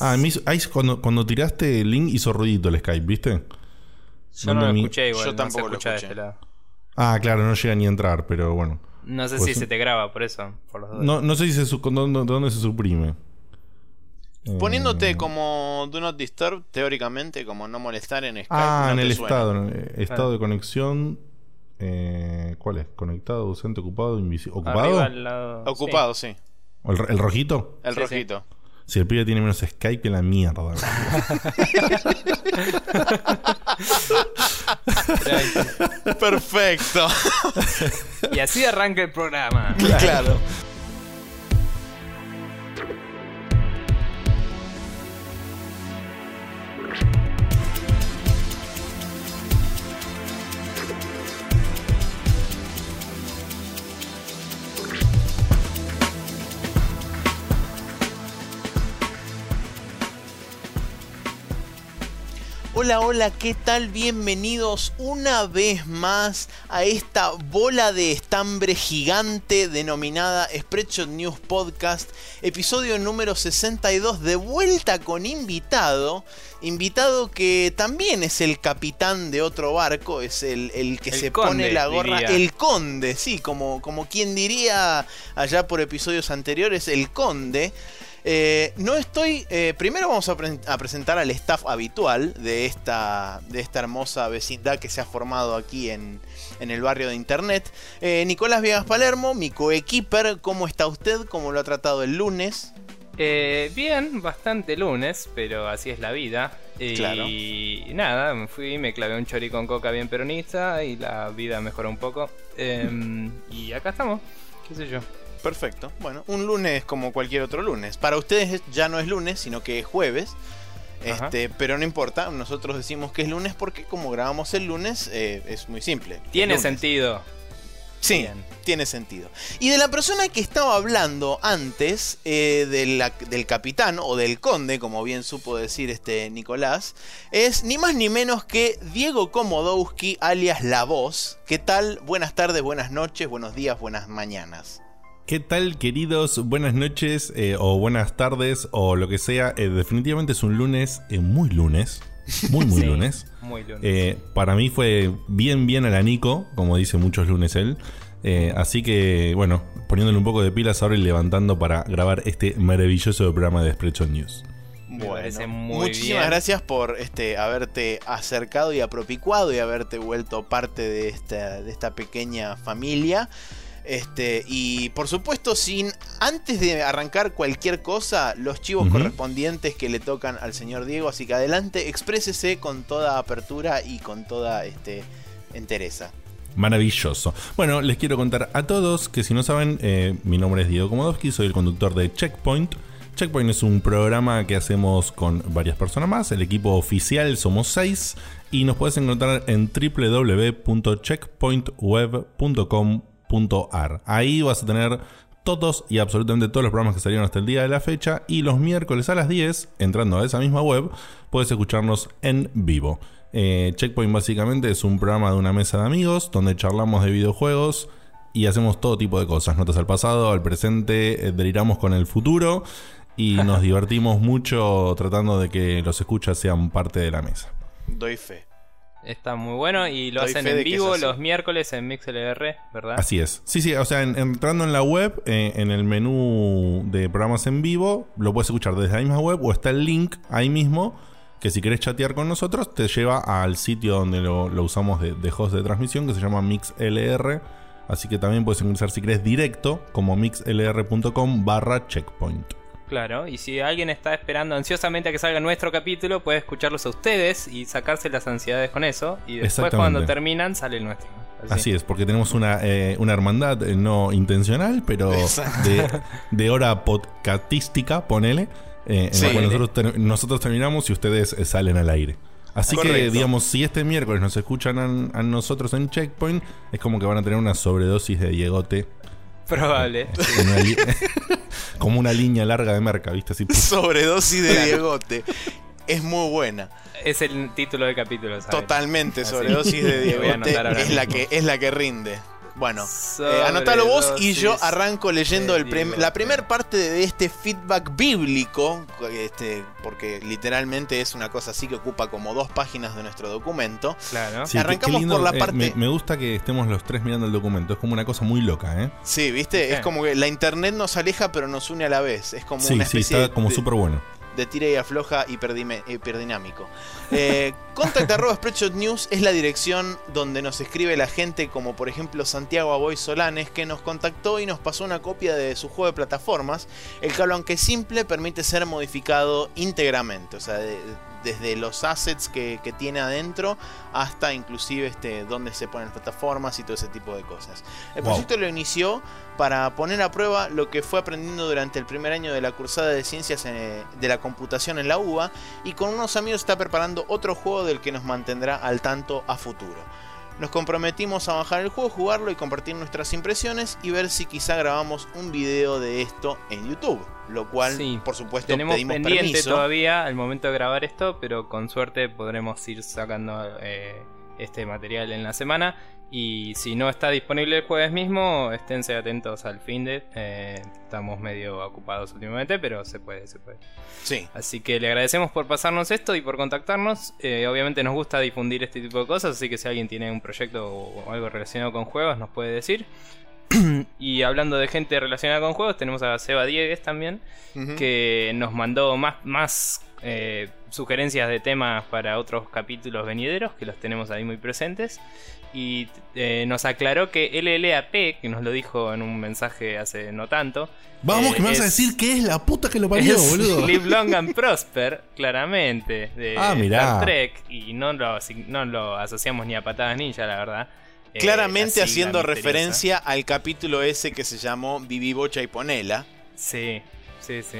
Ah, ahí cuando, cuando tiraste el link hizo ruidito el Skype, ¿viste? Yo no lo escuché igual. Yo tampoco lo escuché. Este ah, claro, no llega ni a entrar, pero bueno. No sé pues si se te graba, por eso. no, no sé si se, dónde, dónde se suprime. Poniéndote eh, como Do Not Disturb, teóricamente, como no molestar en Skype. Ah, en el estado, en el estado de conexión. Eh, ¿Cuál es? ¿Conectado, ausente, ocupado, invisible? ¿Ocupado? Ocupado, sí. ¿El, rojito? El rojito. Si el pibe tiene menos Skype que la mierda. Perfecto. y así arranca el programa. claro. Hola, hola, ¿qué tal? Bienvenidos una vez más a esta bola de estambre gigante denominada Spreadshot News Podcast, episodio número 62, de vuelta con invitado, invitado que también es el capitán de otro barco, es el, que se pone la gorra, el conde, sí, como, como quien diría allá por episodios anteriores, el conde. Eh, no estoy. Eh, primero vamos a, presentar al staff habitual de esta, de esta hermosa vecindad que se ha formado aquí en, el barrio de internet. Eh, Nicolás Viegas Palermo, mi coequiper. ¿Cómo está usted? ¿Cómo lo ha tratado el lunes? bien, bastante lunes, pero así es la vida. Y nada, me fui, me clavé un chori con coca bien peronista y la vida mejoró un poco. Em, y acá estamos, qué sé yo. Perfecto. Bueno, un lunes como cualquier otro lunes. Para ustedes ya no es lunes, sino que es jueves. Este, pero no importa, nosotros decimos que es lunes porque como grabamos el lunes eh, es muy simple. Tiene sentido. Sí, tiene sentido. Y de la persona que estaba hablando antes, eh, del capitán o del conde, como bien supo decir este Nicolás, es ni más ni menos que Diego Komodowski, alias La Voz. ¿Qué tal? Buenas tardes, buenas noches, buenos días, buenas mañanas. ¿Qué tal, queridos? Buenas noches eh, o buenas tardes o lo que sea. Eh, definitivamente es un lunes eh, muy lunes. Muy, muy lunes. Muy lunes. para mí fue bien, bien a la Nico, como dice muchos lunes él. así que, bueno, poniéndole un poco de pilas ahora y levantando para grabar este maravilloso programa de Spreadshot News. Bueno, muchísimas gracias por este, haberte acercado y apropicuado y haberte vuelto parte de esta, de esta pequeña familia. Este, y por supuesto, sin antes de arrancar cualquier cosa, los chivos correspondientes que le tocan al señor Diego. Así que adelante, exprésese con toda apertura y con toda este, entereza. Maravilloso. Bueno, les quiero contar a todos que si no saben, eh, mi nombre es Diego Komodowski, soy el conductor de Checkpoint. Checkpoint es un programa que hacemos con varias personas más. El equipo oficial somos seis y nos puedes encontrar en www.checkpointweb.com Ahí vas a tener todos y absolutamente todos los programas que salieron hasta el día de la fecha y los miércoles a las 10, entrando a esa misma web, puedes escucharnos en vivo. Eh, Checkpoint básicamente es un programa de una mesa de amigos donde charlamos de videojuegos y hacemos todo tipo de cosas, notas al pasado, al presente, eh, deliramos con el futuro y nos divertimos mucho tratando de que los escuchas sean parte de la mesa. Doy fe. Está muy bueno y lo hacen en vivo los miércoles en MixLR, ¿verdad? Así es. Sí, sí, o sea, entrando en la web, eh, en el menú de programas en vivo, lo puedes escuchar desde la misma web o está el link ahí mismo, que si querés chatear con nosotros, te lleva al sitio donde lo, usamos de, de, host de transmisión, que se llama MixLR. Así que también puedes ingresar si querés directo, como mixlr.com barra checkpoint. Claro, y si alguien está esperando ansiosamente a que salga nuestro capítulo, puede escucharlos a ustedes y sacarse las ansiedades con eso. Y después cuando terminan sale el nuestro. Así, es, porque tenemos una, eh, una hermandad eh, no intencional, pero de, hora podcastística, ponele. Eh, nosotros, nosotros terminamos y ustedes salen al aire. Así que, digamos, si este miércoles nos escuchan a, a, nosotros en Checkpoint, es como que van a tener una sobredosis de Diegote Probable. como una línea larga de merca, ¿viste? Así, Sobredosis de Diegote. Es muy buena. Es el título del capítulo, Totalmente, sobredosis de Diegote. Es la, que, es la que rinde. Bueno, eh, anótalo vos y yo arranco leyendo el la primera parte de este feedback bíblico, este, porque literalmente es una cosa así que ocupa como dos páginas de nuestro documento. Claro. Arrancamos por la eh, parte. me, gusta que estemos los tres mirando el documento, es como una cosa muy loca, ¿eh? Sí, ¿viste? Es como que la internet nos aleja pero nos une a la vez. Es como una especie sí, está como súper bueno de tira y afloja hiperdinámico. Eh, contact arroba News es la dirección donde nos escribe la gente, como por ejemplo Santiago Aboy Solanes, que nos contactó y nos pasó una copia de su juego de plataformas, el cual aunque simple permite ser modificado íntegramente, o sea, de, desde los assets que, tiene adentro hasta inclusive este, dónde se ponen plataformas y todo ese tipo de cosas. El proyecto lo inició para poner a prueba lo que fue aprendiendo durante el primer año de la cursada de ciencias eh, de la computación en la UBA y con unos amigos está preparando otro juego del que nos mantendrá al tanto a futuro. Nos comprometimos a bajar el juego, jugarlo y compartir nuestras impresiones y ver si quizá grabamos un video de esto en YouTube. Lo cual, por supuesto, tenemos pedimos pendiente todavía al momento de grabar esto, pero con suerte podremos ir sacando eh, este material en la semana. Y si no está disponible el jueves mismo, esténse atentos al fin de. Eh, estamos medio ocupados últimamente, pero se puede, se puede. Sí. Así que le agradecemos por pasarnos esto y por contactarnos. Eh, obviamente nos gusta difundir este tipo de cosas, así que si alguien tiene un proyecto o algo relacionado con juegos, nos puede decir. y hablando de gente relacionada con juegos, tenemos a Seba Diegues también, que nos mandó más, más eh, sugerencias de temas para otros capítulos venideros, que los tenemos ahí muy presentes. Y eh, nos aclaró que LLAP, que nos lo dijo en un mensaje hace no tanto. Vamos, que me vas a decir que es la puta que lo parió, boludo. Live Long and Prosper, claramente, de ah, Star Trek. Y no lo, no lo asociamos ni a patadas ninja, la verdad. Eh, Claramente haciendo referencia al capítulo ese que se llamó Vivi Bocha y Ponela. Sí, sí, sí.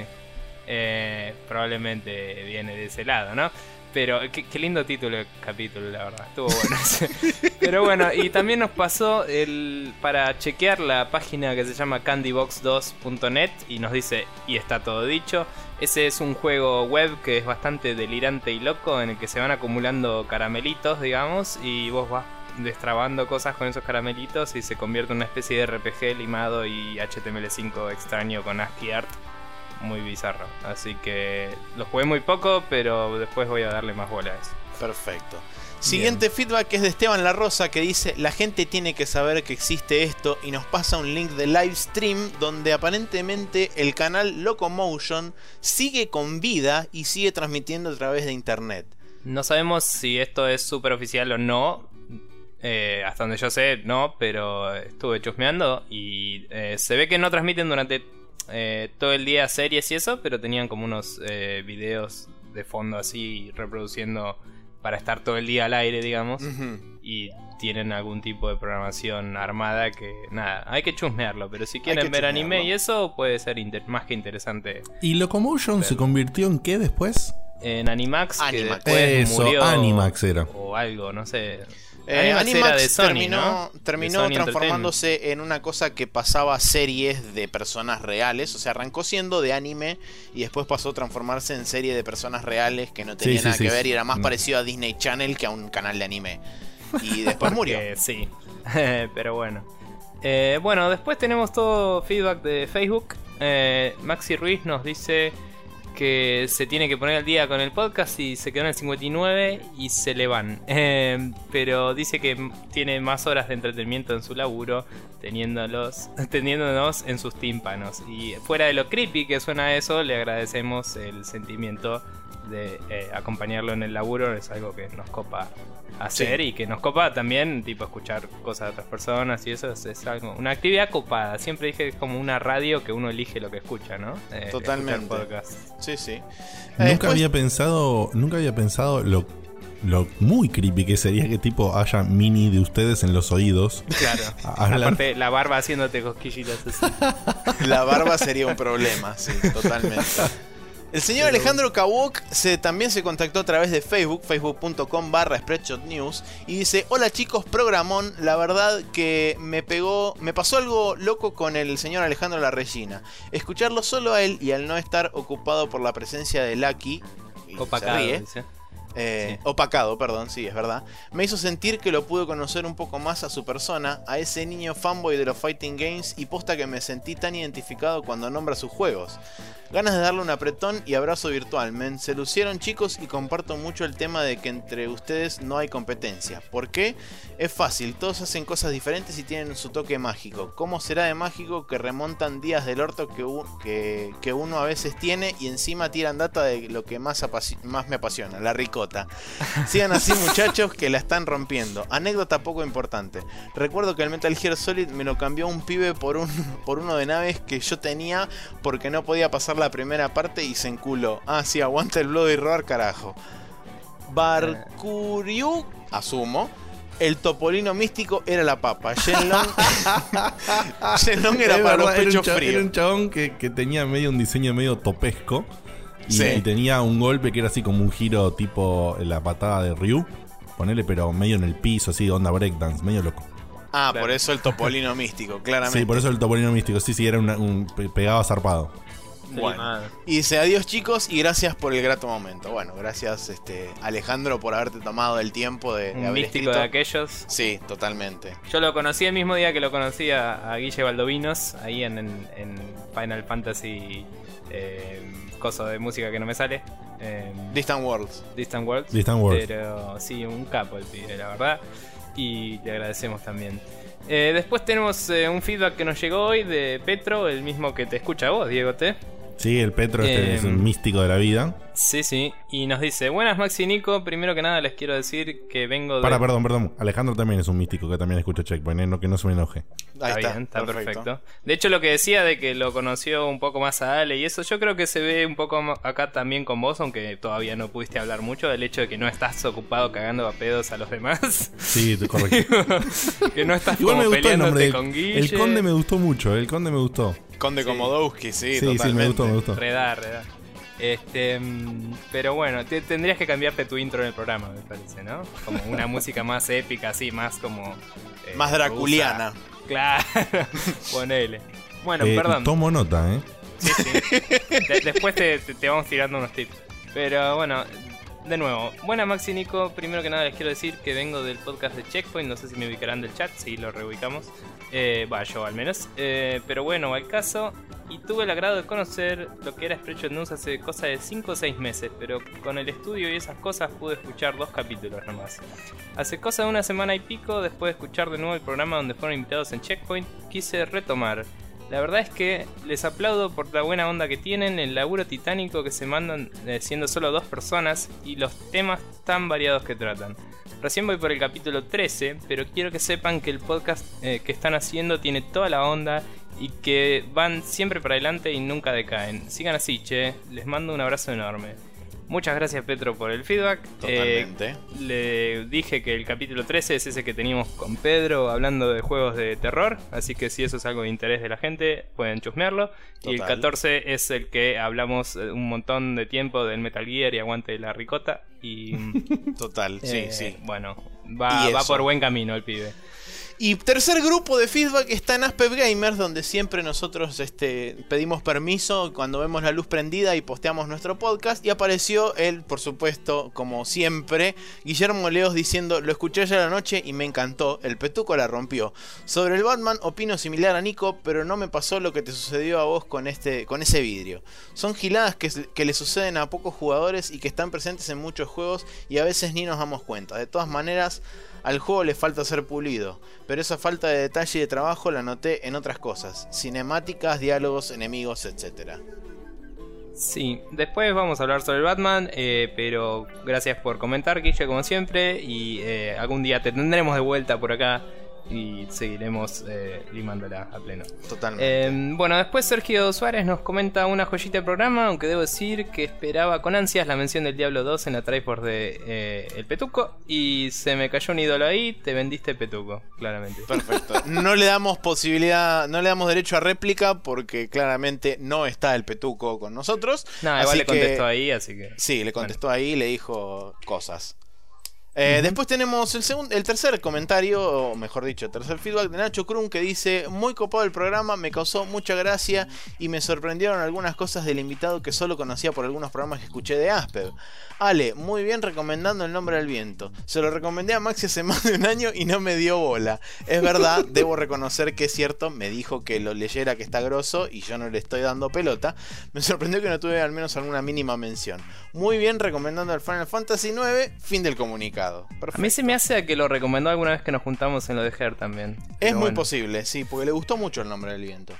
Eh, probablemente viene de ese lado, ¿no? Pero qué, lindo título de capítulo, la verdad. Estuvo bueno. Pero bueno, y también nos pasó el para chequear la página que se llama candybox2.net y nos dice, y está todo dicho. Ese es un juego web que es bastante delirante y loco en el que se van acumulando caramelitos, digamos, y vos vas destrabando cosas con esos caramelitos y se convierte en una especie de RPG limado y HTML5 extraño con ASCII art muy bizarro. Así que lo jugué muy poco, pero después voy a darle más bola a eso. Perfecto. Siguiente feedback es de Esteban La Rosa que dice, la gente tiene que saber que existe esto y nos pasa un link de live stream donde aparentemente el canal Locomotion sigue con vida y sigue transmitiendo a través de internet. No sabemos si esto es super oficial o no, eh, hasta donde yo sé, no, pero estuve chusmeando y eh, se ve que no transmiten durante eh, todo el día series y eso, pero tenían como unos videos de fondo así reproduciendo para estar todo el día al aire, digamos. Y tienen algún tipo de programación armada que, nada, hay que chusmearlo, pero si quieren ver anime y eso, puede ser más que interesante. ¿Y Locomotion se convirtió en qué después? En Animax, que después murió. Animax era. O algo, no sé. Eh, Animax, terminó, terminó transformándose en una cosa que pasaba series de personas reales. O sea, arrancó siendo de anime y después pasó a transformarse en serie de personas reales que no tenía nada que ver y era más mm. parecido a Disney Channel que a un canal de anime. Y después murió. sí, pero bueno. Eh, bueno, después tenemos todo feedback de Facebook. Eh, Maxi Ruiz nos dice que se tiene que poner al día con el podcast y se quedó en el 59 y se le van. Eh, pero dice que tiene más horas de entretenimiento en su laburo teniéndolos, teniéndonos en sus tímpanos. Y fuera de lo creepy que suena eso, le agradecemos el sentimiento de eh, acompañarlo en el laburo. Es algo que nos copa hacer y que nos copa también, tipo, escuchar cosas de otras personas y eso es, algo, una actividad copada. Siempre dije que es como una radio que uno elige lo que escucha, ¿no? Eh, Totalmente. Sí, sí. Nunca había pensado, nunca había pensado lo lo muy creepy que sería que tipo haya mini de ustedes en los oídos. Claro. Aparte, la barba haciéndote cosquillitas así. La barba sería un problema, sí, totalmente. El señor Alejandro Kawok se, también se contactó a través de Facebook, facebook.com barra News, y dice, hola chicos, programón, la verdad que me pegó, me pasó algo loco con el señor Alejandro La Regina. Escucharlo solo a él y al no estar ocupado por la presencia de Lucky, Eh, opacado, perdón, sí, es verdad. Me hizo sentir que lo pude conocer un poco más a su persona, a ese niño fanboy de los fighting games y posta que me sentí tan identificado cuando nombra sus juegos. Ganas de darle un apretón y abrazo virtual, men. Se lucieron chicos y comparto mucho el tema de que entre ustedes no hay competencia. ¿Por qué? Es fácil, todos hacen cosas diferentes y tienen su toque mágico. ¿Cómo será de mágico que remontan días del orto que, que, uno a veces tiene y encima tiran data de lo que más, más me apasiona, la Sigan así muchachos que la están rompiendo. Anécdota poco importante. Recuerdo que el Metal Gear Solid me lo cambió un pibe por, un, por uno de naves que yo tenía porque no podía pasar la primera parte y se enculó. Ah, sí, aguanta el Bloody Roar, carajo. Barcuriu, asumo. El topolino místico era la papa. Shenlong, Shenlong era para los pechos fríos. Era un chabón que, tenía medio un diseño medio topesco. Y, tenía un golpe que era así como un giro tipo la patada de Ryu. Ponele, pero medio en el piso, así, onda breakdance, medio loco. Ah, por eso el topolino místico, claramente. Sí, por eso el topolino místico. Sí, sí, era un pegaba zarpado. Bueno. Y dice adiós chicos y gracias por el grato momento. Bueno, gracias este Alejandro por haberte tomado el tiempo de, de Un místico de aquellos. Sí, totalmente. Yo lo conocí el mismo día que lo conocí a, Guille Baldovinos, ahí en, Final Fantasy, eh, cosa de música que no me sale. Eh, Distant Worlds. Distant Worlds. Distant Worlds. Pero sí, un capo el pibe, la verdad. Y le agradecemos también. Eh, después tenemos eh, un feedback que nos llegó hoy de Petro, el mismo que te escucha vos, Diego T. Sí, el Petro este es un em, místico de la vida. Sí, sí. Y nos dice, buenas Maxi y Nico, primero que nada les quiero decir que vengo de... Para, perdón, perdón. Alejandro también es un místico que también escucha Checkpoint, ¿eh? que no se me enoje. Ahí está, bien, está perfecto. De hecho, lo que decía de que lo conoció un poco más a Ale y eso, yo creo que se ve un poco acá también con vos, aunque todavía no pudiste hablar mucho, del hecho de que no estás ocupado cagando a pedos a los demás. Sí, correcto. que no estás Igual como me gustó el nombre. con Guille. El conde me gustó mucho, el conde me gustó. Conde Komodowski, sí, sí, totalmente. Sí, me gustó, me gustó. Reda, reda. Este, pero bueno, tendrías que cambiarte tu intro en el programa, me parece, ¿no? Como una música más épica, así, más como. Eh, más draculiana. Claro, ponele. Bueno, eh, perdón. Tomo nota, ¿eh? Sí, sí. después te, te, vamos tirando unos tips. Pero bueno, de nuevo, buena Maxi Nico. Primero que nada les quiero decir que vengo del podcast de Checkpoint. No sé si me ubicarán del chat, si lo reubicamos. Eh, yo al menos. Eh, pero bueno, al caso. Y tuve el agrado de conocer lo que era Spreadshot News hace cosa de 5 o 6 meses. Pero con el estudio y esas cosas pude escuchar dos capítulos nomás. Hace cosa de una semana y pico, después de escuchar de nuevo el programa donde fueron invitados en Checkpoint, quise retomar. La verdad es que les aplaudo por la buena onda que tienen, el laburo titánico que se mandan eh, siendo solo dos personas y los temas tan variados que tratan. Recién voy por el capítulo 13, pero quiero que sepan que el podcast eh, que están haciendo tiene toda la onda y que van siempre para adelante y nunca decaen. Sigan así, che. Les mando un abrazo enorme. Muchas gracias Petro por el feedback. Totalmente. Eh, le dije que el capítulo 13 es ese que teníamos con Pedro hablando de juegos de terror, así que si eso es algo de interés de la gente, pueden chusmearlo. Y el 14 es el que hablamos eh, un montón de tiempo del Metal Gear y aguante la ricota. Y, Total, sí, eh, sí. Bueno, va, va por buen camino el pibe. Y tercer grupo de feedback está en Aspep Gamers, donde siempre nosotros este, pedimos permiso cuando vemos la luz prendida y posteamos nuestro podcast. Y apareció él, por supuesto, como siempre, Guillermo Leos diciendo: Lo escuché ayer la noche y me encantó. El petuco la rompió. Sobre el Batman, opino similar a Nico, pero no me pasó lo que te sucedió a vos con, este, con ese vidrio. Son giladas que, que le suceden a pocos jugadores y que están presentes en muchos juegos y a veces ni nos damos cuenta. De todas maneras. Al juego le falta ser pulido, pero esa falta de detalle y de trabajo la noté en otras cosas, cinemáticas, diálogos, enemigos, etc. Sí, después vamos a hablar sobre Batman, eh, pero gracias por comentar, Guille, como siempre, y eh, algún día te tendremos de vuelta por acá y seguiremos eh, limándola a pleno. Totalmente. Em, bueno, después Sergio Suárez nos comenta una joyita de programa, aunque debo decir que esperaba con ansias la mención del Diablo 2 en la Triforce de eh, El Petuco y se me cayó un ídolo ahí, te vendiste Petuco, claramente. Perfecto. No le damos posibilidad, no le damos derecho a réplica porque claramente no está el Petuco con nosotros. No, igual le contestó ahí, así que. Sí, le contestó ahí y le dijo cosas. Eh, después tenemos el, segundo, el tercer comentario, o mejor dicho, el tercer feedback de Nacho Krum que dice, muy copado el programa, me causó mucha gracia y me sorprendieron algunas cosas del invitado que solo conocía por algunos programas que escuché de Asper. Ale, muy bien recomendando el nombre del viento. Se lo recomendé a Maxi hace más de un año y no me dio bola. Es verdad, debo reconocer que es cierto, me dijo que lo leyera que está grosso y yo no le estoy dando pelota. Me sorprendió que no tuve al menos alguna mínima mención. Muy bien recomendando el Final Fantasy IX, fin del comunicado. A mí se me hace que lo recomendó alguna vez que nos juntamos en lo de Her también. Es muy posible, sí, porque le gustó mucho el nombre del viento.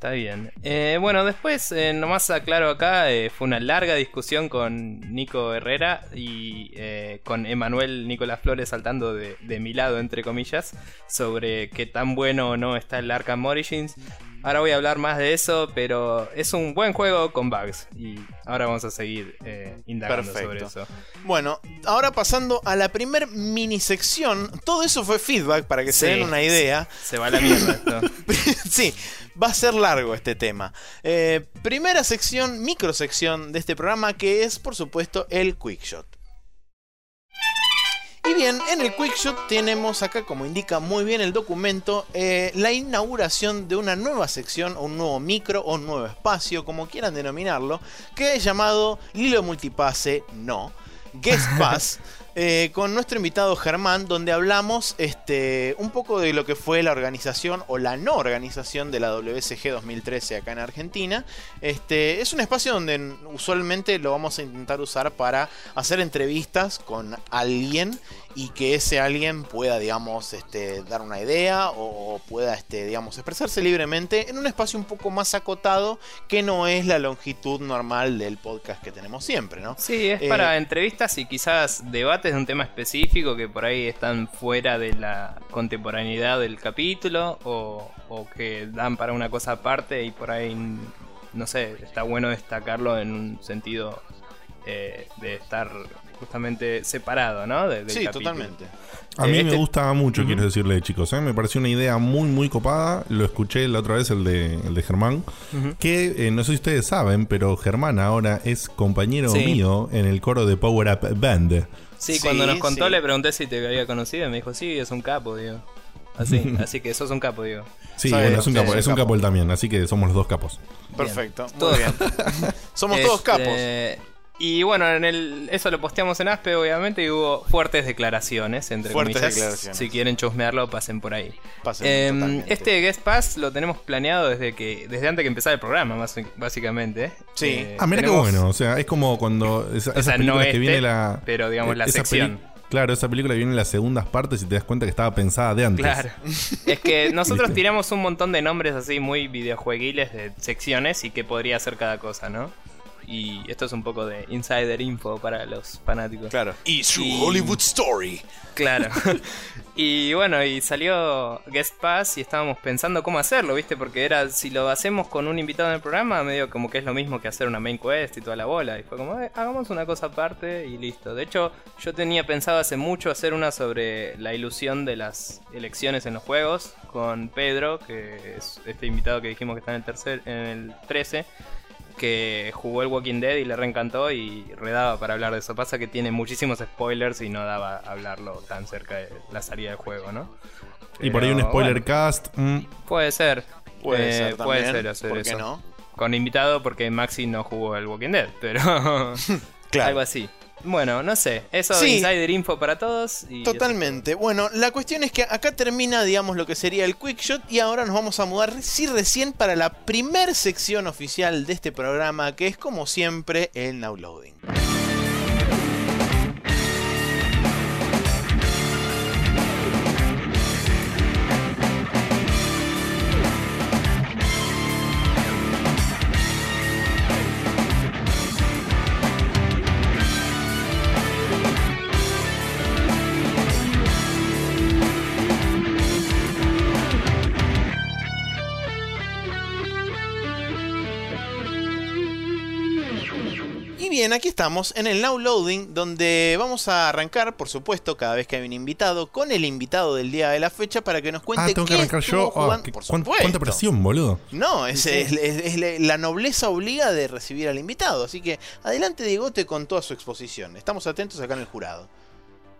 Está bien. Eh, bueno, después, eh, nomás aclaro acá, eh, fue una larga discusión con Nico Herrera y con Emanuel Nicolás Flores saltando de, mi lado, entre comillas, sobre qué tan bueno o no está el Arkham Origins. Ahora voy a hablar más de eso, pero es un buen juego con bugs. Y ahora vamos a seguir indagando sobre eso. Bueno, ahora pasando a la primer mini sección. Todo eso fue feedback para que se den una idea. Se va a la mierda esto. sí. Va a ser largo este tema. Eh, primera sección, microsección de este programa que es por supuesto el Quickshot. Y bien, en el Quickshot tenemos acá, como indica muy bien el documento, eh, la inauguración de una nueva sección, o un nuevo micro, o un nuevo espacio, como quieran denominarlo, que es llamado Lilo Multipase No, Guest Pass. Eh, con nuestro invitado Germán, donde hablamos este, un poco de lo que fue la organización o la no organización de la WSG 2013 acá en Argentina. Este, es un espacio donde usualmente lo vamos a intentar usar para hacer entrevistas con alguien y que ese alguien pueda, digamos, este, dar una idea o, pueda, este, digamos, expresarse libremente en un espacio un poco más acotado que no es la longitud normal del podcast que tenemos siempre, ¿no? Sí, es para eh, entrevistas y quizás debates de un tema específico que por ahí están fuera de la contemporaneidad del capítulo o, o que dan para una cosa aparte y por ahí, no sé, está bueno destacarlo en un sentido eh, de estar justamente separado, ¿no? sí, totalmente. A mí me este- gusta mucho, quiero decirle, chicos. ¿eh? Me pareció una idea muy, muy copada. Lo escuché la otra vez, el de, el de Germán. Que eh, no sé si ustedes saben, pero Germán ahora es compañero mío en el coro de Power Up Band. Sí, cuando nos contó le pregunté si te había conocido y me dijo, sí, es un capo, digo. Así, así que sos un capo, digo. Sí, bueno, es un capo, es un capo él también, así que somos los dos capos. Perfecto, muy bien. somos todos capos. Y bueno, en el, eso lo posteamos en Aspe, obviamente, y hubo fuertes declaraciones, entre fuertes Declaraciones. Si quieren chusmearlo, pasen por ahí. Pasen eh, este Guest Pass lo tenemos planeado desde que desde antes que empezara el programa, más, básicamente. Sí. Eh, ah, mira qué bueno. O sea, es como cuando. Esa, o sea, no este, que viene la. Pero digamos, la sección. Claro, esa película viene en las segundas partes y te das cuenta que estaba pensada de antes. Claro. es que nosotros tiramos un montón de nombres así muy videojueguiles de secciones y qué podría ser cada cosa, ¿no? Y esto es un poco de insider info para los fanáticos. Claro. Y su Hollywood Story. Claro. y bueno, y salió Guest Pass y estábamos pensando cómo hacerlo, ¿viste? Porque era, si lo hacemos con un invitado en el programa, medio como que es lo mismo que hacer una main quest y toda la bola. Y fue como, eh, hagamos una cosa aparte y listo. De hecho, yo tenía pensado hace mucho hacer una sobre la ilusión de las elecciones en los juegos con Pedro, que es este invitado que dijimos que está en el, tercer, en el 13 que jugó el Walking Dead y le reencantó y redaba para hablar de eso. Pasa que tiene muchísimos spoilers y no daba hablarlo tan cerca de la salida del juego, ¿no? y por ahí un spoiler cast. Mm. Puede ser. Puede eh, ser. Puede ser hacer ¿Por qué no? Con invitado porque Maxi no jugó el Walking Dead, pero claro. algo así. Bueno, no sé, eso sí, insider info para todos. totalmente. Bueno, la cuestión es que acá termina, digamos, lo que sería el quick shot y ahora nos vamos a mudar, sí, recién para la primer sección oficial de este programa, que es como siempre el downloading. Bien, aquí estamos en el Now Loading, donde vamos a arrancar, por supuesto, cada vez que hay un invitado, con el invitado del día de la fecha para que nos cuente ah, tengo que arrancar yo. Ah, ¿Cuánta presión, boludo? No, es, la nobleza obliga de recibir al invitado. Así que adelante, Diegote, con toda su exposición. Estamos atentos acá en el jurado.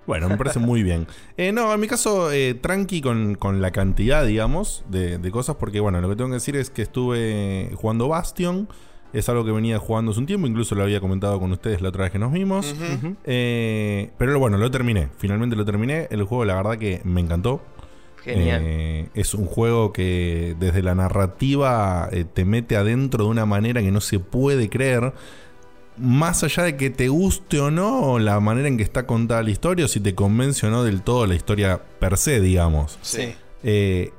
Bueno, me parece muy bien. Eh, no, en mi caso, eh, tranqui con, la cantidad, digamos, de, cosas, porque bueno, lo que tengo que decir es que estuve jugando Bastion. Es algo que venía jugando hace un tiempo, incluso lo había comentado con ustedes la otra vez que nos vimos. Eh, pero bueno, lo terminé, finalmente lo terminé. El juego, la verdad que me encantó. Genial. es un juego que desde la narrativa te mete adentro de una manera que no se puede creer más allá de que te guste o no la manera en que está contada la historia, o si te convence o no del todo la historia per se, digamos. Sí. Eh,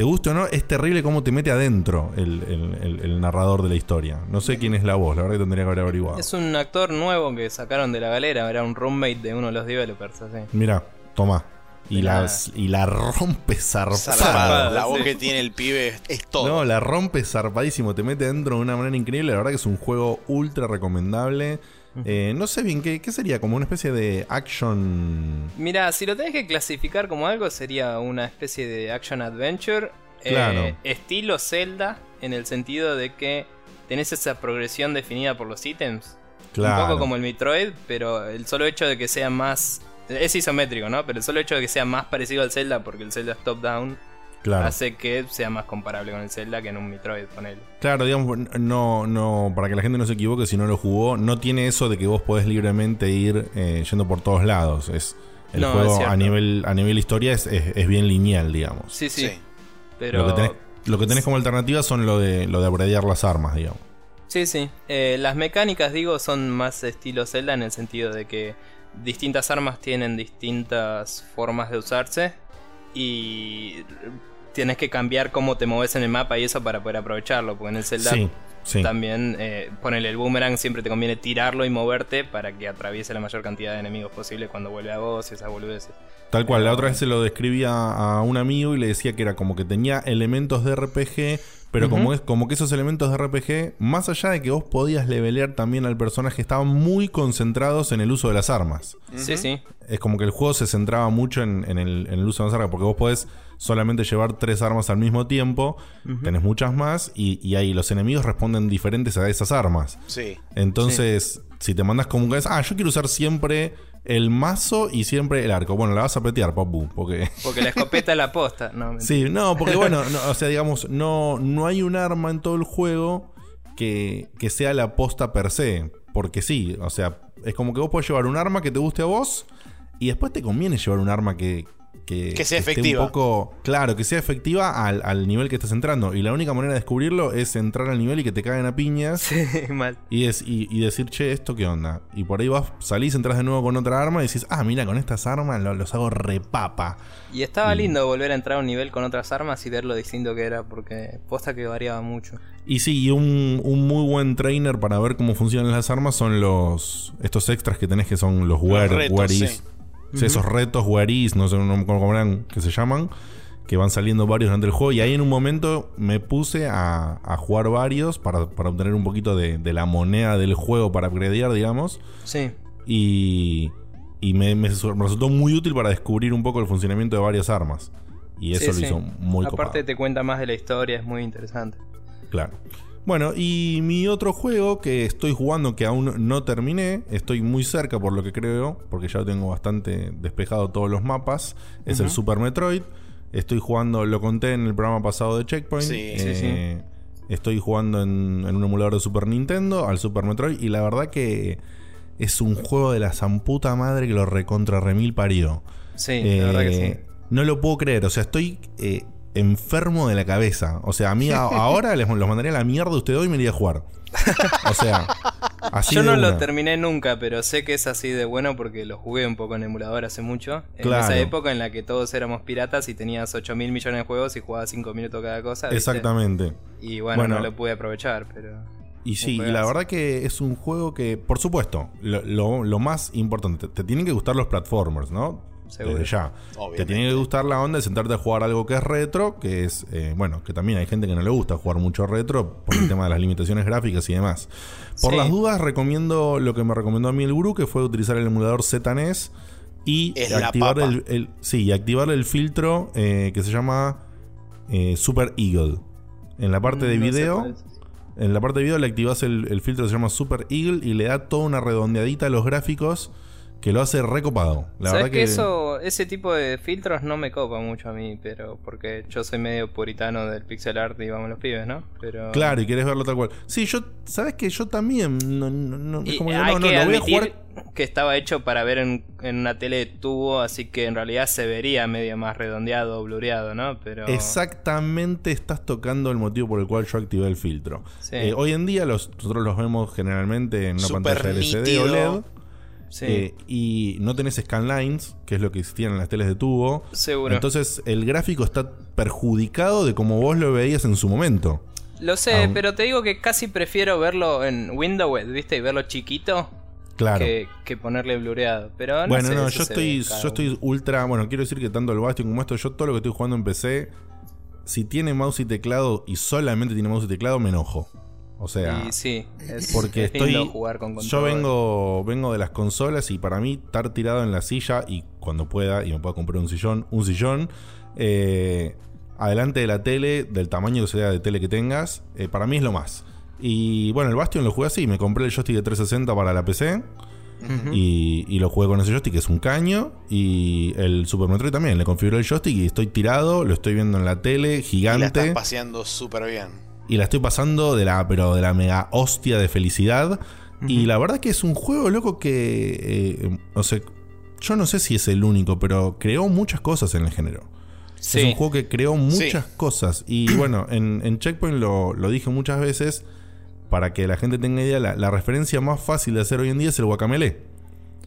te guste o no, es terrible cómo te mete adentro el, narrador de la historia. No sé quién es la voz, la verdad que tendría que haber averiguado. Es un actor nuevo que sacaron de la galera, era un roommate de uno de los developers. Así. Mira, toma. Y, y la rompe zarpada. La voz que tiene el pibe es todo. No, la rompe zarpadísimo. Te mete dentro de una manera increíble. La verdad que es un juego ultra recomendable. Eh, no sé bien, ¿qué, sería? ¿Como una especie de action? Mira, si lo tenés que clasificar como algo, sería una especie de action adventure. Eh, claro. estilo Zelda, en el sentido de que tenés esa progresión definida por los ítems. Claro. Un poco como el Metroid, pero el solo hecho de que sea más es isométrico, ¿no? Pero el solo hecho de que sea más parecido al Zelda, porque el Zelda es top-down, hace que sea más comparable con el Zelda que en un Metroid con él. Claro, digamos, no, no, para que la gente no se equivoque, si no lo jugó, no tiene eso de que vos podés libremente ir eh, yendo por todos lados. Es el juego a nivel a nivel historia es, es, bien lineal, digamos. Sí, sí. Pero lo que, tenés, como alternativa son lo de lo de abreviar las armas, digamos. Sí, sí. Eh, las mecánicas, digo, son más estilo Zelda en el sentido de que distintas armas tienen distintas formas de usarse y tienes que cambiar cómo te mueves en el mapa y eso para poder aprovecharlo, porque en el Zelda también eh, el boomerang, siempre te conviene tirarlo y moverte para que atraviese la mayor cantidad de enemigos posible cuando vuelve a vos y esas boludeces. Tal cual, la otra vez se lo describía a un amigo y le decía que era como que tenía elementos de RPG pero como es como que esos elementos de RPG, más allá de que vos podías levelear también al personaje, estaban muy concentrados en el uso de las armas. Sí, sí. Es como que el juego se centraba mucho en, el, uso de las armas, porque vos podés solamente llevar tres armas al mismo tiempo, tenés muchas más, y, ahí los enemigos responden diferentes a esas armas. Sí. Entonces, si te mandas como que ah, yo quiero usar siempre el mazo y siempre el arco. Bueno, la vas a petear, papu, porque... Porque la escopeta es la posta. No, sí, no, porque bueno, o sea, digamos, no, no hay un arma en todo el juego que, que sea la posta per se. Porque sí, o sea, es como que vos podés llevar un arma que te guste a vos y después te conviene llevar un arma que, que, sea efectiva. Un poco, claro, que sea efectiva al, nivel que estás entrando. Y la única manera de descubrirlo es entrar al nivel y que te caguen a piñas. Sí, mal. Y, es, y, decir, che, ¿esto qué onda? Y por ahí vas, salís, entras de nuevo con otra arma y decís, ah, mira, con estas armas los hago repapa. Y estaba lindo volver a entrar a un nivel con otras armas y ver lo distinto que era, porque posta que variaba mucho. Y sí, y un, un muy buen trainer para ver cómo funcionan las armas son los estos extras que tenés que son los, wear, esos retos guarís, no sé cómo eran que se llaman, que van saliendo varios durante el juego. Y ahí en un momento me puse a, jugar varios para, obtener un poquito de, la moneda del juego para upgradear, digamos. Sí. Y, y me, resultó muy útil para descubrir un poco el funcionamiento de varias armas. Y eso lo hizo muy Aparte te cuenta más de la historia, es muy interesante. Claro. Bueno, y mi otro juego que estoy jugando que aún no terminé, estoy muy cerca por lo que creo, porque ya tengo bastante despejado todos los mapas, es el Super Metroid. Estoy jugando, lo conté en el programa pasado de Checkpoint. Sí, sí, sí. Eh, estoy jugando en, un emulador de Super Nintendo al Super Metroid y la verdad que es un juego de la zamputa madre que lo recontra remil parió. Sí, la verdad que sí. Eh, no lo puedo creer, o sea, estoy eh, enfermo de la cabeza. O sea, a mí ahora les los mandaría a la mierda usted hoy y me iría a jugar. O sea, así Yo no lo terminé nunca, pero sé que es así de bueno porque lo jugué un poco en emulador hace mucho. En esa época en la que todos éramos piratas y tenías 8 mil millones de juegos y jugabas 5 minutos cada cosa. Exactamente. Y bueno, no lo pude aprovechar, pero. Y sí, y la verdad que es un juego que, por supuesto, lo, lo más importante, te tienen que gustar los platformers, ¿no? Desde ya. Te tiene que gustar la onda de sentarte a jugar algo que es retro, que es, eh, bueno, que también hay gente que no le gusta jugar mucho retro por el tema de las limitaciones gráficas y demás. Por las dudas, recomiendo lo que me recomendó a mí el gurú, que fue utilizar el emulador ZNES y activar el, sí, activar el filtro eh, que se llama eh, Super Eagle. En la parte de mm, video. en la parte de video le activas el, el filtro que se llama Super Eagle y le da toda una redondeadita a los gráficos que lo hace recopado. La ¿Sabes verdad que, que, eso, ese tipo de filtros no me copa mucho a mí, pero porque yo soy medio puritano del pixel art y vamos los pibes, ¿no? Pero Claro, y querés verlo tal cual. Sí, yo, ¿sabes que Yo también. No, no, no, es Y como que hay no, no, que lo voy a jugar. que estaba hecho para ver en, en una tele de tubo, así que en realidad se vería medio más redondeado o blureado, ¿no? Pero Exactamente estás tocando el motivo por el cual yo activé el filtro. Sí. Eh, hoy en día los, nosotros los vemos generalmente en una Súper pantalla LCD nítido. OLED. Sí, eh, y no tenés scanlines, que es lo que existían en las teles de tubo. seguro. Entonces el gráfico está perjudicado de como vos lo veías en su momento. Lo sé, aún- pero te digo que casi prefiero verlo en Windows, ¿viste? Y verlo chiquito Claro. que, que ponerle blureado. Pero no bueno, sé, no, yo estoy, yo estoy ultra. Bueno, quiero decir que tanto el Bastion como esto, yo todo lo que estoy jugando en PC, si tiene mouse y teclado y solamente tiene mouse y teclado, me enojo. O sea, Y sí, es, porque es estoy. jugar con yo vengo, vengo de las consolas y para mí estar tirado en la silla y cuando pueda y me pueda comprar un sillón, un sillón, eh, adelante de la tele, del tamaño que sea de tele que tengas, eh, para mí es lo más. Y bueno, el Bastion lo jugué así, me compré el joystick de 360 para la PC. Y, y lo jugué con ese joystick, que es un caño. Y el Super Metroid también. Le configuré el joystick y estoy tirado, lo estoy viendo en la tele, Y la gigante. estás paseando súper bien. Y la estoy pasando de la, pero de la mega hostia de felicidad. Y la verdad que es un juego loco que. eh, o sea, yo no sé si es el único, pero creó muchas cosas en el género. Sí. Es un juego que creó muchas Sí. cosas. Y bueno, en, en Checkpoint lo, lo dije muchas veces. Para que la gente tenga idea, la, la referencia más fácil de hacer hoy en día es el guacamele.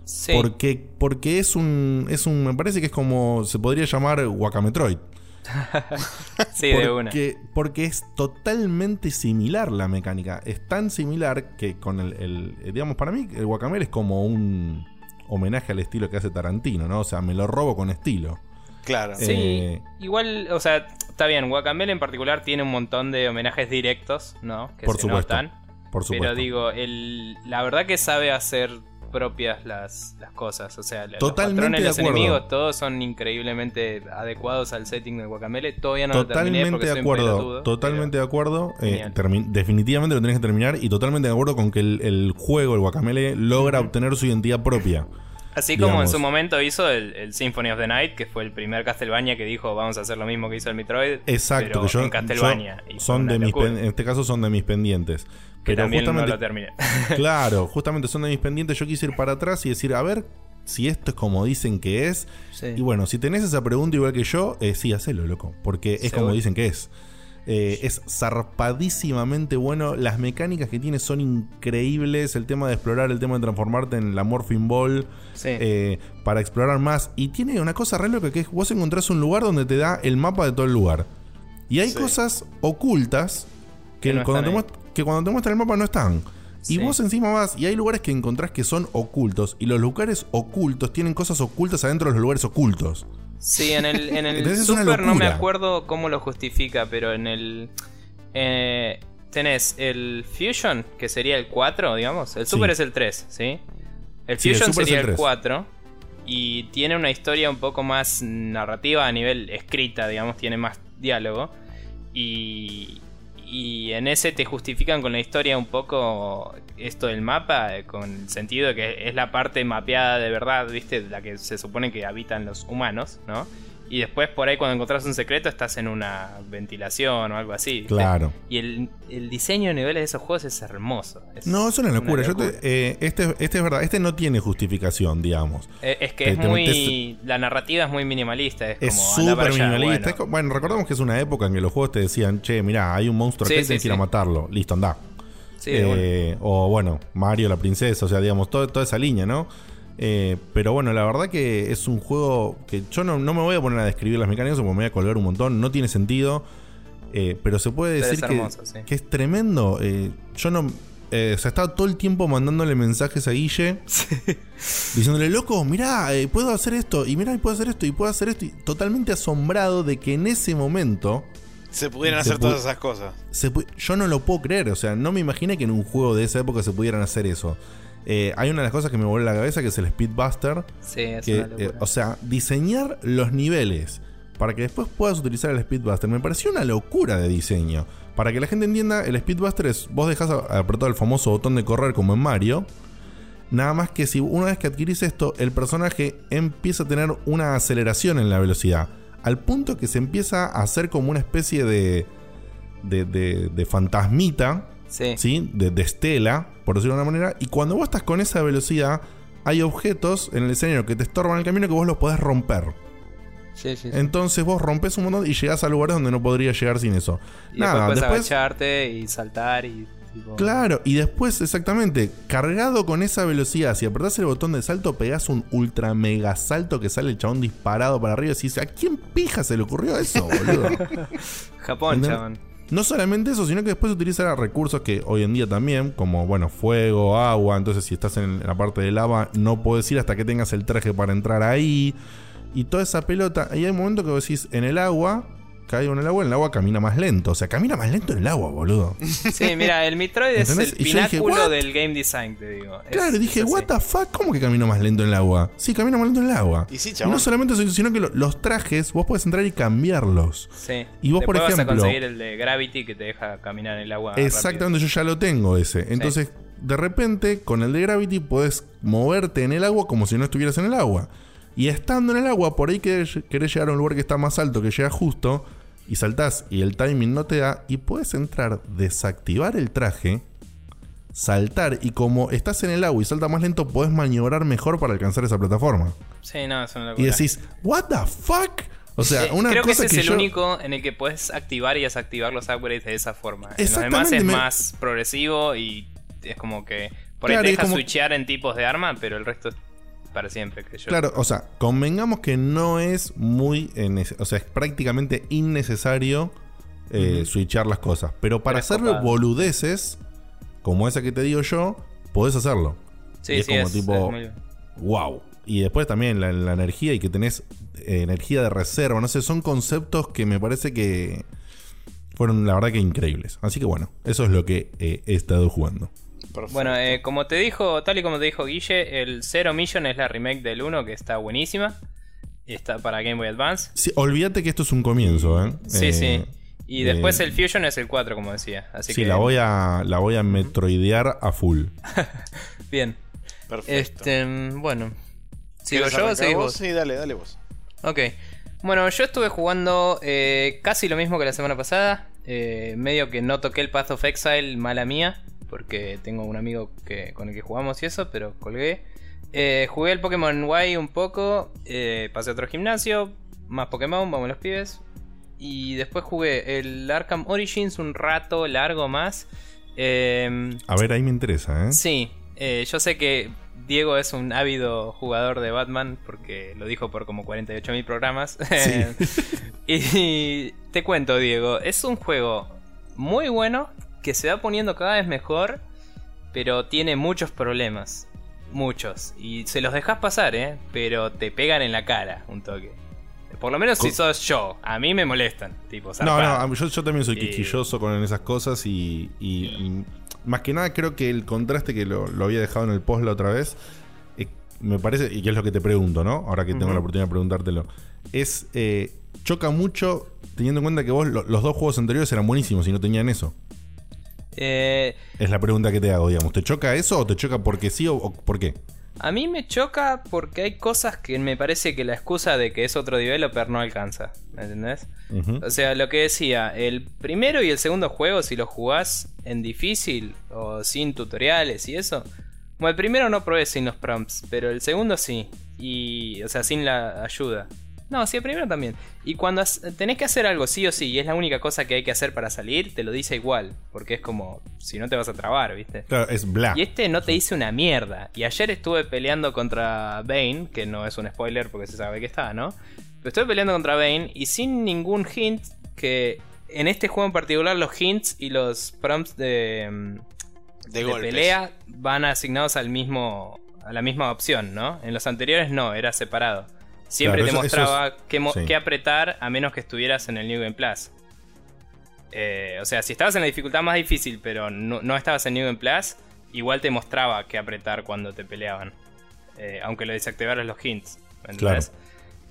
Sí. Porque, porque es un. es un. Me parece que es como. se podría llamar Guacametroid. sí, de una. Porque, porque es totalmente similar la mecánica. Es tan similar que con el, el- eh, digamos, para mí el Guacamele es como un homenaje al estilo que hace Tarantino, ¿no? O sea, me lo robo con estilo. Claro. Sí, Eh, igual, o sea, está bien, Guacamele en particular tiene un montón de homenajes directos, ¿no? Que Por se supuesto, notan. Por supuesto. Pero digo, el, la verdad que sabe hacer propias las, las cosas. O sea, los Totalmente patrones, de los acuerdo. enemigos, todos son increíblemente adecuados al setting de Guacamele. Todavía no lo terminé Totalmente porque de soy un acuerdo, totalmente de acuerdo. Eh, definitivamente lo tenés que terminar y totalmente de acuerdo con que el, el juego, el Guacamele, logra obtener su identidad propia. Así como en su momento hizo el, el Symphony of the Night, que fue el primer Castlevania que dijo vamos a hacer lo mismo que hizo el Metroid. Exacto, pero que yo, en Castlevania. yo- son de mis en este caso son de mis pendientes. Que Pero también justamente no lo terminé. Claro, justamente son de mis pendientes. Yo quise ir para atrás y decir, a ver si esto es como dicen que es. Sí. Y bueno, si tenés esa pregunta igual que yo, eh, sí, hacelo, loco. Porque es Seguro. como dicen que es. Eh, es zarpadísimamente bueno. Las mecánicas que tiene son increíbles. El tema de explorar, el tema de transformarte en la Morphine Ball. Sí. eh, para explorar más. Y tiene una cosa re loca que es vos encontrás un lugar donde te da el mapa de todo el lugar. Y hay Sí. cosas ocultas que, Que no cuando te que cuando te muestra el mapa no están. Y Sí. vos encima vas, y hay lugares que encontrás que son ocultos, y los lugares ocultos tienen cosas ocultas adentro de los lugares ocultos. Sí, en el, en el Super no me acuerdo cómo lo justifica, pero en el. eh, tenés el Fusion, que sería el 4, digamos. El Sí. Super es el 3, ¿sí? El Sí, Fusion sería el el 3. 4. Y tiene una historia un poco más narrativa a nivel escrita, digamos, tiene más diálogo. Y, y en ese te justifican con la historia un poco esto del mapa, eh, con el sentido de que es la parte mapeada de verdad, ¿viste? La que se supone que habitan los humanos, ¿no? Y después por ahí cuando encontrás un secreto estás en una ventilación o algo así. ¿viste? Claro. Y el, el diseño de niveles de esos juegos es hermoso. Es No, es una locura. Yo te- eh, este, este es verdad, este no tiene justificación, digamos. Eh, Es que te- es te muy. La narrativa es muy minimalista. Es, Es súper minimalista. bueno. Bueno. recordemos que es una época en que los juegos te decían, che, mirá, hay un monstruo Sí, sí, que ir a sí. matarlo. Listo, anda. Sí. Eh, O bueno, Mario la princesa, o sea, digamos, todo- toda esa línea, ¿no? Eh, pero bueno, la verdad que es un juego que yo no, no me voy a poner a describir las mecánicas porque me voy a colgar un montón, no tiene sentido. eh, pero se puede decir es que, hermoso, sí. que es tremendo. eh, yo no. eh, o sea, estaba todo el tiempo mandándole mensajes a Guille. Diciéndole, loco, mirá, eh, puedo hacer esto, y mirá, y puedo hacer esto, y puedo hacer esto. Y totalmente asombrado de que en ese momento Se pudieran Se hacer pu- todas esas cosas. se yo no lo puedo creer, o sea, no me imaginé que en un juego de esa época se pudieran hacer eso. Eh, hay una de las cosas que me voló la cabeza que es el Speedbuster. Sí, es Que, una locura. eh, o sea, diseñar los niveles para que después puedas utilizar el Speedbuster me pareció una locura de diseño. Para que la gente entienda, el Speedbuster es vos dejas apretado el famoso botón de correr como en Mario. Nada más que si una vez que adquirís esto, el personaje empieza a tener una aceleración en la velocidad. Al punto que se empieza a hacer como una especie de. de, de, fantasmita. Sí. De, de estela, por decirlo de una manera. Y cuando vos estás con esa velocidad, hay objetos en el escenario que te estorban el camino que vos los podés romper. Sí, sí, Entonces vos rompes un montón y llegás a lugares donde no podrías llegar sin eso. Y Nada, después, después agacharte y saltar y Claro, y después, exactamente, cargado con esa velocidad, si apretás el botón de salto, pegás un ultra mega salto que sale el chabón disparado para arriba. Y dices, ¿a quién pija se le ocurrió eso, boludo? Japón, chabón. No solamente eso, sino que después utiliza recursos que hoy en día también, como bueno, fuego, agua. Entonces, si estás en la parte de lava, no puedes ir hasta que tengas el traje para entrar ahí. Y toda esa pelota. Y hay un momento que vos decís, en el agua, caigo en el agua, en el agua camina más lento. O sea, camina más lento en el agua, boludo. Sí, mira, el Metroid es el pináculo del game design, te digo. Claro, dije, what the fuck, ¿cómo que camino más lento en el agua? Sí, camina más lento en el agua. Y, sí, no solamente eso, sino que los trajes, vos puedes entrar y cambiarlos. Sí. Y vos, por ejemplo. Vas a conseguir el de Gravity que te deja caminar en el agua. Exactamente, yo ya lo tengo ese. Entonces, de repente, con el de Gravity, puedes moverte en el agua como si no estuvieras en el agua. Y estando en el agua, por ahí querés, querés llegar a un lugar que está más alto, que llega justo y saltás y el timing no te da y puedes entrar, desactivar el traje, saltar y como estás en el agua y salta más lento, puedes maniobrar mejor para alcanzar esa plataforma. Sí, no, es una Y decís, ¿What the fuck? O sea, una Creo que ese es el único en el que puedes activar y desactivar los upgrades de esa forma. En los demás es más progresivo y es como que por ahí te deja switchear en tipos de arma, pero el resto es para siempre, que yo. Claro, o sea, convengamos que no es muy. o sea, es prácticamente innecesario eh, switchar las cosas. Pero para hacer boludeces, como esa que te digo yo, podés hacerlo. Sí, es como tipo. wow. Y después también la, energía y que tenés eh, energía de reserva. No sé, son conceptos que me parece que fueron la verdad que increíbles. Así que bueno, eso es lo que eh, he estado jugando. Bueno, eh, como te dijo, tal y como te dijo Guille, el Zero Mission es la remake del 1 que está buenísima. Está para Game Boy Advance. Sí, olvídate que esto es un comienzo, ¿eh? Sí, sí. Eh, y después el Fusion es el 4, como decía. Así sí, la voy a la voy a metroidear a full. Bien. Perfecto. Este, bueno. ¿Sigo yo o seguís vos? Sí, dale, dale vos. Ok. Bueno, yo estuve jugando eh, casi lo mismo que la semana pasada. medio que no toqué el Path of Exile, mala mía porque tengo un amigo que, con el que jugamos y eso, pero colgué. Eh, jugué el Pokémon Y un poco, eh, pasé a otro gimnasio, más Pokémon, vamos los pibes. Y después jugué el Arkham Origins un rato largo más. Em, a ver, ahí me interesa, ¿eh? Sí, eh, yo sé que Diego es un ávido jugador de Batman porque lo dijo por como 48.000 programas. y te cuento, Diego, es un juego muy bueno que se va poniendo cada vez mejor, pero tiene muchos problemas. Muchos. Y se los dejas pasar, ¿eh? Pero te pegan en la cara un toque. Por lo menos si sos yo. A mí me molestan. Tipo, no, no, yo, también soy quisquilloso con esas cosas y, más que nada creo que el contraste que lo, había dejado en el post la otra vez, eh, me parece, y que es lo que te pregunto, ¿no? Ahora que tengo la oportunidad de preguntártelo, es, eh, choca mucho teniendo en cuenta que vos los dos juegos anteriores eran buenísimos y no tenían eso. Eh, es la pregunta que te hago, digamos. ¿Te choca eso o te choca porque sí o, por qué? A mí me choca porque hay cosas que me parece que la excusa de que es otro developer no alcanza. ¿Me entendés? O sea, lo que decía, el primero y el segundo juego, si los jugás en difícil o sin tutoriales y eso. Bueno, el primero no probé sin los prompts, pero el segundo sí. Y, o sea, sin la ayuda. No, sí, el primero también. Y cuando tenés que hacer algo sí o sí, y es la única cosa que hay que hacer para salir, te lo dice igual. Porque es como, si no te vas a trabar, ¿viste? Claro, es bla. Y este no te dice una mierda. Y ayer estuve peleando contra Bane, que no es un spoiler porque se sabe que está, ¿no? Pero estuve peleando contra Bane y sin ningún hint que en este juego en particular los hints y los prompts de, mm, de, de pelea van asignados al mismo a la misma opción, ¿no? En los anteriores no, era separado. Siempre te mostraba qué, apretar a menos que estuvieras en el New Game Plus. Eh, o sea, si estabas en la dificultad más difícil, pero no, estabas en New Game Plus, igual te mostraba qué apretar cuando te peleaban. Eh, aunque lo desactivaras los hints.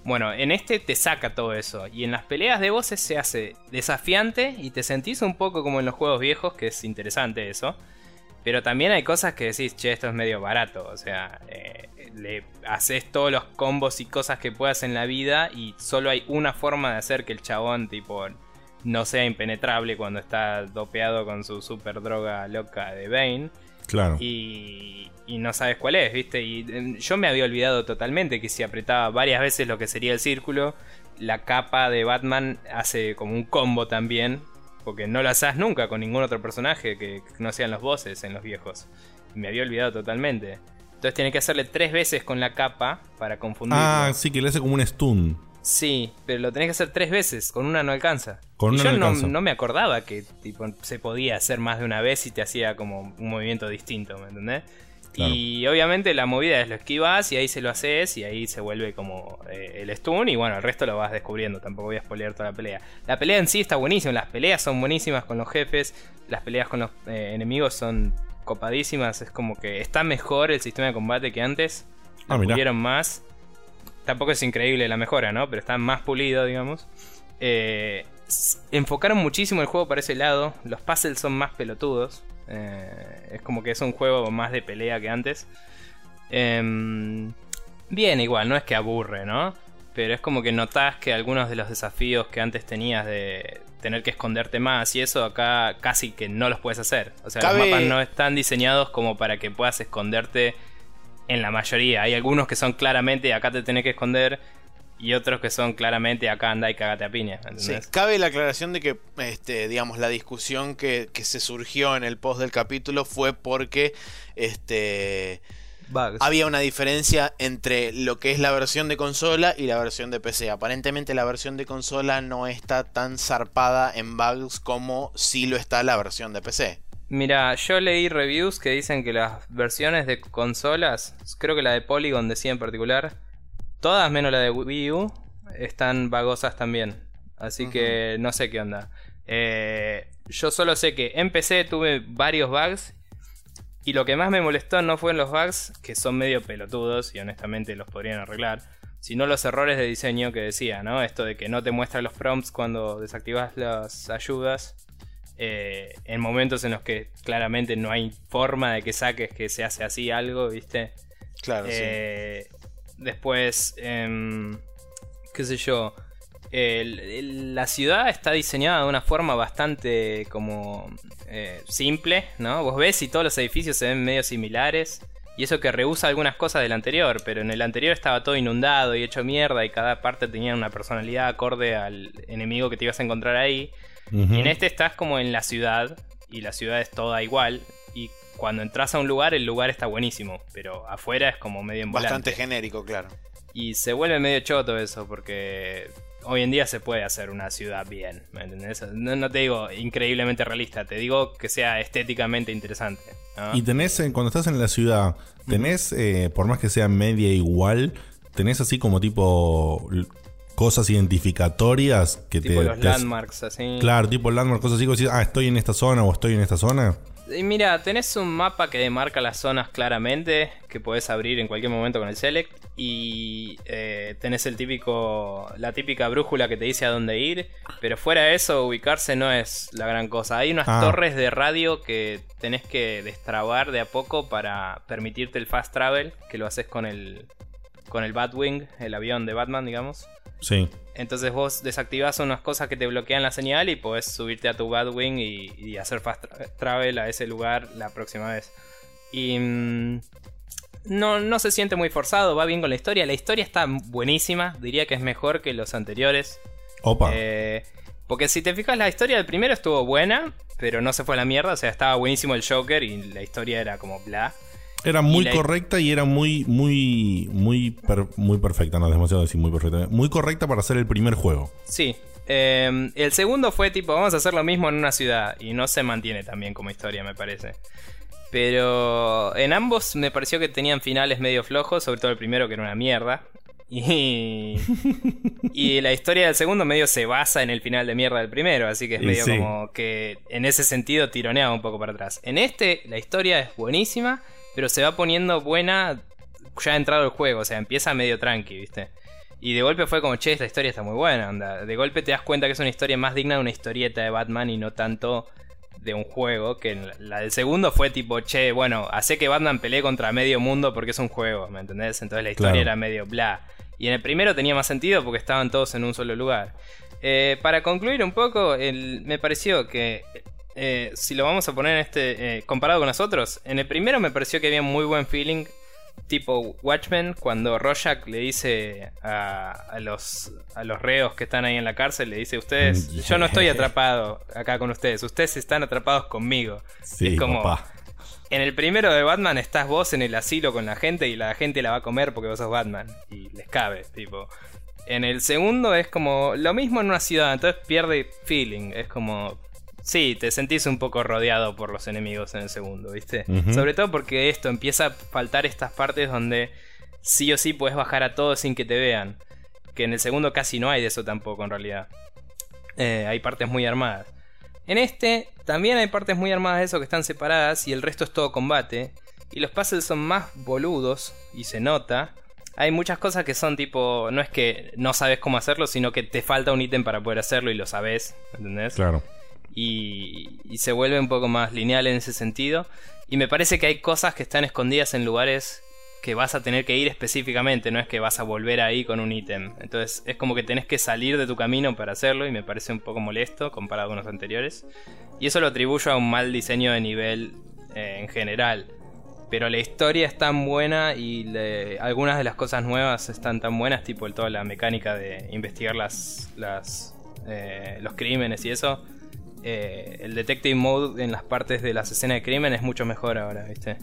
Bueno, en este te saca todo eso. Y en las peleas de voces se hace desafiante y te sentís un poco como en los juegos viejos, que es interesante eso. Pero también hay cosas que decís, che, esto es medio barato. O sea, eh, le haces todos los combos y cosas que puedas en la vida y solo hay una forma de hacer que el chabón, tipo, no sea impenetrable cuando está dopeado con su super droga loca de Bane. Claro. Y, y no sabes cuál es, ¿viste? Y em, yo me había olvidado totalmente que si apretaba varias veces lo que sería el círculo, la capa de Batman hace como un combo también. Porque no lo haces nunca con ningún otro personaje que no sean los bosses en los viejos. Me había olvidado totalmente. Entonces tiene que hacerle tres veces con la capa para confundirlo. Ah, sí, que le hace como un stun. Sí, pero lo tenés que hacer tres veces, con una no alcanza. Con y una yo no no, alcanza. no me acordaba que tipo, se podía hacer más de una vez y te hacía como un movimiento distinto, ¿me entendés? Claro. Y obviamente la movida es lo esquivas y ahí se lo haces y ahí se vuelve como eh, el stun y bueno, el resto lo vas descubriendo, tampoco voy a spoilear toda la pelea. La pelea en sí está buenísima, las peleas son buenísimas con los jefes, las peleas con los eh, enemigos son copadísimas, es como que está mejor el sistema de combate que antes, Ah, pulieron más. Tampoco es increíble la mejora, ¿no? Pero está más pulido, digamos. Eh, enfocaron muchísimo el juego para ese lado. Los puzzles son más pelotudos. Eh, es como que es un juego más de pelea que antes. Em, bien, igual, no es que aburre, ¿no? Pero es como que notás que algunos de los desafíos que antes tenías de tener que esconderte más y eso acá casi que no los puedes hacer. O sea, Cabe- los mapas no están diseñados como para que puedas esconderte en la mayoría. Hay algunos que son claramente acá te tenés que esconder y otros que son claramente acá andá y cagate a piña. Sí, cabe la aclaración de que, este, digamos, la discusión que, que se surgió en el post del capítulo fue porque, este, había una diferencia entre lo que es la versión de consola y la versión de PC. Aparentemente la versión de consola no está tan zarpada en bugs como si lo está la versión de PC. Mira, yo leí reviews que dicen que las versiones de consolas, creo que la de Polygon decía en particular, todas menos la de Wii U, están vagosas también. Así que no sé qué onda. Eh, yo solo sé que en PC tuve varios bugs. Y lo que más me molestó no fueron los bugs, que son medio pelotudos y honestamente los podrían arreglar, sino los errores de diseño que decía, ¿no? Esto de que no te muestra los prompts cuando desactivas las ayudas. eh, en momentos en los que claramente no hay forma de que saques que se hace así algo, ¿viste? Claro, sí. Eh, Después, em, qué sé yo, el- el- la ciudad está diseñada de una forma bastante como eh, simple, ¿no? Vos ves y todos los edificios se ven medio similares. Y eso que rehúsa algunas cosas del anterior, pero en el anterior estaba todo inundado y hecho mierda y cada parte tenía una personalidad acorde al enemigo que te ibas a encontrar ahí. Y en este estás como en la ciudad y la ciudad es toda igual. Y cuando entras a un lugar, el lugar está buenísimo, pero afuera es como medio en Bastante genérico, claro. Y se vuelve medio choto eso, porque hoy en día se puede hacer una ciudad bien, ¿me entendés? No, no te digo increíblemente realista, te digo que sea estéticamente interesante. ¿no? Y tenés, eh, cuando estás en la ciudad, tenés, eh, por más que sea media igual, tenés así como tipo cosas identificatorias que tipo te... los te- landmarks, así. Claro, tipo landmark, cosas así, como decís, ah, estoy en esta zona o estoy en esta zona. Mira, tenés un mapa que demarca las zonas claramente, que podés abrir en cualquier momento con el select. Y eh, tenés el típico, la típica brújula que te dice a dónde ir. Pero fuera de eso, ubicarse no es la gran cosa. Hay unas Ah. torres de radio que tenés que destrabar de a poco para permitirte el fast travel, que lo haces con el, con el Batwing, el avión de Batman, digamos. Sí. Entonces vos desactivás unas cosas que te bloquean la señal y podés subirte a tu Batwing y, y hacer fast tra- travel a ese lugar la próxima vez. Y mm, no, no se siente muy forzado, va bien con la historia. La historia está buenísima, diría que es mejor que los anteriores. Opa. Eh, porque si te fijas, la historia del primero estuvo buena, pero no se fue a la mierda. O sea, estaba buenísimo el Joker y la historia era como bla. Era muy la- correcta y era muy, muy, muy, per- muy perfecta. No es demasiado decir muy perfecta. Muy correcta para hacer el primer juego. Sí. eh, el segundo fue tipo, vamos a hacer lo mismo en una ciudad. Y no se mantiene también como historia, me parece. Pero en ambos me pareció que tenían finales medio flojos, sobre todo el primero que era una mierda. Y, y la historia del segundo medio se basa en el final de mierda del primero, así que es medio sí. como que en ese sentido tironeaba un poco para atrás. En este la historia es buenísima, pero se va poniendo buena ya ha entrado el juego, o sea, empieza medio tranqui, ¿viste? Y de golpe fue como, che, esta historia está muy buena, anda. De golpe te das cuenta que es una historia más digna de una historieta de Batman y no tanto de un juego, que la del segundo fue tipo, che, bueno, hace que Batman pelee contra medio mundo porque es un juego, ¿me entendés? Entonces la historia era medio bla. Y en el primero tenía más sentido porque estaban todos en un solo lugar. Eh, para concluir un poco, me pareció que eh, si lo vamos a poner en este eh, comparado con nosotros, en el primero me pareció que había muy buen feeling tipo Watchmen, cuando Rorschach le dice a, los, a los reos que están ahí en la cárcel, le dice, ustedes, yo no estoy atrapado acá con ustedes, ustedes están atrapados conmigo. Sí, como... En el primero de Batman estás vos en el asilo con la gente y la gente la va a comer porque vos sos Batman. Y les cabe, tipo. En el segundo es como lo mismo en una ciudad, entonces pierde feeling. Es como, Sí, te sentís un poco rodeado por los enemigos en el segundo, ¿viste? Sobre todo porque esto empieza a faltar estas partes donde sí o sí puedes bajar a todos sin que te vean. Que en el segundo casi no hay de eso tampoco en realidad. Eh, hay partes muy armadas. En este también hay partes muy armadas de eso que están separadas y el resto es todo combate. Y los puzzles son más boludos y se nota. Hay muchas cosas que son tipo, no es que no sabes cómo hacerlo, sino que te falta un ítem para poder hacerlo y lo sabes, ¿entendés? Claro y, se vuelve un poco más lineal en ese sentido. Y me parece que hay cosas que están escondidas en lugares que vas a tener que ir específicamente, no es que vas a volver ahí con un ítem. Entonces es como que tenés que salir de tu camino para hacerlo y me parece un poco molesto comparado con los anteriores. Y eso lo atribuyo a un mal diseño de nivel eh, en general. Pero la historia es tan buena y algunas de las cosas nuevas están tan buenas, tipo toda la mecánica de investigar las, las eh, los crímenes y eso eh, el detective mode en las partes de las escenas de crimen es mucho mejor ahora, ¿viste?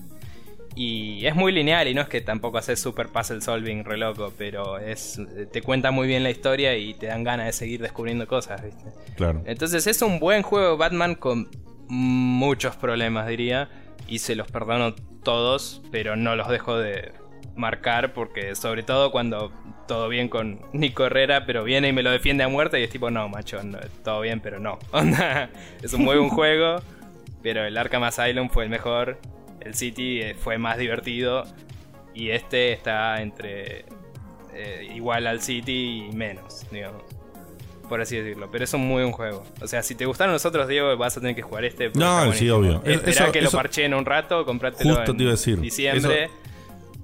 Y es muy lineal y no es que tampoco haces super puzzle solving re loco, pero es te cuenta muy bien la historia y te dan ganas de seguir descubriendo cosas, ¿viste? Claro. Entonces es un buen juego Batman con muchos problemas, diría, y se los perdono todos, pero no los dejo de marcar porque sobre todo cuando todo bien con Nico Herrera, pero viene y me lo defiende a muerte y es tipo, no, macho, todo bien, pero no. es un muy buen juego, pero el Arkham Asylum fue el mejor, el City eh, fue más divertido y este está entre eh, igual al City y menos, digamos. Por así decirlo, pero es un muy buen juego. O sea, si te gustaron los otros, Diego, vas a tener que jugar este. No, sí, obvio. Esperá que lo parche en un rato, comprátelo en diciembre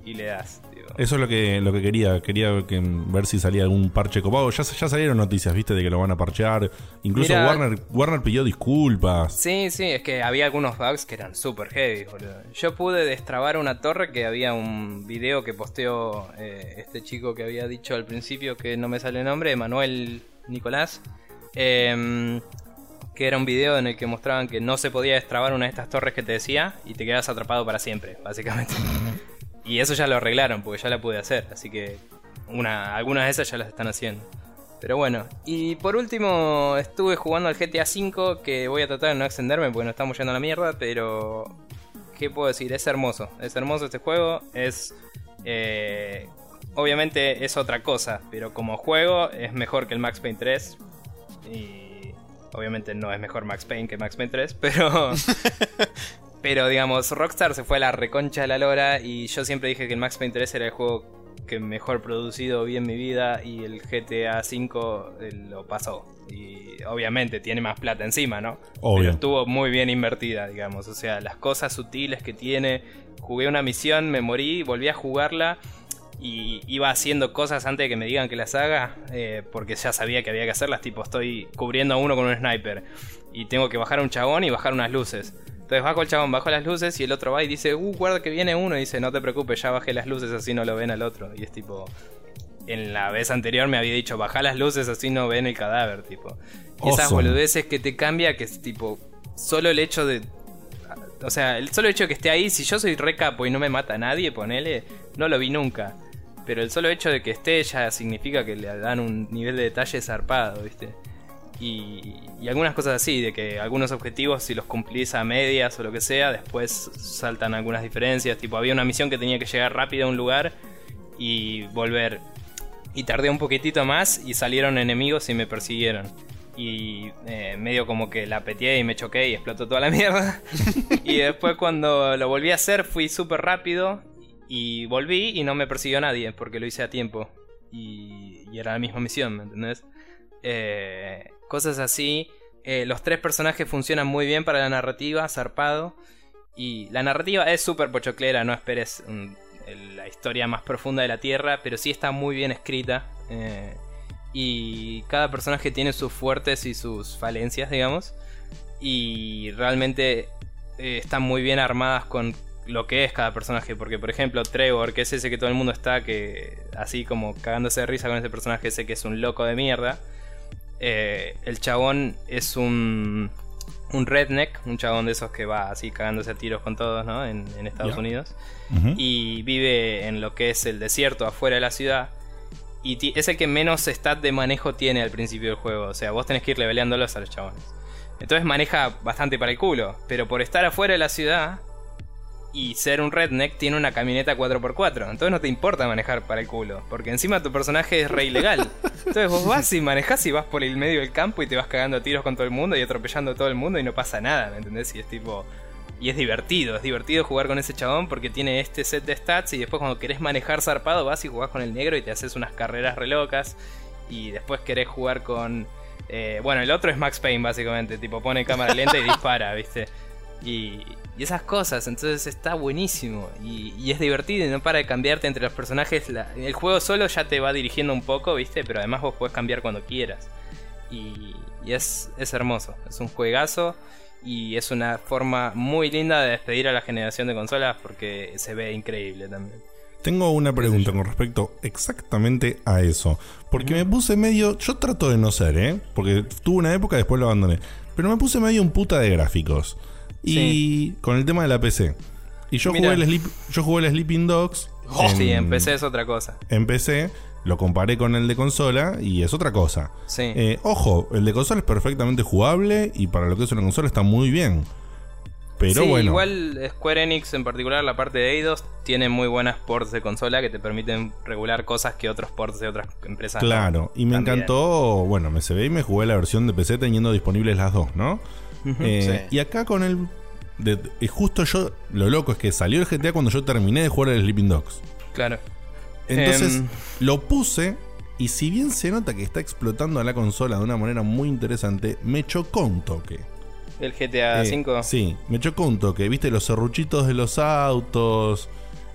y le das. Eso es lo que, lo que quería. Quería ver si salía algún parche copado. Ya, ya salieron noticias, viste, de que lo van a parchear. Incluso Warner, Warner pidió disculpas. Sí, sí, es que había algunos bugs que eran super heavy, boludo. Yo pude destrabar una torre que había un video que posteó eh, este chico que había dicho al principio que no me sale el nombre, Manuel Nicolás. Em, que era un video en el que mostraban que no se podía destrabar una de estas torres que te decía y te quedas atrapado para siempre, básicamente. Y eso ya lo arreglaron, porque ya la pude hacer. Así que una, algunas de esas ya las están haciendo. Pero bueno, y por último estuve jugando al GTA V, que voy a tratar de no extenderme porque no estamos yendo a la mierda, pero... ¿Qué puedo decir? Es hermoso. Es hermoso este juego. Es... Eh, obviamente es otra cosa, pero como juego es mejor que el Max Payne 3. Y obviamente no es mejor Max Payne que Max Payne 3, pero Pero digamos, Rockstar se fue a la reconcha de la lora y yo siempre dije que el Max Payne 3 era el juego que mejor producido vi en mi vida y el GTA V eh, lo pasó. Y obviamente tiene más plata encima, ¿no? Pero estuvo muy bien invertida, digamos. O sea, las cosas sutiles que tiene. Jugué una misión, me morí, volví a jugarla y iba haciendo cosas antes de que me digan que las haga, eh, porque ya sabía que había que hacerlas, tipo estoy cubriendo a uno con un sniper y tengo que bajar a un chabón y bajar unas luces. Entonces bajo el chabón, bajo las luces y el otro va y dice, uh, guarda que viene uno. Y dice, no te preocupes, ya bajé las luces así no lo ven al otro. Y es tipo, en la vez anterior me había dicho, baja las luces así no ven el cadáver, tipo. Y esas boludeces que te cambia, que es tipo, solo el hecho de... O sea, el solo hecho de que esté ahí, si yo soy re capo y no me mata a nadie, ponele, no lo vi nunca. Pero el solo hecho de que esté ya significa que le dan un nivel de detalle zarpado, ¿viste? Y, algunas cosas así, de que algunos objetivos si los cumplís a medias o lo que sea, después saltan algunas diferencias. Tipo, había una misión que tenía que llegar rápido a un lugar y volver. Y tardé un poquitito más y salieron enemigos y me persiguieron. Y eh, medio como que la peteé y me choqué y explotó toda la mierda. y después cuando lo volví a hacer fui súper rápido y volví y no me persiguió nadie porque lo hice a tiempo. Y, y era la misma misión, ¿me entendés? Eh, cosas así. Eh, los tres personajes funcionan muy bien para la narrativa, zarpado. Y la narrativa es súper pochoclera, no esperes la historia más profunda de la Tierra, pero sí está muy bien escrita. Eh, y cada personaje tiene sus fuertes y sus falencias, digamos. Y realmente eh, están muy bien armadas con lo que es cada personaje. Porque, por ejemplo, Trevor, que es ese que todo el mundo está, que así como cagándose de risa con ese personaje, ese que es un loco de mierda. Eh, el chabón es un, un redneck, un chabón de esos que va así cagándose a tiros con todos, ¿no? En, Estados Unidos. Y vive en lo que es el desierto afuera de la ciudad. Y es el que menos stat de manejo tiene al principio del juego. O sea, vos tenés que ir leveleándolos a los chabones. Entonces maneja bastante para el culo. Pero por estar afuera de la ciudad, y ser un redneck tiene una camioneta 4x4. Entonces no te importa manejar para el culo. Porque encima tu personaje es re ilegal. Entonces vos vas y manejás y vas por el medio del campo y te vas cagando a tiros con todo el mundo y atropellando a todo el mundo y no pasa nada, ¿me entendés? Y es tipo. Y es divertido, es divertido jugar con ese chabón porque tiene este set de stats y después cuando querés manejar zarpado vas y jugás con el negro y te haces unas carreras re locas. Y después querés jugar con... Eh, bueno, el otro es Max Payne básicamente, tipo pone cámara lenta y dispara, ¿viste? Y, y esas cosas. Entonces está buenísimo y, es divertido y no para de cambiarte entre los personajes. el juego solo ya te va dirigiendo un poco, ¿viste? Pero además vos puedes cambiar cuando quieras. Y, es, es hermoso, es un juegazo y es una forma muy linda de despedir a la generación de consolas porque se ve increíble también. Tengo una pregunta con respecto exactamente a eso. Porque me puse medio. Yo trato de no ser, ¿eh? Porque tuve una época, después lo abandoné. Pero me puse medio un puta de gráficos. Y con el tema de la PC. Y yo jugué, el yo jugué el Sleeping Dogs. Oh, sí, en PC es otra cosa. En PC lo comparé con el de consola y es otra cosa. Sí. Eh, ojo, el de consola es perfectamente jugable y para lo que es una consola está muy bien. Pero sí, bueno. Igual Square Enix, en particular la parte de Eidos, tiene muy buenas ports de consola que te permiten regular cosas que otros ports de otras empresas. Claro, y me encantó. Bueno, me se ve y me jugué la versión de PC teniendo disponibles las dos, ¿no? Eh, y acá con el. y justo yo. Lo loco es que salió el GTA cuando yo terminé de jugar el Sleeping Dogs. Claro. Entonces em. lo puse. Y si bien se nota que está explotando a la consola de una manera muy interesante, me chocó un toque. ¿El GTA V? Eh, sí, me chocó un toque. ¿Viste los serruchitos de los autos?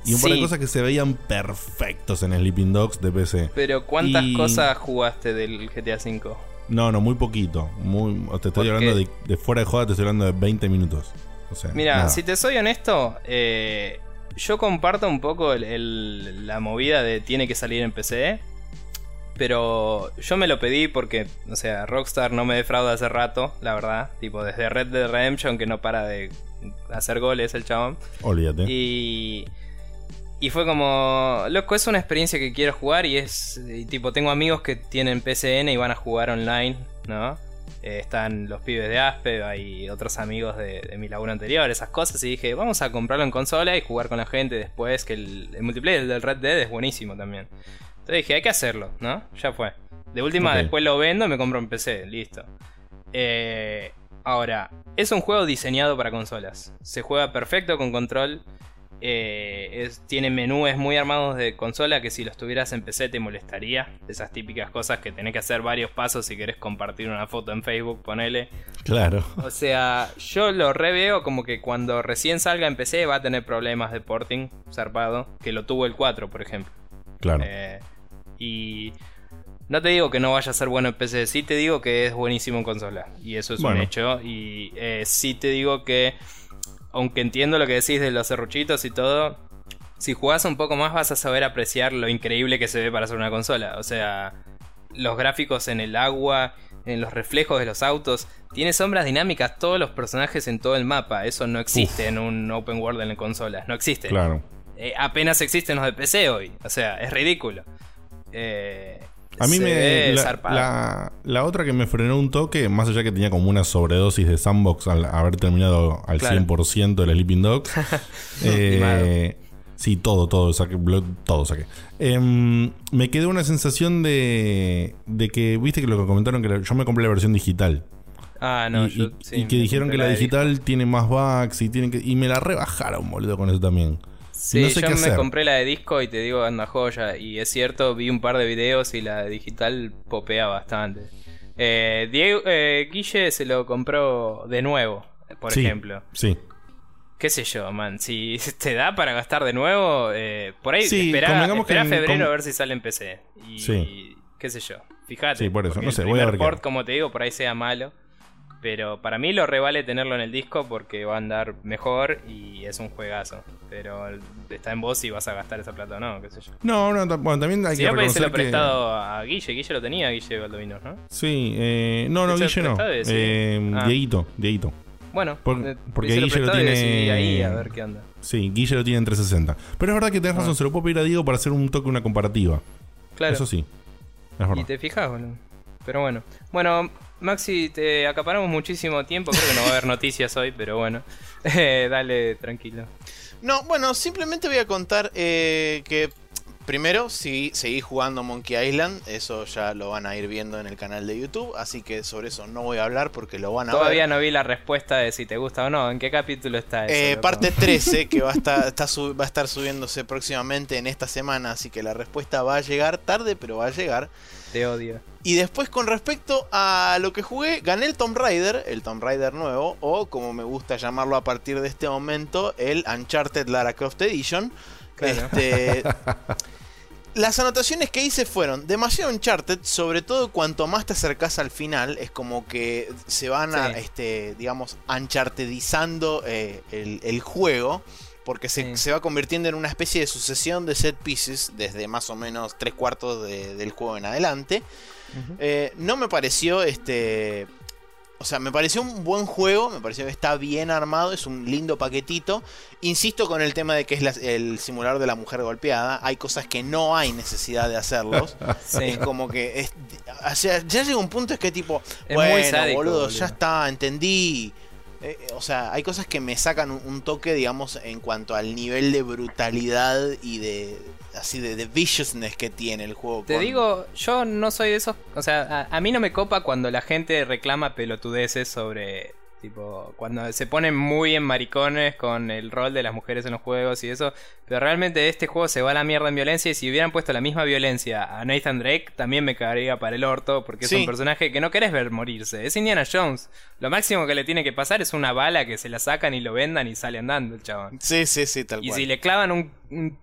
Y un par de cosas que se veían perfectos en Sleeping Dogs de PC. Pero ¿cuántas cosas jugaste del GTA V? No, no, muy poquito. Muy, te estoy hablando de, fuera de joda, te estoy hablando de 20 minutos. O sea, Mira, si te soy honesto, eh, yo comparto un poco la movida de tiene que salir en PC. Pero yo me lo pedí porque, o sea, Rockstar no me defrauda hace rato, la verdad. Tipo, desde Red Dead Redemption que no para de hacer goles el chabón. Olvídate. Y y fue como, loco, es una experiencia que quiero jugar y es, tipo, tengo amigos que tienen PCN y van a jugar online, ¿no? Eh, están los pibes de Aspe, hay otros amigos de, mi laburo anterior, esas cosas, y dije, vamos a comprarlo en consola y jugar con la gente después, que el, multiplayer del Red Dead es buenísimo también. Entonces dije, hay que hacerlo, ¿no? Ya fue. De última, después lo vendo y me compro en PC, listo. Eh, ahora, es un juego diseñado para consolas. Se juega perfecto con control. Eh, tiene menús muy armados de consola que si los tuvieras en PC te molestaría. Esas típicas cosas que tenés que hacer varios pasos si querés compartir una foto en Facebook, ponele. Claro. O sea, yo lo reveo como que cuando recién salga en PC va a tener problemas de porting zarpado, que lo tuvo el 4, por ejemplo. Claro. Eh, y no te digo que no vaya a ser bueno en PC, sí te digo que es buenísimo en consola. Y eso es un hecho. Y eh, sí te digo que aunque entiendo lo que decís de los serruchitos y todo, si jugás un poco más vas a saber apreciar lo increíble que se ve para hacer una consola. O sea, los gráficos en el agua, en los reflejos de los autos, tiene sombras dinámicas todos los personajes en todo el mapa. Eso no existe en un open world en la consola, no existe. Claro. Eh, apenas existen los de PC hoy, o sea, es ridículo. Eh, a mí me. La, la, otra que me frenó un toque, más allá que tenía como una sobredosis de sandbox al haber terminado al 100% del Sleeping Dogs. eh, sí, todo, todo, saqué, todo saqué. Em, me quedó una sensación de, de que, viste que lo que comentaron, que yo me compré la versión digital. Ah, no, y, yo, y que dijeron que la, digital tiene más bugs y, tienen que, y me la rebajaron, boludo, con eso también. Sí, yo me compré la de disco y te digo, anda joya. Y es cierto, vi un par de videos y la digital popea bastante. Eh, Diego, eh, Guille se lo compró de nuevo, por ejemplo. Sí. Qué sé yo, man. Si te da para gastar de nuevo, eh, por ahí sí, espera, febrero a ver si sale en PC. Y, sí. qué sé yo. Fíjate. Sí, por eso. No sé, voy a ver. Port, como te digo, por ahí sea malo. Pero para mí lo revale tenerlo en el disco porque va a andar mejor y es un juegazo. Pero está en vos si vas a gastar esa plata o no, qué sé yo. No, no, bueno, también hay que reconocer se lo prestado a Guille. Guille lo tenía, Guille Baldovino, ¿no? Sí, eh, no, no, Guille no. Eh, ah. Dieguito, Dieguito. Bueno, eh, porque Guille lo tiene. Ahí a ver qué anda. Sí, Guille lo tiene en 360. Pero es verdad que tenés razón, ah. se lo puedo pedir a Diego para hacer un toque, una comparativa. Claro. Eso sí. Es verdad. Y te fijas, bueno. Pero bueno. Bueno, Maxi, te acaparamos muchísimo tiempo. Creo que no va a haber noticias hoy, pero bueno. Eh, dale, tranquilo. No, bueno, simplemente voy a contar eh, que primero, si seguís jugando Monkey Island, eso ya lo van a ir viendo en el canal de YouTube, así que sobre eso no voy a hablar porque lo van a Todavía no vi la respuesta de si te gusta o no. ¿En qué capítulo está eso? Eh, parte 13, que va a, estar, va a estar subiéndose próximamente en esta semana, así que la respuesta va a llegar tarde, pero va a llegar. Te odio. Y después con respecto a lo que jugué, gané el Tomb Raider, el Tomb Raider nuevo, o como me gusta llamarlo a partir de este momento, el Uncharted Lara Croft Edition. Este, las anotaciones que hice fueron demasiado Uncharted, sobre todo cuanto más te acercas al final, es como que se van a, este, digamos, Unchartedizando eh, el, juego porque se, va convirtiendo en una especie de sucesión de set pieces desde más o menos tres cuartos del juego en adelante. Eh, no me pareció este. O sea, me pareció un buen juego, me pareció que está bien armado, es un lindo paquetito. Insisto con el tema de que es el simulador de la mujer golpeada. Hay cosas que no hay necesidad de hacerlos. Es como que. o sea, ya llega un punto es que tipo. bueno, boludo, ya está, entendí. Eh, o sea, hay cosas que me sacan un, toque, digamos, en cuanto al nivel de brutalidad y de, así de, viciousness que tiene el juego. Te digo, yo no soy de esos. O sea, a, mí no me copa cuando la gente reclama pelotudeces sobre Tipo, cuando se ponen muy en maricones con el rol de las mujeres en los juegos y eso. Pero realmente este juego se va a la mierda en violencia. Y si hubieran puesto la misma violencia a Nathan Drake, también me cagaría para el orto. Porque es un personaje que no querés ver morirse. Es Indiana Jones. Lo máximo que le tiene que pasar es una bala que se la sacan y lo vendan y sale andando el chabón. Sí, sí, sí, tal y si le clavan un,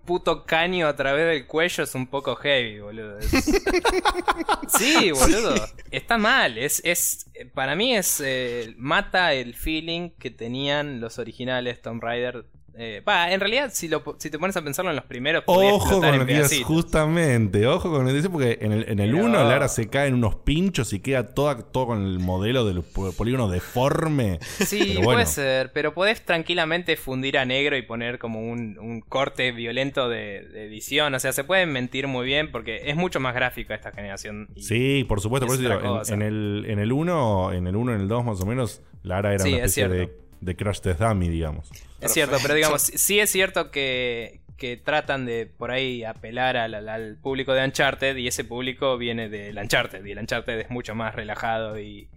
puto caño a través del cuello es un poco heavy, boludo. sí, boludo. Está mal. Es, es, para mí es. Eh, mata el feeling que tenían los originales Tomb Raider eh, en realidad, si, lo, si te pones a pensarlo en los primeros. Ojo con lo que es justamente. Ojo con lo que dice, porque en el, en el 1 Lara se cae en unos pinchos y queda toda, todo con el modelo del polígono deforme. Sí, puede ser, pero podés tranquilamente fundir a negro y poner como un, corte violento de, edición. O sea, se pueden mentir muy bien porque es mucho más gráfica esta generación. Sí, por supuesto. Por eso en, el, en el 1, en el 1, en el 2 más o menos, Lara era una especie de, de Crash Test Dummy, digamos. Es cierto, pero digamos, sí es cierto que, que tratan de por ahí apelar al, público de Uncharted y ese público viene del Uncharted y el Uncharted es mucho más relajado y,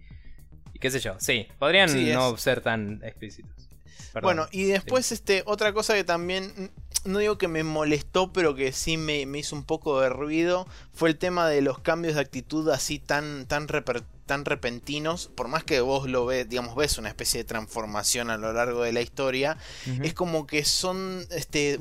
qué sé yo. Sí, podrían no ser tan explícitos. bueno, y después este otra cosa que también no digo que me molestó, pero que sí me, me, hizo un poco de ruido, fue el tema de los cambios de actitud así tan, tan tan repentinos, por más que vos lo ves, digamos, ves una especie de transformación a lo largo de la historia, es como que son este,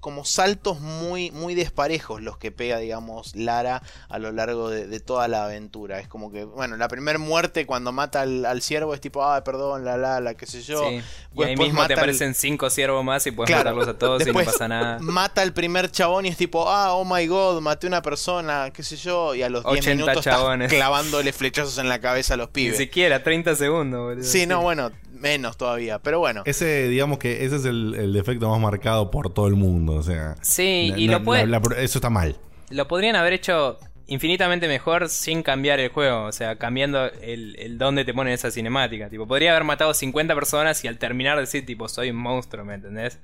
como saltos muy, muy desparejos los que pega, digamos, Lara a lo largo de, toda la aventura. Es como que, bueno, la primera muerte cuando mata al, al ciervo es tipo, ah, perdón, la, la, la, qué sé yo. Y ahí mismo te aparecen cinco ciervos más y puedes matarlos a todos no pasa nada. Mata al primer chabón y es tipo, ah, oh my god, maté una persona, qué sé yo, y a los 10 minutos clavándole flechazos en la cabeza a los pibes. Ni siquiera, 30 segundos, boludo. Sí, no, bueno, menos todavía, pero bueno. Ese, digamos que ese es el, defecto más marcado por todo el mundo, o sea. Sí, y lo puede... eso está mal. Lo podrían haber hecho infinitamente mejor sin cambiar el juego, o sea, cambiando el, el dónde te ponen esa cinemática. Tipo, podría haber matado 50 personas y al terminar decir, tipo, soy un monstruo, ¿me entendés?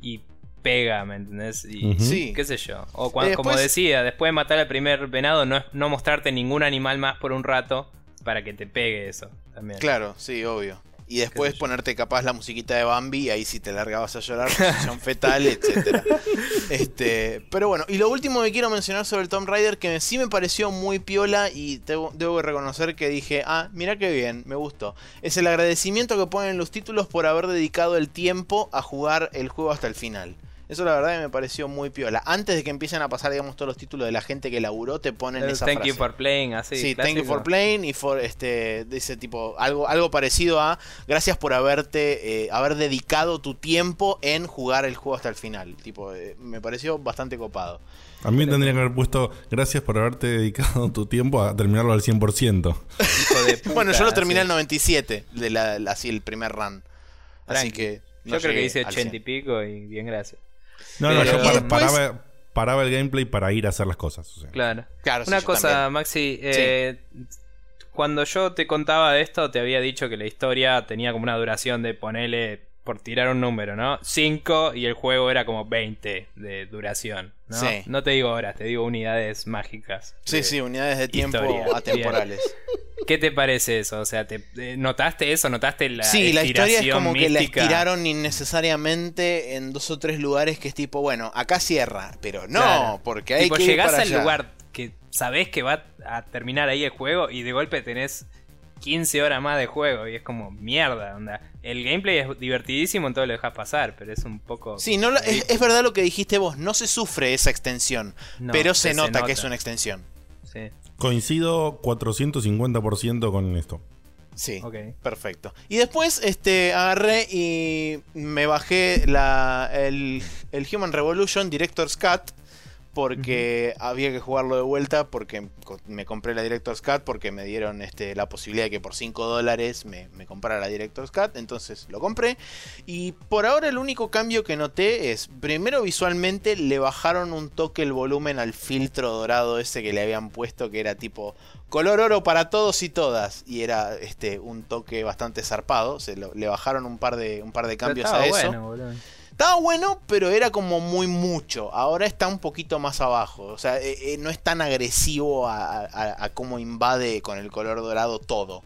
Y pega, ¿me entendés? Y sí. qué sé yo. O cuando, como decía, después de matar al primer venado, no, no mostrarte ningún animal más por un rato para que te pegue eso también. Claro, sí, obvio. y después ponerte capaz la musiquita de Bambi y ahí sí te largabas a llorar, posición fetal, etcétera. Este, pero bueno, y lo último que quiero mencionar sobre el Tomb Raider que sí me pareció muy piola y debo, debo reconocer que dije, ah, mira qué bien, me gustó. Es el agradecimiento que ponen los títulos por haber dedicado el tiempo a jugar el juego hasta el final. Eso la verdad me pareció muy piola. Antes de que empiecen a pasar, digamos, todos los títulos de la gente que laburó, te ponen esa thank frase. you for playing, así. Sí, thank you for playing y for este de ese tipo algo algo parecido a gracias por haberte eh, haber dedicado tu tiempo en jugar el juego hasta el final. Tipo, eh, me pareció bastante copado. A mí tendría que haber puesto gracias por haberte dedicado tu tiempo a terminarlo al 100%. bueno, yo lo terminé al 97, de la, así el primer run. Así que yo creo que hice 80 y pico y bien gracias. No, no, yo paraba, paraba, el gameplay para ir a hacer las cosas. Claro. claro. Una cosa, Maxi. Eh, cuando yo te contaba de esto, te había dicho que la historia tenía como una duración de ponerle por tirar un número, ¿no? 5 y el juego era como 20 de duración, ¿no? No te digo horas, te digo unidades mágicas. Sí, sí, unidades de tiempo atemporales. ¿Qué te parece eso? O sea, ¿te, eh, ¿notaste eso? ¿Notaste la Sí, la historia es como que la estiraron innecesariamente en dos o tres lugares que es tipo, bueno, acá cierra, pero no, porque hay que ir llegás al lugar que sabés que va a terminar ahí el juego y de golpe tenés 15 horas más de juego y es como mierda, onda. El gameplay es divertidísimo, entonces lo dejas pasar, pero es un poco... Sí, no es, verdad lo que dijiste vos, no se sufre esa extensión, pero se, nota, que es una extensión. Sí. Coincido 450% con esto. Sí, perfecto. Y después este, agarré y me bajé la, el, el Human Revolution Director's Cut porque había que jugarlo de vuelta porque me compré la Director's Cut porque me dieron este, la posibilidad de que por 5 dólares me, me, comprara la Director's Cut, entonces lo compré. Y por ahora el único cambio que noté es, primero visualmente le bajaron un toque el volumen al filtro dorado ese que le habían puesto que era tipo color oro para todos y todas y era este un toque bastante zarpado, se le bajaron un par de, un par de cambios a eso. Estaba bueno, pero era como muy mucho. Ahora está un poquito más abajo. O sea, eh, eh, no es tan agresivo a, a cómo invade con el color dorado todo.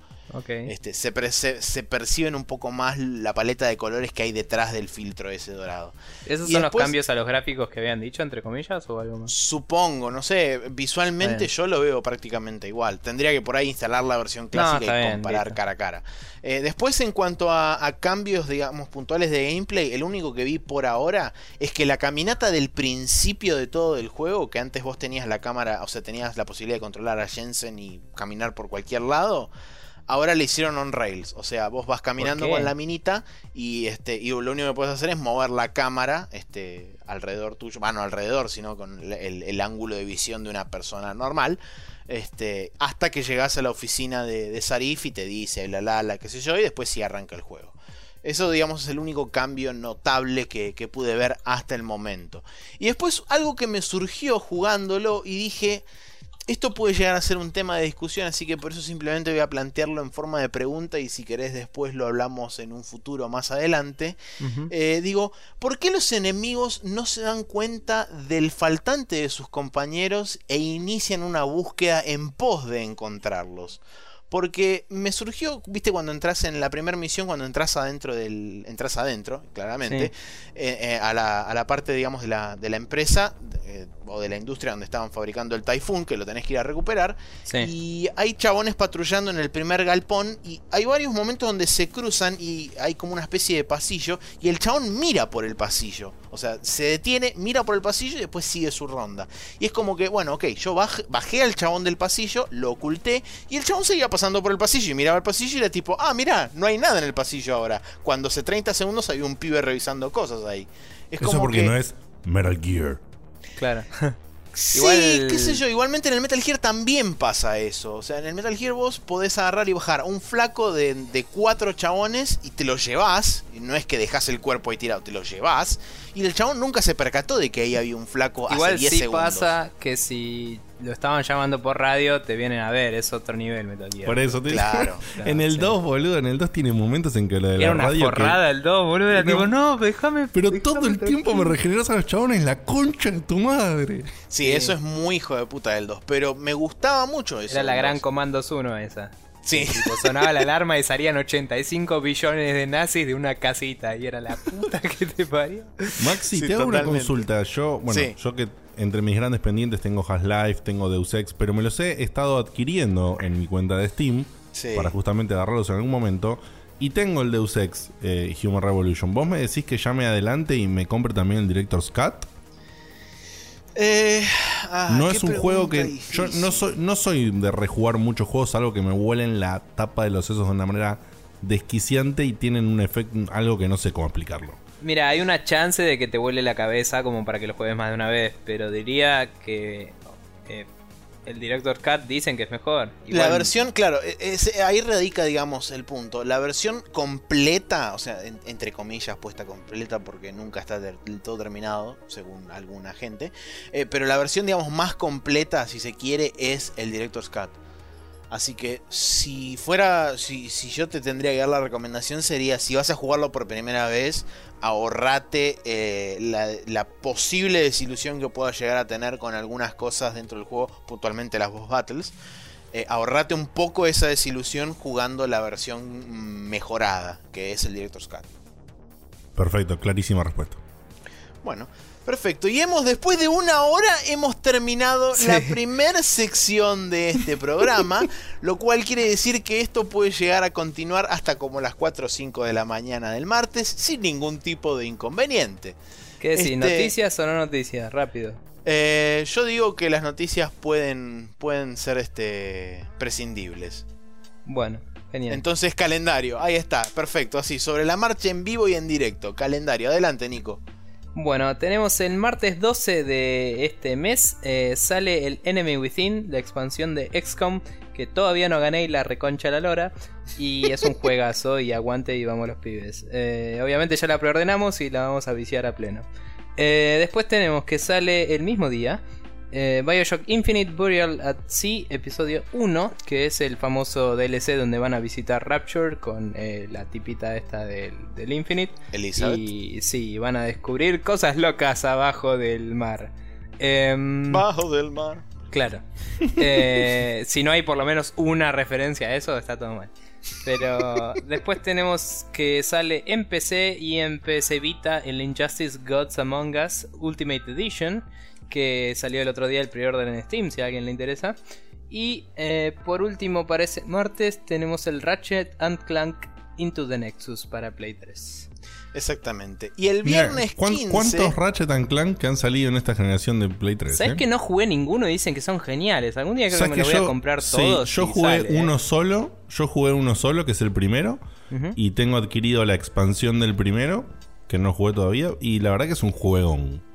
Este, se, se, perciben un poco más la paleta de colores que hay detrás del filtro ese dorado. ¿Esos son los cambios a los gráficos que habían dicho, entre comillas, o algo más? Supongo, no sé. Visualmente yo lo veo prácticamente igual. Tendría que por ahí instalar la versión clásica y comparar cara a cara. Eh, después, en cuanto a, a, cambios, digamos, puntuales de gameplay, el único que vi por ahora es que la caminata del principio de todo el juego, que antes vos tenías la cámara, o sea, tenías la posibilidad de controlar a Jensen y caminar por cualquier lado ahora le hicieron on rails. O sea, vos vas caminando con la minita y este y lo único que puedes hacer es mover la cámara este, alrededor tuyo. Bueno, no alrededor, sino con el, ángulo de visión de una persona normal. Este, hasta que llegas a la oficina de, Sarif y te dice la la la, qué sé yo, y después sí arranca el juego. Eso, digamos, es el único cambio notable que, que pude ver hasta el momento. Y después algo que me surgió jugándolo y dije, esto puede llegar a ser un tema de discusión, así que por eso simplemente voy a plantearlo en forma de pregunta y si querés después lo hablamos en un futuro más adelante. Eh, digo, ¿por qué los enemigos no se dan cuenta del faltante de sus compañeros e inician una búsqueda en pos de encontrarlos? Porque me surgió, viste, cuando entras en la primera misión, cuando entras adentro del. entras adentro, claramente, eh, eh, a, la, a, la, parte, digamos, de la, de la empresa eh, o de la industria donde estaban fabricando el Typhoon, que lo tenés que ir a recuperar. Y hay chabones patrullando en el primer galpón. Y hay varios momentos donde se cruzan y hay como una especie de pasillo. Y el chabón mira por el pasillo. O sea, se detiene, mira por el pasillo y después sigue su ronda. Y es como que, bueno, ok, yo bajé al chabón del pasillo, lo oculté. Y el chabón seguía pasando por el pasillo y miraba el pasillo y era tipo, ah, mira, no hay nada en el pasillo ahora. Cuando hace 30 segundos había un pibe revisando cosas ahí. Es Eso porque no es Metal Gear. Claro. Sí, qué sé yo, igualmente en el Metal Gear también pasa eso. O sea, en el Metal Gear vos podés agarrar y bajar un flaco de, de cuatro chabones y te lo llevás. Y no es que dejas el cuerpo ahí tirado, te lo llevás. Y el chabón nunca se percató de que ahí había un flaco Igual hace 10 sí pasa que si lo estaban llamando por radio, te vienen a ver, es otro nivel Metal Gear. Por eso te Claro. en el 2, boludo, en el 2 tiene momentos en que lo de la una radio. Forrada el 2, boludo, era tipo, no, déjame. Pero todo el tiempo me regeneras a los chabones la concha de tu madre. Sí, eso es muy hijo de puta del 2, pero me gustaba mucho eso. Era la gran Comandos 1 esa. Sí. sonaba la alarma y salían 85 billones de nazis de una casita. Y era la puta que te parió. Maxi, te hago una consulta. Yo, bueno, yo que entre mis grandes pendientes tengo Half-Life, tengo Deus Ex, pero me los he estado adquiriendo en mi cuenta de Steam para justamente agarrarlos en algún momento. Y tengo el Deus Ex eh, Human Revolution. ¿Vos me decís que llame adelante y me compre también el Director's Cut? Eh, ah, no es un juego que. Yo no soy, no soy de rejugar muchos juegos, algo que me huelen la tapa de los sesos de una manera desquiciante y tienen un efecto, algo que no sé cómo explicarlo. Mira, hay una chance de que te huele la cabeza como para que lo juegues más de una vez, pero diría que eh, el Director Cut dicen que es mejor. La versión, claro, e, ahí radica, digamos, el punto. La versión completa, o sea, entre comillas, puesta completa porque nunca está del, todo terminado, según alguna gente. Eh, pero la versión, digamos, más completa, si se quiere, es el Director's Cut. Así que si fuera, si, si, yo te tendría que dar la recomendación sería, si vas a jugarlo por primera vez, ahorrate eh, la, posible desilusión que pueda llegar a tener con algunas cosas dentro del juego, puntualmente las boss battles. Eh, ahorrate un poco esa desilusión jugando la versión mejorada, que es el Director's Cut. Perfecto, clarísima respuesta. Bueno, Perfecto, y hemos, después de una hora, hemos terminado la primera sección de este programa, lo cual quiere decir que esto puede llegar a continuar hasta como las 4 o 5 de la mañana del martes, sin ningún tipo de inconveniente. ¿Qué decís? Este, ¿Noticias o no noticias? Rápido. Eh, yo digo que las noticias pueden, pueden ser este, prescindibles. Bueno, genial. Entonces, calendario, ahí está, perfecto, así, sobre la marcha en vivo y en directo. Calendario, adelante, Nico. Bueno, tenemos el martes 12 de este mes, eh, sale el Enemy Within, la expansión de XCOM, que todavía no gané y la reconcha la lora. Y es un juegazo y aguante y vamos los pibes. Eh, obviamente ya la preordenamos y la vamos a viciar a pleno. Eh, después tenemos que sale el mismo día eh, Bioshock Infinite Burial at Sea, episodio 1, que es el famoso DLC donde van a visitar Rapture con eh, la tipita esta del, Infinite. Elizabeth. Y sí, van a descubrir cosas locas abajo del mar. Em, Bajo del mar. Claro. Eh, si no hay por lo menos una referencia a eso, está todo mal. Pero después tenemos que sale en PC y en PC Vita el Injustice Gods Among Us Ultimate Edition que salió el otro día el pre-order en Steam, si a alguien le interesa. Y eh, por último, para ese martes, tenemos el Ratchet and Clank Into the Nexus para Play 3. Exactamente. Y el viernes 15... ¿Cuántos Ratchet and Clank que han salido en esta generación de Play 3? ¿Sabes eh? que no jugué ninguno y dicen que son geniales? Algún día creo que me lo voy a comprar todos. yo jugué uno solo. Yo jugué uno solo, que es el primero. Y tengo adquirido la expansión del primero, que no jugué todavía. Y la verdad que es un juegón.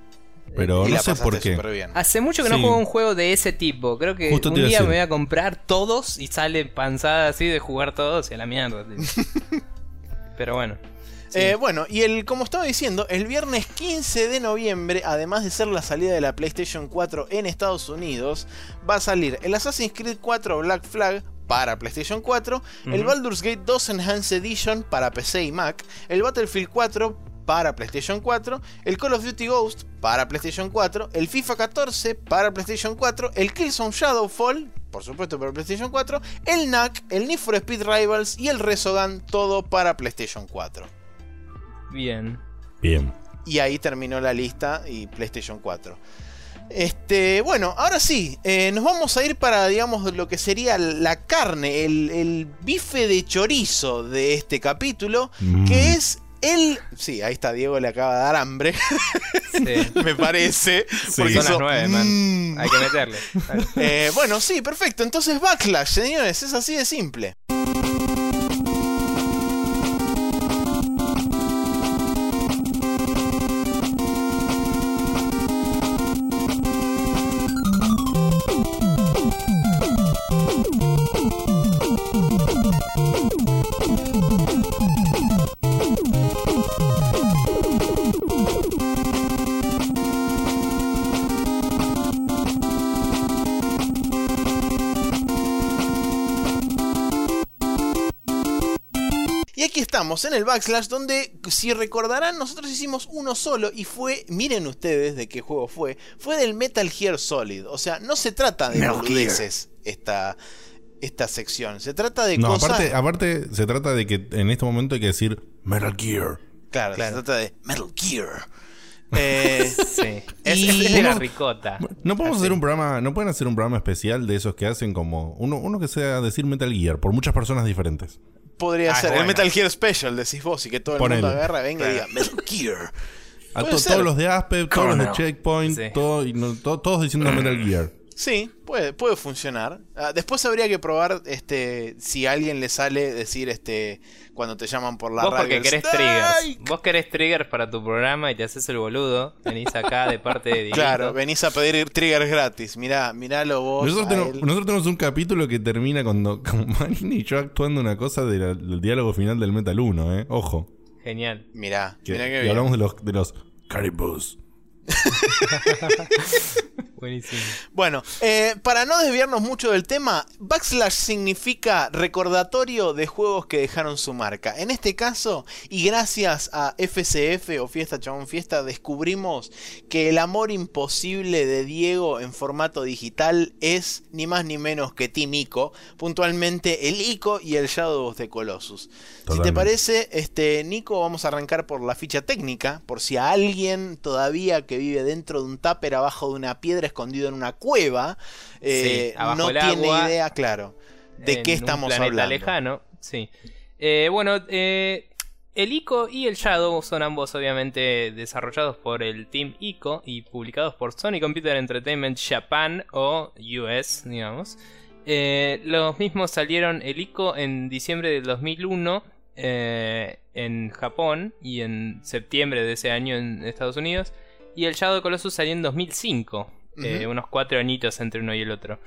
Pero no sé por qué. Hace mucho que no juego un juego de ese tipo. Creo que un día me voy a comprar todos y sale panzada así de jugar todos y a la mierda. Pero bueno. Eh, bueno, y el, como estaba diciendo, el viernes 15 de noviembre, además de ser la salida de la PlayStation 4 en Estados Unidos, va a salir el Assassin's Creed 4 Black Flag para PlayStation 4, el Baldur's Gate 2 Enhanced Edition para PC y Mac, el Battlefield 4 para PlayStation 4, el Call of Duty Ghost para PlayStation 4, el FIFA 14 para PlayStation 4, el Killzone Shadowfall, por supuesto para PlayStation 4, el NAC, el Need for Speed Rivals y el Resogun, todo para PlayStation 4. Bien. Bien. Y ahí terminó la lista y PlayStation 4. Este, bueno, ahora sí, eh, nos vamos a ir para, digamos, lo que sería la carne, el, bife de chorizo de este capítulo, mm. que es él, sí, ahí está, Diego le acaba de dar hambre. Sí. me parece. Porque son las nueve, man. Mm. Hay que meterle. Eh, bueno, sí, perfecto. Entonces, Backlash, señores, es así de simple. En el backslash donde, si recordarán, nosotros hicimos uno solo y fue, miren ustedes de qué juego fue, fue del Metal Gear Solid. O sea, no se trata de boludeces esta, esta sección. Se trata de no, cosas. Aparte, aparte, se trata de que en este momento hay que decir Metal Gear. Claro, se trata de Metal Gear. Eh, sí. Es, de la ricota. No podemos hacer un programa, no pueden hacer un programa especial de esos que hacen como uno, uno que sea decir Metal Gear por muchas personas diferentes. Podría ser. el Metal Gear Special, decís vos, y que todo el mundo agarra, venga y diga Metal Gear. todos los de Aspe, todos los de Checkpoint, todos diciendo Metal Gear. Sí, puede, puede funcionar. Ah, después habría que probar este si a alguien le sale decir este cuando te llaman por la Vos porque querés triggers. Vos querés triggers para tu programa y te haces el boludo. Venís acá de parte de Claro, venís a pedir triggers gratis. Mirá, miralo vos. Nosotros, tenemos, un capítulo que termina cuando con Marin y yo actuando una cosa del diálogo final del Metal 1, eh. Ojo. Genial. Mirá, mirá que bien. Y hablamos de los, de los caribous. Buenísimo. Bueno, eh, para no desviarnos mucho del tema, backslash significa recordatorio de juegos que dejaron su marca. En este caso, y gracias a FCF o Fiesta Chabón Fiesta, descubrimos que el amor imposible de Diego en formato digital es ni más ni menos que Team Ico, puntualmente el Ico y el Shadow of the Colossus. Si te parece, este, Nico, vamos a arrancar por la ficha técnica, por si a alguien todavía que vive dentro de un tupper abajo de una piedra escondido en una cueva, eh, no tiene idea, claro, de qué estamos un hablando. lejano, sí. Eh, bueno, eh, el ICO y el Shadow son ambos obviamente desarrollados por el Team ICO y publicados por Sony Computer Entertainment Japan o US, digamos. los mismos salieron el ICO en diciembre del 2001 en Japón y en septiembre de ese año en Estados Unidos. Y el Shadow Colossus salió en 2005. Eh, unos cuatro añitos entre uno y el otro.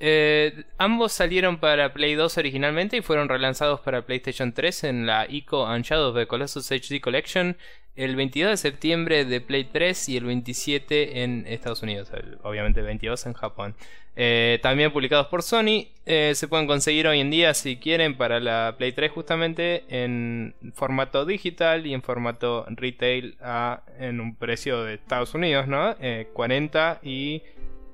Eh, ambos salieron para Play 2 originalmente y fueron relanzados para PlayStation 3 en la Ico and Shadow of the Colossus HD Collection el 22 de septiembre de Play 3 y el 27 en Estados Unidos, obviamente el 22 en Japón. Eh, también publicados por Sony, se pueden conseguir hoy en día si quieren para la Play 3 justamente en formato digital y en formato retail en un precio de Estados Unidos, ¿no? 40 y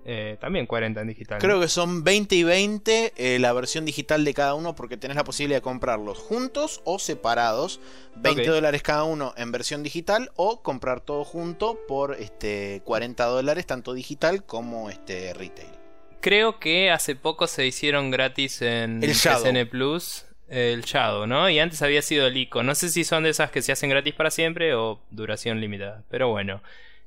eh, también 40 en digital. Creo que son 20 y 20 eh, la versión digital de cada uno porque tenés la posibilidad de comprarlos juntos o separados. 20 dólares cada uno en versión digital o comprar todo junto por este 40 dólares tanto digital como este retail. Creo que hace poco se hicieron gratis en el SN Plus el Shadow, ¿no? Y antes había sido el ICO. No sé si son de esas que se hacen gratis para siempre o duración limitada. Pero bueno.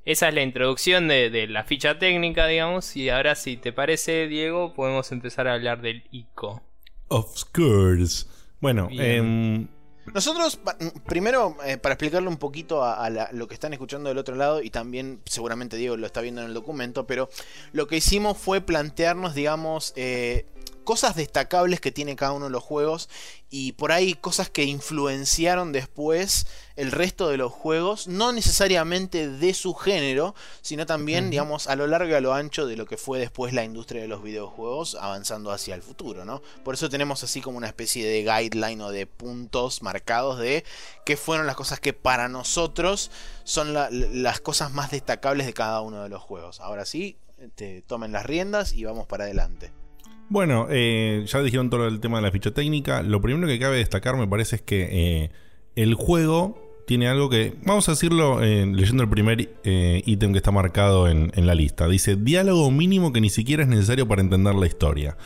Esa es la introducción de, la ficha técnica, digamos. Y ahora, si te parece, Diego, podemos empezar a hablar del ICO. Of course. Bueno, eh, nosotros, primero, eh, para explicarle un poquito a, lo que están escuchando del otro lado, y también seguramente Diego lo está viendo en el documento, pero lo que hicimos fue plantearnos, digamos, eh, cosas destacables que tiene cada uno de los juegos y por ahí cosas que influenciaron después el resto de los juegos, no necesariamente de su género, sino también, digamos, a lo largo y a lo ancho de lo que fue después la industria de los videojuegos avanzando hacia el futuro, ¿no? Por eso tenemos así como una especie de guideline o de puntos marcados de qué fueron las cosas que para nosotros son las cosas más destacables de cada uno de los juegos. Ahora sí, te tomen las riendas y vamos para adelante. Bueno, eh, ya dijeron todo el tema de la ficha técnica. Lo primero que cabe destacar, me parece, es que eh, el juego tiene algo que, vamos a decirlo eh, leyendo el primer ítem que está marcado en, la lista. Dice, diálogo mínimo que ni siquiera es necesario para entender la historia.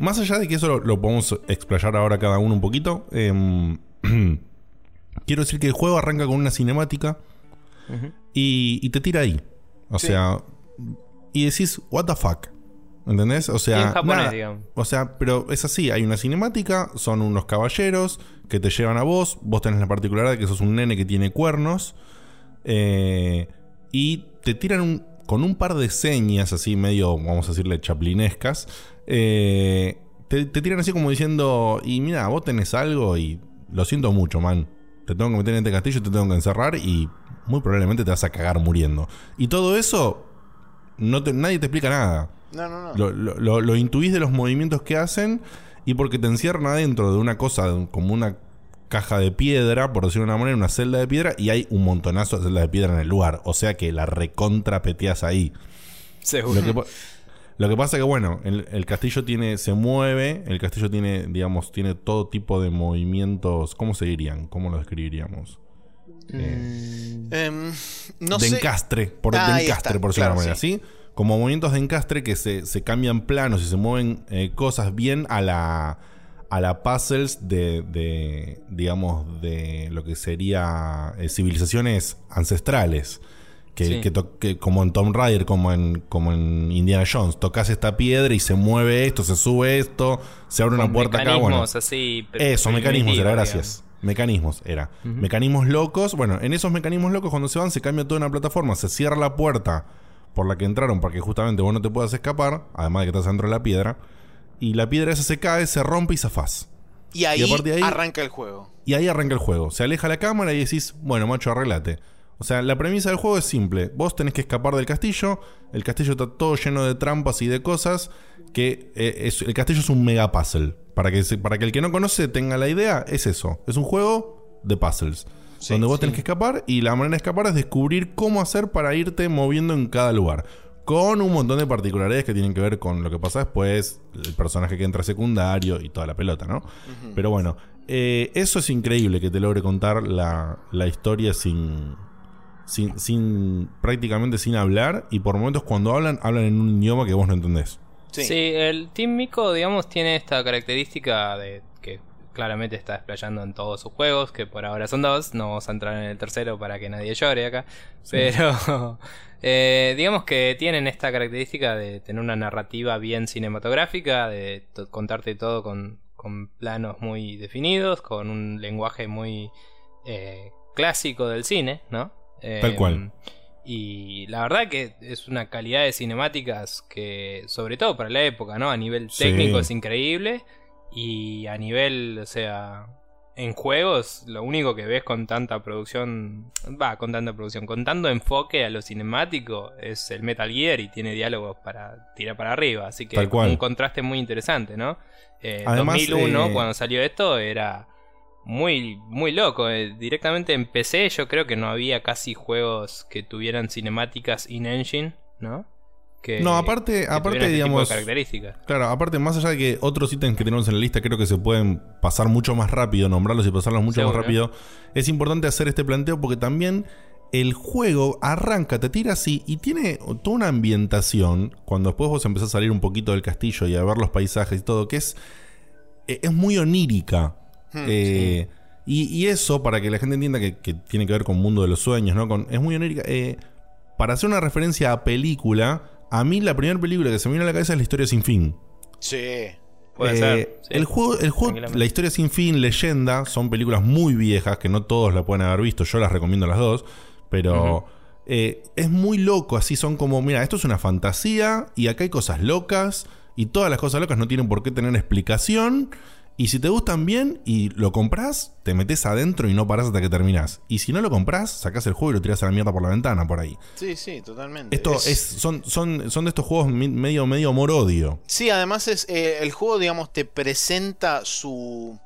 más allá de que eso lo, podemos explayar ahora cada uno un poquito, em, quiero decir que el juego arranca con una cinemática y, te tira ahí. O sea, y decís, what the fuck. ¿Entendés? O sea, o sea, pero es así, hay una cinemática, son unos caballeros que te llevan a vos, vos tenés la particularidad de que sos un nene que tiene cuernos, eh, y te tiran con un par de señas así medio, vamos a decirle, chaplinescas, eh, te, tiran así como diciendo, y mira, vos tenés algo y lo siento mucho, man, te tengo que meter en este castillo, te tengo que encerrar y muy probablemente te vas a cagar muriendo. Y todo eso, no nadie te explica nada. No, no, no. Lo, lo, intuís de los movimientos que hacen y porque te encierran adentro de una cosa como una caja de piedra, por decirlo de una manera, una celda de piedra y hay un montonazo de celdas de piedra en el lugar. O sea que la recontra peteas ahí. Seguro. Lo que pasa que, bueno, el, castillo tiene, se mueve, el castillo tiene, digamos, tiene todo tipo de movimientos. ¿Cómo se dirían? ¿Cómo lo describiríamos? Eh, em, no de encastre, por, de encastre, por decirlo manera, ¿sí? Como movimientos de encastre que se, se cambian planos y se mueven eh, cosas bien a la a la puzzles de, digamos, de lo que sería eh, civilizaciones ancestrales. Que, que, como en Tomb Raider, como en, como en Indiana Jones, tocas esta piedra y se mueve esto, se sube esto, se abre una puerta acá. Bueno, así, eso, mecanismos era, gracias. Mecanismos era. Mecanismos locos. Bueno, en esos mecanismos locos, cuando se van, se cambia toda una plataforma, se cierra la puerta por la que entraron para que justamente vos no te puedas escapar, además de que estás dentro de la piedra y la piedra esa se cae, se rompe y zafás. Y ahí, arranca el juego. Y ahí arranca el juego. Se aleja la cámara y decís, bueno, macho, arreglate. O sea, la premisa del juego es simple. Vos tenés que escapar del castillo. El castillo está todo lleno de trampas y de cosas. Que eh, el castillo es un mega puzzle. Para que, para que el que no conoce tenga la idea, es eso. Es un juego de puzzles. Donde vos tenés que escapar y la manera de escapar es descubrir cómo hacer para irte moviendo en cada lugar con un montón de particularidades que tienen que ver con lo que pasa después, el personaje que entra secundario y toda la pelota, ¿no? Pero bueno, eh, eso es increíble que te logre contar la, historia sin, sin, sin, prácticamente sin hablar y por momentos cuando hablan, hablan en un idioma que vos no entendés. Sí, sí el Team Miko, digamos, tiene esta característica de que claramente está desplayando en todos sus juegos, que por ahora son dos, no vamos a entrar en el tercero para que nadie llore acá, pero eh, digamos que tienen esta característica de tener una narrativa bien cinematográfica, de contarte todo con, con, planos muy definidos, con un lenguaje muy eh, clásico del cine, ¿no? Tal cual. Y la verdad que es una calidad de cinemáticas que, sobre todo para la época, ¿no? A nivel técnico es increíble. Y a nivel, o sea, en juegos, lo único que ves con tanta producción, va, con tanta producción, con tanto enfoque a lo cinemático, es el Metal Gear y tiene diálogos para tirar para arriba. Así que un contraste muy interesante, ¿no? Eh, 2001, eh, cuando salió esto, era muy, muy loco. Eh, directamente en PC yo creo que no había casi juegos que tuvieran cinemáticas in-engine, ¿no? No, aparte, aparte este digamos. características. Claro, aparte, más allá de que otros ítems que tenemos en la lista creo que se pueden pasar mucho más rápido, nombrarlos y pasarlos mucho más rápido, es importante hacer este planteo porque también el juego arranca, te tira así y tiene toda una ambientación. Cuando después vos empezás a salir un poquito del castillo y a ver los paisajes y todo, que es, eh, es muy onírica. Hmm, eh, y, eso, para que la gente entienda que, tiene que ver con Mundo de los Sueños, ¿no? Con, es muy onírica. Eh, para hacer una referencia a película, a mí la primera película que se me viene a la cabeza es La historia sin fin. Sí. Puede ser. Eh, el juego, el juego La historia sin fin, Leyenda, son películas muy viejas que no todos la pueden haber visto. Yo las recomiendo las dos. Pero eh, es muy loco. Así son como, mira, esto es una fantasía y acá hay cosas locas. Y todas las cosas locas no tienen por qué tener explicación. Y si te gustan bien y lo compras, te metes adentro y no paras hasta que terminas. Y si no lo compras, sacas el juego y lo tiras a la mierda por la ventana por ahí. Sí, sí, totalmente. Esto es, son, son, son de estos juegos medio, medio amor-odio. Sí, además es eh, el juego, digamos, te presenta su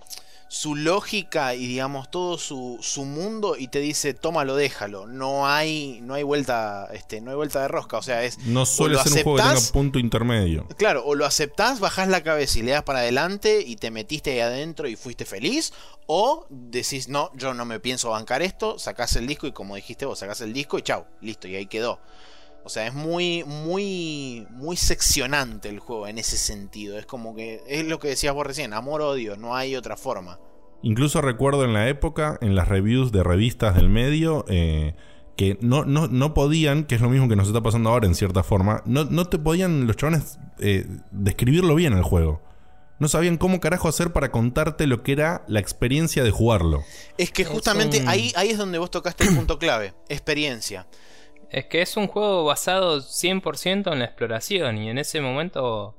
su lógica y digamos todo su, su, mundo y te dice tómalo déjalo no hay no hay vuelta este no hay vuelta de rosca. O sea es no suele ser un juego que tenga punto intermedio. Claro o lo aceptás bajás la cabeza y le das para adelante y te metiste ahí adentro y fuiste feliz o decís no yo no me pienso bancar esto sacás el disco y como dijiste vos sacás el disco y chau listo y ahí quedó o sea, es muy, muy, muy seccionante el juego en ese sentido. Es como que, es lo que decías vos recién, amor-odio, no hay otra forma. Incluso recuerdo en la época, en las reviews de revistas del medio, eh, que no, no, no, podían, que es lo mismo que nos está pasando ahora en cierta forma, no, no te podían los chavales eh, describirlo bien el juego. No sabían cómo carajo hacer para contarte lo que era la experiencia de jugarlo. Es que justamente ahí, ahí es donde vos tocaste el punto clave, experiencia. Es que es un juego basado 100% en la exploración y en ese momento,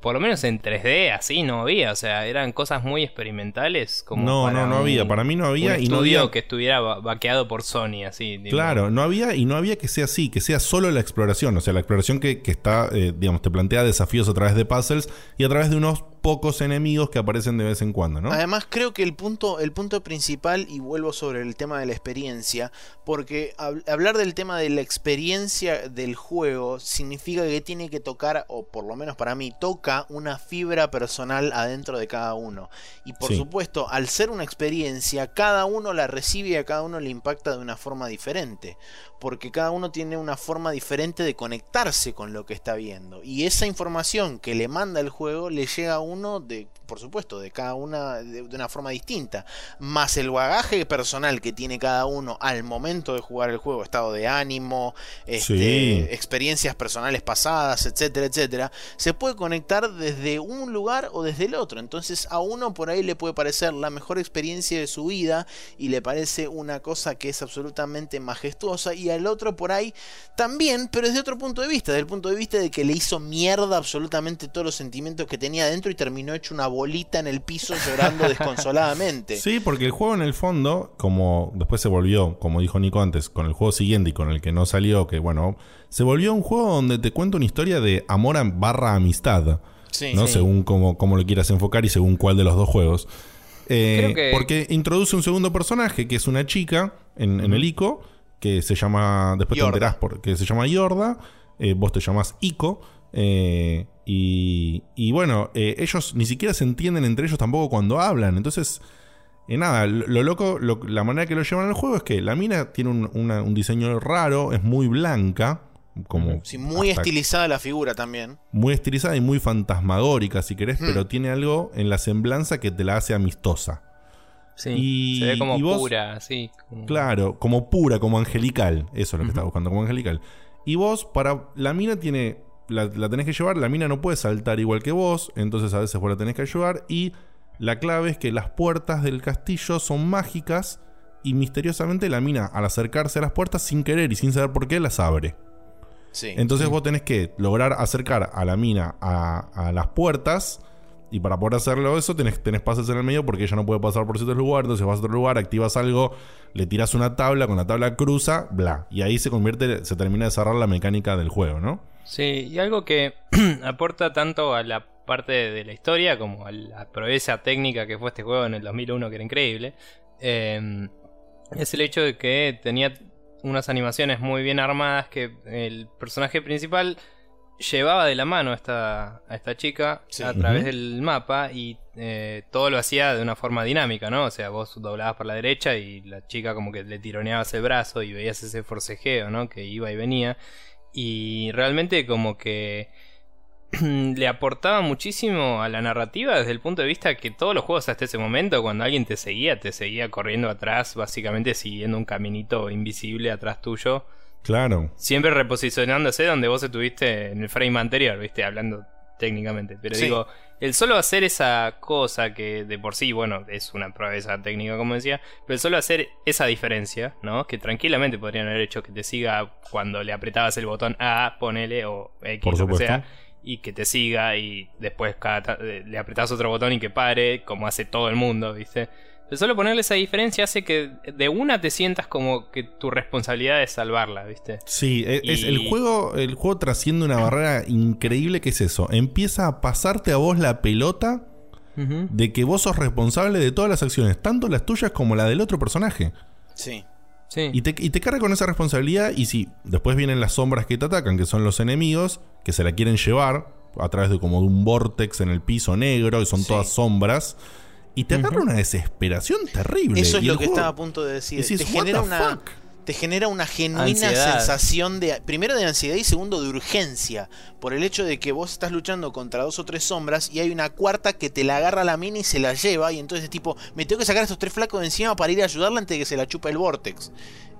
por lo menos en 3D, así no había. O sea, eran cosas muy experimentales. Como no, no, no había. Para mí no había. y no había que estuviera vaqueado por Sony, así. Claro, no había y no había que sea así, que sea solo la exploración. O sea, la exploración que, está, eh, digamos, te plantea desafíos a través de puzzles y a través de unos pocos enemigos que aparecen de vez en cuando, ¿no? Además, creo que el punto, el punto principal, y vuelvo sobre el tema de la experiencia, porque hablar del tema de la experiencia del juego significa que tiene que tocar, o por lo menos para mí, toca una fibra personal adentro de cada uno. Y por supuesto, al ser una experiencia, cada uno la recibe y a cada uno le impacta de una forma diferente porque cada uno tiene una forma diferente de conectarse con lo que está viendo. Y esa información que le manda el juego le llega a uno de, por supuesto, de cada una de, una forma distinta. Más el bagaje personal que tiene cada uno al momento de jugar el juego, estado de ánimo, este, experiencias personales pasadas, etcétera, etcétera, se puede conectar desde un lugar o desde el otro. Entonces a uno por ahí le puede parecer la mejor experiencia de su vida y le parece una cosa que es absolutamente majestuosa y el otro por ahí también, pero desde otro punto de vista, desde el punto de vista de que le hizo mierda absolutamente todos los sentimientos que tenía dentro y terminó hecho una bolita en el piso llorando desconsoladamente. Sí, porque el juego en el fondo, como después se volvió, como dijo Nico antes, con el juego siguiente y con el que no salió, que bueno, se volvió un juego donde te cuenta una historia de amor barra amistad. ¿no? Según cómo, lo quieras enfocar y según cuál de los dos juegos. Eh, porque introduce un segundo personaje que es una chica en, en el ICO que se llama, después te enterás porque se llama Yorda, eh, vos te llamás Ico, eh, y, bueno, eh, ellos ni siquiera se entienden entre ellos tampoco cuando hablan, entonces... nada, lo, loco, la manera que lo llevan al juego es que la mina tiene un, diseño raro, es muy blanca, como sí, muy estilizada la figura también. Muy estilizada y muy fantasmagórica, si querés, mm. pero tiene algo en la semblanza que te la hace amistosa. Sí, se ve como pura, sí. Claro, como pura, como angelical. Eso es lo que estaba buscando, como angelical. Y vos, para. La mina tiene. La, tenés que llevar, la mina no puede saltar igual que vos, entonces a veces vos la tenés que ayudar. Y la clave es que las puertas del castillo son mágicas y misteriosamente la mina, al acercarse a las puertas sin querer y sin saber por qué, las abre. Sí, entonces vos tenés que lograr acercar a la mina a, a las puertas y para poder hacerlo eso, tenés, tenés pases en el medio porque ella no puede pasar por ciertos lugares. Entonces vas a otro lugar, activas algo, le tiras una tabla, con la tabla cruza, bla. Y ahí se convierte, se termina de cerrar la mecánica del juego, ¿no? Sí, y algo que aporta tanto a la parte de la historia como a la proeza técnica que fue este juego en el 2001, que era increíble, em, es el hecho de que tenía unas animaciones muy bien armadas que el personaje principal llevaba de la mano a esta, a esta chica a través del mapa y eh, todo lo hacía de una forma dinámica, ¿no? O sea, vos doblabas por la derecha y la chica como que le tironeabas el brazo y veías ese forcejeo, ¿no? Que iba y venía. Y realmente como que le aportaba muchísimo a la narrativa desde el punto de vista que todos los juegos hasta ese momento, cuando alguien te seguía, te seguía corriendo atrás, básicamente siguiendo un caminito invisible atrás tuyo Claro. Siempre reposicionándose donde vos estuviste en el frame anterior, viste, hablando técnicamente. Pero digo, el solo hacer esa cosa que de por sí, bueno, es una proeza técnica, como decía, pero el solo hacer esa diferencia, ¿no? Que tranquilamente podrían haber hecho que te siga cuando le apretabas el botón A, ponele, o X, lo que sea, y que te siga, y después cada le apretabas otro botón y que pare, como hace todo el mundo, ¿viste? Solo ponerle esa diferencia hace que de una te sientas como que tu responsabilidad es salvarla, ¿viste? Sí, e, es, el juego el juego trasciende una barrera increíble que es eso. Empieza a pasarte a vos la pelota de que vos sos responsable de todas las acciones, tanto las tuyas como la del otro personaje. Sí. Sí. Y, te, y te carga con esa responsabilidad y si después vienen las sombras que te atacan, que son los enemigos, que se la quieren llevar a través de como de un vortex en el piso negro, y son todas sombras y te agarra una desesperación terrible. Eso es lo que estaba a punto de decir. te genera una te genera una genuina sensación de primero de ansiedad y segundo de urgencia por el hecho de que vos estás luchando contra dos o tres sombras y hay una cuarta que te la agarra la mina y se la lleva y entonces tipo me tengo que sacar a estos tres flacos de encima para ir a ayudarla antes de que se la chupa el vortex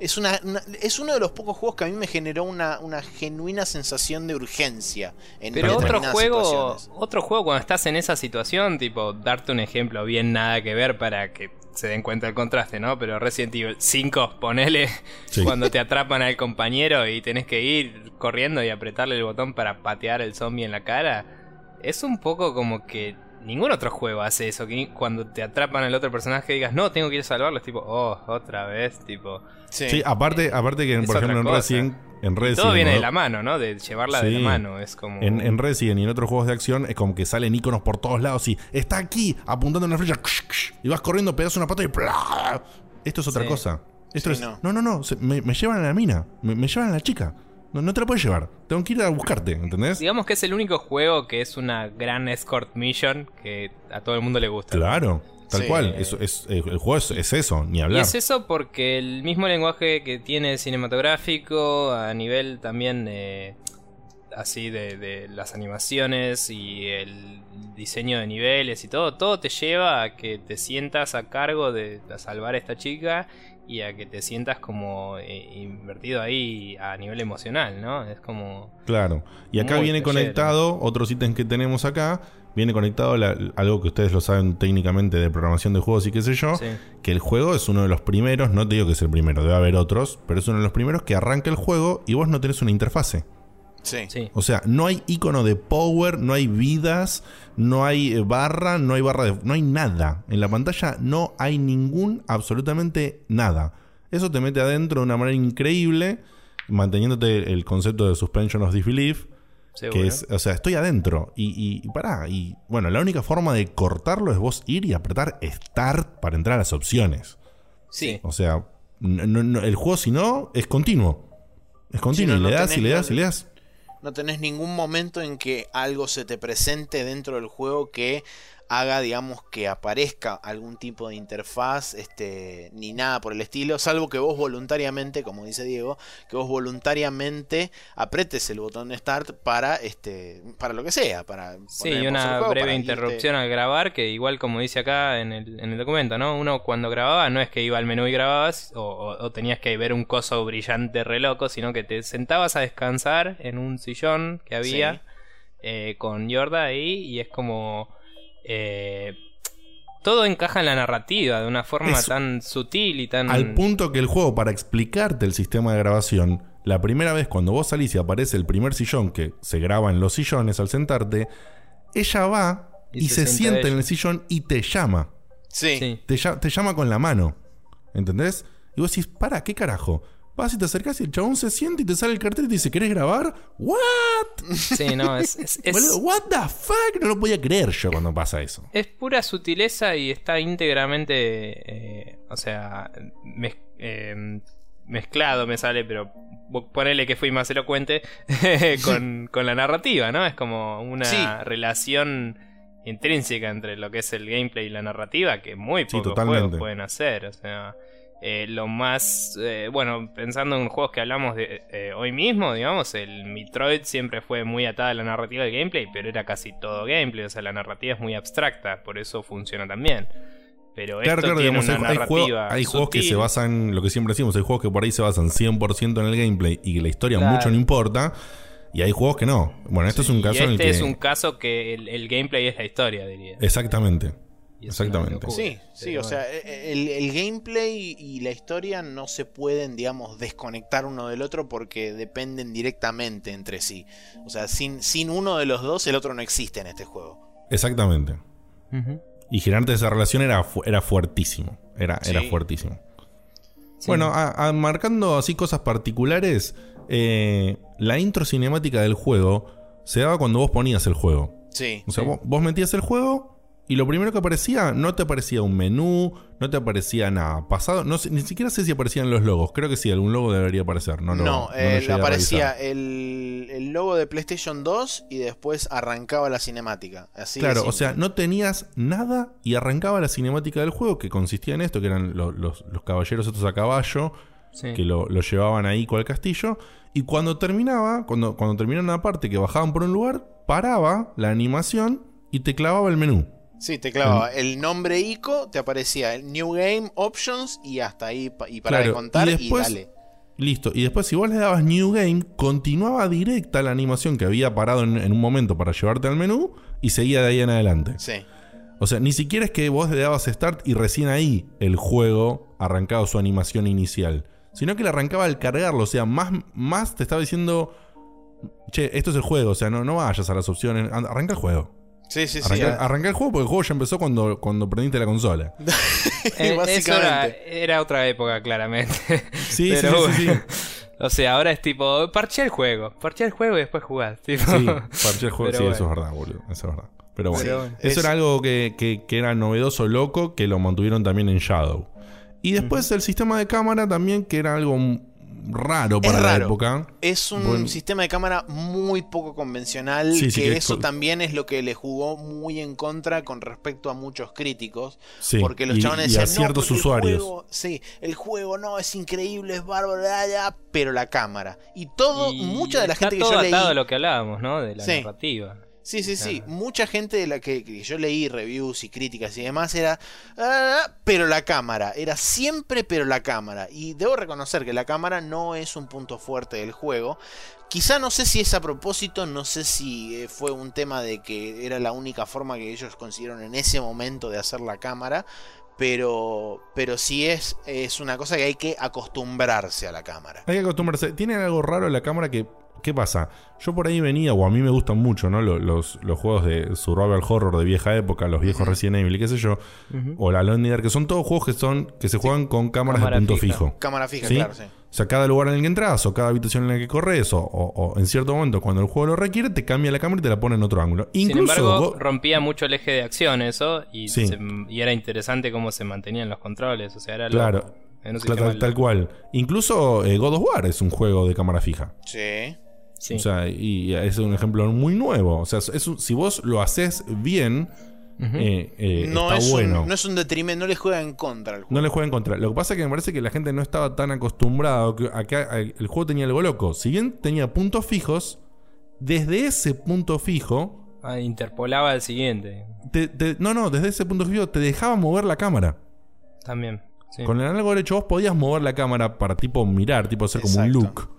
es una, es uno de los pocos juegos que a mí me generó una, una genuina sensación de urgencia en pero otro juego otro juego cuando estás en esa situación tipo darte un ejemplo bien nada que ver para que se den cuenta del contraste, ¿no? Pero Resident Evil 5, ponele cuando te atrapan al compañero y tenés que ir corriendo y apretarle el botón para patear el zombie en la cara. Es un poco como que ningún otro juego hace eso. Que cuando te atrapan al otro personaje digas, no, tengo que ir a salvarlo. Es tipo, oh, otra vez, tipo. Sí, aparte, aparte que, por ejemplo, en Resident. En Resident, todo viene de la mano, ¿no? De llevarla de la mano. Es como. En, en, Resident y en otros juegos de acción es como que salen iconos por todos lados y está aquí apuntando en la flecha y vas corriendo, pegas una pata y. Esto es otra cosa. Esto es. No, no, no. me, llevan a la mina. Me, llevan a la chica. No, no, te la puedes llevar. Tengo que ir a buscarte, ¿entendés? Digamos que es el único juego que es una gran escort mission que a todo el mundo le gusta. Claro. Tal cual, es, el juego es, eso, ni hablar. Y es eso porque el mismo lenguaje que tiene cinematográfico, a nivel también eh, así de, de, las animaciones y el diseño de niveles y todo, todo te lleva a que te sientas a cargo de salvar a esta chica y a que te sientas como eh, invertido ahí a nivel emocional, ¿no? Es como... Claro. Y acá viene conectado, otros ítems que tenemos acá, viene conectado algo que ustedes lo saben técnicamente de programación de juegos y qué sé yo, que el juego es uno de los primeros, no te digo que es el primero, debe haber otros, pero es uno de los primeros que arranca el juego y vos no tenés una interfase. Sí. O sea, no hay icono de power, no hay vidas, no hay eh, barra, no hay barra de. No hay nada. En la pantalla no hay ningún, absolutamente nada. Eso te mete adentro de una manera increíble, manteniéndote el concepto de suspension of disbelief. Que es, o sea, estoy adentro y, y, pará. Y bueno, la única forma de cortarlo es vos ir y apretar Start para entrar a las opciones. Sí. O sea, el juego si no es continuo. Es continuo y le das y le das y le das no tenés ningún momento en que algo se te presente dentro del juego que haga, digamos, que aparezca algún tipo de interfaz, este, ni nada por el estilo, salvo que vos voluntariamente, como dice Diego, que vos voluntariamente apretes el botón de start para, este, para lo que sea, para... Sí, y una breve interrupción al grabar, que igual como dice acá en el, en el, documento, ¿no? Uno cuando grababa no es que iba al menú y grababas, o, tenías que ver un coso brillante re loco, sino que te sentabas a descansar en un sillón que había. Eh, con Yorda ahí y es como eh, todo encaja en la narrativa de una forma tan sutil y tan... Al punto que el juego, para explicarte el sistema de grabación, la primera vez cuando vos salís y aparece el primer sillón que se graba en los sillones al sentarte, ella va y, se, sienta en el sillón y te llama. Sí. Te, te, llama con la mano. ¿Entendés? Y vos decís, para, ¿qué carajo? Vas y te acercas y el chabón se siente y te sale el cartel y te dice, ¿querés grabar? ¿What? Sí, no, es... ¿What the fuck? No lo podía creer yo cuando pasa eso. Es pura sutileza y está íntegramente... Eh, o sea, em, mezclado me sale, pero ponele que fui más elocuente con, la narrativa, ¿no? Es como una relación intrínseca entre lo que es el gameplay y la narrativa que muy pocos juegos pueden hacer. O sea... Eh, lo más, eh, bueno, pensando en juegos que hablamos de eh, hoy mismo, digamos, el Metroid siempre fue muy atada a la narrativa del gameplay, pero era casi todo gameplay, o sea, la narrativa es muy abstracta, por eso funciona también. Pero esto tiene una hay, narrativa hay, juegos, que se basan, lo que siempre decimos, hay juegos que por ahí se basan 100% en el gameplay y la historia mucho no importa. Y hay juegos que no. Bueno, esto es un caso en el este es un caso que el gameplay es la historia, diría. Exactamente. Exactamente. Sí, sí, o sea, e, e, el, gameplay y la historia no se pueden, digamos, desconectar uno del otro porque dependen directamente entre sí. O sea, sin, sin uno de los dos, el otro no existe en este juego. Exactamente. Y generarte esa relación era, era fuertísimo. Era, era fuertísimo. Bueno, marcando así cosas particulares, eh, la intro cinemática del juego se daba cuando vos ponías el juego. Sí. O sea, vos metías el juego y lo primero que aparecía, no te aparecía un menú, no te aparecía nada. Pasado, no ni siquiera sé si aparecían los logos. Creo que sí, algún logo debería aparecer. No, no, eh, aparecía el, el, logo de PlayStation 2 y después arrancaba la cinemática. Así claro, o sea, no tenías nada y arrancaba la cinemática del juego que consistía en esto, que eran los, los, caballeros estos a caballo, que lo, lo, llevaban ahí con el castillo. Y cuando terminaba, cuando, cuando terminaba una parte que bajaban por un lugar, paraba la animación y te clavaba el menú. Sí, te clavaba el nombre ICO, te aparecía el New Game Options y hasta ahí y para de contar y, dale. Listo. Y después, si vos le dabas New Game, continuaba directa la animación que había parado en, un momento para llevarte al menú y seguía de ahí en adelante. Sí. O sea, ni siquiera es que vos le dabas Start y recién ahí el juego arrancaba su animación inicial. Sino que le arrancaba al cargarlo. O sea, más, más te estaba diciendo. Che, esto es el juego. O sea, no, no vayas a las opciones. Arranca el juego. Sí, sí, sí. Arrancar el juego porque el juego ya empezó cuando, cuando prendiste la consola. Eh, Básicamente. Era, otra época, claramente. Sí, sí, sí, O sea, ahora es tipo, parché el juego, parché el juego y después jugás. Sí, parché el juego, sí, eso es verdad, boludo, eso es verdad. Pero bueno, eso era algo que, que, era novedoso, loco, que lo mantuvieron también en Shadow. Y después el sistema de cámara también, que era algo raro para la época. Es un sistema de cámara muy poco convencional, que, eso también es lo que le jugó muy en contra con respecto a muchos críticos. porque los chavales decían, ciertos usuarios. sí, el juego no, es increíble, es bárbaro, pero la cámara. Y todo, mucha de la gente que yo leí... de lo que hablábamos, ¿no? De la narrativa. Sí, sí, sí. Mucha gente de la que, yo leí reviews y críticas y demás era, ah, pero la cámara, era siempre pero la cámara. Y debo reconocer que la cámara no es un punto fuerte del juego. Quizá no sé si es a propósito, no sé si eh, fue un tema de que era la única forma que ellos consiguieron en ese momento de hacer la cámara, pero, pero sí es, es una cosa que hay que acostumbrarse a la cámara. Hay que acostumbrarse. Tiene algo raro la cámara que ¿Qué pasa? Yo por ahí venía, o a mí me gustan mucho, ¿no? Los, los, juegos de survival horror de vieja época, los viejos Resident Evil, qué sé yo, o la Lone Dark, que son todos juegos que son que se juegan con cámaras de punto fijo. Cámara fija, claro, sí. O sea, cada lugar en el que entras, o cada habitación en la que corres, o, en cierto momento, cuando el juego lo requiere, te cambia la cámara y te la pone en otro ángulo. Incluso, Sin embargo, rompía mucho el eje de acción eso, y, y, era interesante cómo se mantenían los controles. O sea, era Claro. tal, cual. Incluso eh, God of War es un juego de cámara fija. Sí. O sea, y es un ejemplo muy nuevo. O sea, si vos lo haces bien, eh, eh, no está es bueno. Un, no es un detrimento, no le juega en contra No le juega en contra. Lo que pasa es que me parece que la gente no estaba tan acostumbrada a que el juego tenía algo loco. Si bien tenía puntos fijos, desde ese punto fijo. Ah, interpolaba el siguiente. no, no, desde ese punto fijo te dejaba mover la cámara. También. Con el análogo derecho vos podías mover la cámara para tipo mirar, tipo hacer como un look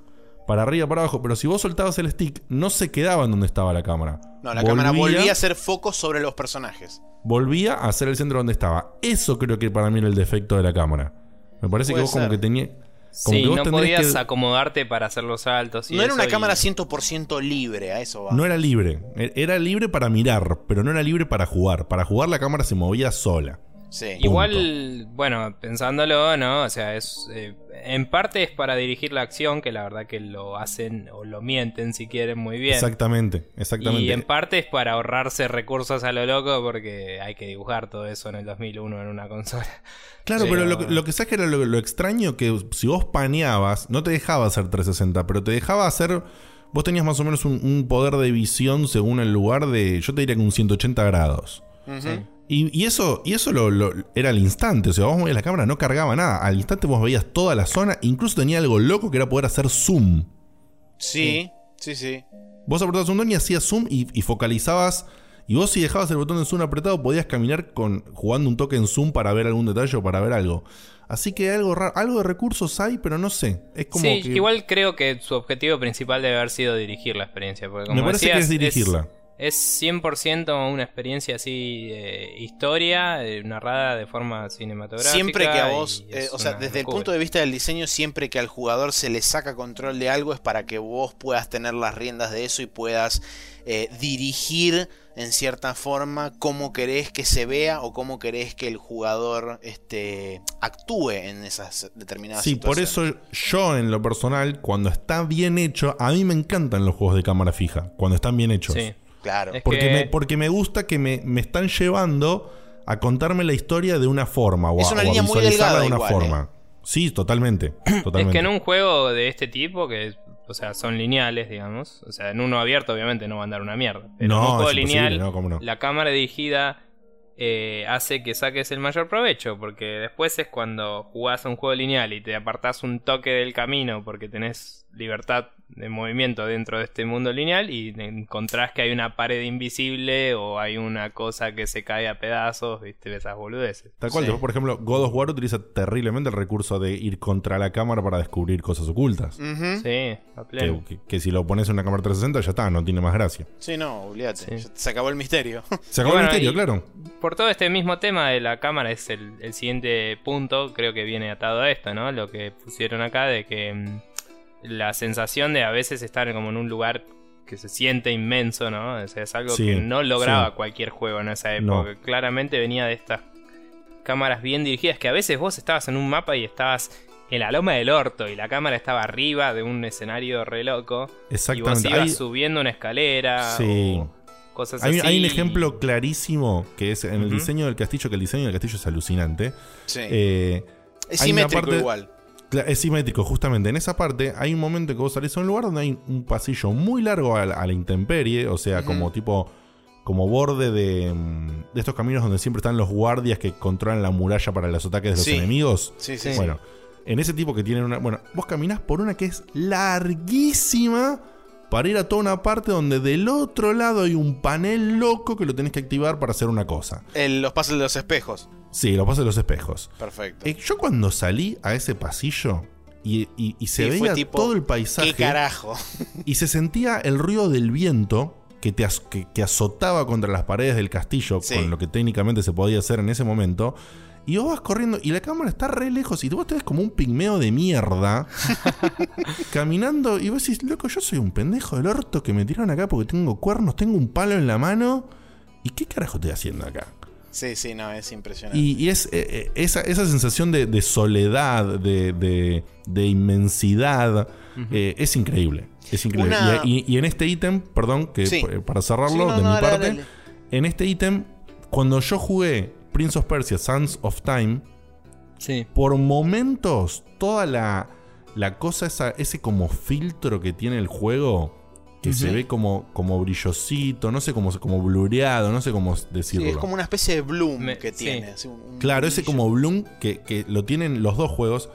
para arriba, para abajo. Pero si vos soltabas el stick, no se quedaba en donde estaba la cámara. No, la cámara volvía a hacer foco sobre los personajes. Volvía a ser el centro donde estaba. Eso creo que para mí era el defecto de la cámara. Me parece que vos como que tenías... Sí, no podías acomodarte para hacer los saltos. no era una cámara 100% libre, a eso va. No era libre. E-, era libre para mirar, pero no era libre para jugar. Para jugar la cámara se movía sola. Igual, bueno, pensándolo, ¿no? O sea, es eh, en parte es para dirigir la acción, que la verdad que lo hacen o lo mienten si quieren muy bien. Exactamente, exactamente. Y en parte es para ahorrarse recursos a lo loco porque hay que dibujar todo eso en el 2001 en una consola. Claro, pero, lo, que sabes que era lo, extraño que si vos paneabas, no te dejaba hacer 360, pero te dejaba hacer... Vos tenías más o menos un, poder de visión según el lugar de, yo te diría que un 180 grados. Y, eso, y eso lo, era al instante. O sea, vos movías la cámara, no cargaba nada. Al instante vos veías toda la zona. Incluso tenía algo loco que era poder hacer zoom. Sí, sí, sí. Vos apretabas un botón y hacías zoom y, focalizabas. Y vos si dejabas el botón de zoom apretado, podías caminar con, jugando un toque en zoom para ver algún detalle o para ver algo. Así que algo algo de recursos hay, pero no sé. Es como sí, igual creo que su objetivo principal debe haber sido dirigir la experiencia. Porque Me parece que es dirigirla. Es 100% una experiencia así, eh, historia, eh, narrada de forma cinematográfica. Siempre que a vos, eh, o sea, desde el punto de vista del diseño, siempre que al jugador se le saca control de algo es para que vos puedas tener las riendas de eso y puedas dirigir en cierta forma cómo querés que se vea o cómo querés que el jugador este, actúe en esas determinadas sí, situaciones. Sí, por eso yo en lo personal, cuando está bien hecho, a mí me encantan los juegos de cámara fija, cuando están bien hechos. Sí. Claro. porque, me, porque me gusta que me, están llevando a contarme la historia de una forma. O es una línea muy delgada de una forma. ¿eh? Sí, totalmente, totalmente. Es que en un juego de este tipo, que o sea, son lineales, digamos. O sea, en uno abierto, obviamente, no va a andar una mierda. Pero en un juego lineal, la cámara dirigida eh, hace que saques el mayor provecho. Porque después es cuando jugás a un juego lineal y te apartás un toque del camino porque tenés libertad de movimiento dentro de este mundo lineal y encontrás que hay una pared invisible o hay una cosa que se cae a pedazos, viste, esas boludeces. Tal cual, por ejemplo, God of War utiliza terriblemente el recurso de ir contra la cámara para descubrir cosas ocultas. Sí, a Que, si lo pones en una cámara 360 ya está, no tiene más gracia. Sí, no, olvídate, se acabó el misterio. Se acabó el misterio, claro. Por todo este mismo tema de la cámara es el, el siguiente punto, creo que viene atado a esto, ¿no? Lo que pusieron acá de que mm, la sensación de a veces estar como en un lugar que se siente inmenso, ¿no? es algo que no lograba cualquier juego en esa época. Claramente venía de estas cámaras bien dirigidas que a veces vos estabas en un mapa y estabas en la loma del orto y la cámara estaba arriba de un escenario re loco. Exactamente. Y vos ibas subiendo una escalera. Sí. cosas hay, así. Hay un ejemplo clarísimo que es en el diseño del castillo, que el diseño del castillo es alucinante. Sí. Eh, es simétrico igual. Es simétrico, justamente. En esa parte hay un momento en que vos salís a un lugar donde hay un pasillo muy largo a la, intemperie, o sea, como tipo como borde de, de, estos caminos donde siempre están los guardias que controlan la muralla para los ataques de los enemigos. Sí, sí. Bueno, en ese tipo que tienen una. Bueno, vos caminás por una que es larguísima para ir a toda una parte donde del otro lado hay un panel loco que lo tenés que activar para hacer una cosa. los pasos de los espejos. Sí, los pasos de los espejos. Perfecto. Eh, yo cuando salí a ese pasillo y, se veía todo el paisaje. ¿Qué carajo? y se sentía el ruido del viento que te que, azotaba contra las paredes del castillo, con lo que técnicamente se podía hacer en ese momento. Y vos vas corriendo y la cámara está re lejos y vos te ves como un pigmeo de mierda caminando y vos decís, loco, yo soy un pendejo del orto que me tiraron acá porque tengo cuernos, tengo un palo en la mano. ¿Y qué carajo estoy haciendo acá? Sí, sí, no, es impresionante. Y, es eh, eh, esa, sensación de, soledad, de, inmensidad, eh, es increíble. Es increíble. Y, en este ítem, perdón, que para cerrarlo de mi parte, en este ítem, cuando yo jugué Prince of Persia, Sons of Time, por momentos, toda la, la cosa, esa, ese como filtro que tiene el juego, que se ve como, como brillosito, no sé cómo, como blureado, no sé cómo decirlo. es como una especie de bloom que tiene. claro, ese como bloom que, que, lo tienen los dos juegos.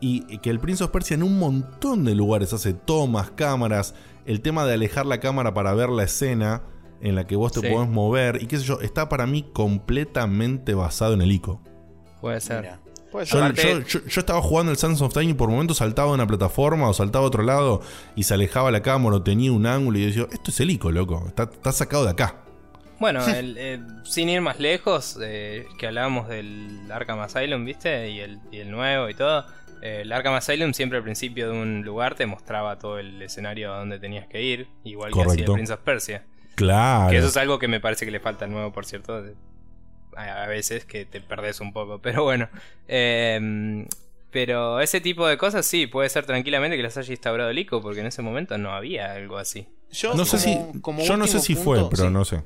Y que el Prince of Persia en un montón de lugares hace tomas, cámaras, el tema de alejar la cámara para ver la escena en la que vos te podés mover y qué sé yo, está para mí completamente basado en el ICO. Puede ser. Yo, estaba jugando el Sons of Time y por momentos saltaba de una plataforma o saltaba a otro lado y se alejaba la cámara o tenía un ángulo y yo decía, esto es el ICO, loco, está, sacado de acá. Bueno, sin ir más lejos, eh, que hablábamos del Arkham Asylum, ¿viste? Y el, y el nuevo y todo. Eh, el Arkham Asylum siempre al principio de un lugar te mostraba todo el escenario a donde tenías que ir, igual que hacía el Prince of Persia. Claro. Que eso es algo que me parece que le falta al nuevo, por cierto. A veces que te perdés un poco, pero bueno. Em, pero ese tipo de cosas sí, puede ser tranquilamente que las haya instaurado el ICO, porque en ese momento no había algo así. Yo no sé si, yo no sé si fue, pero no sé.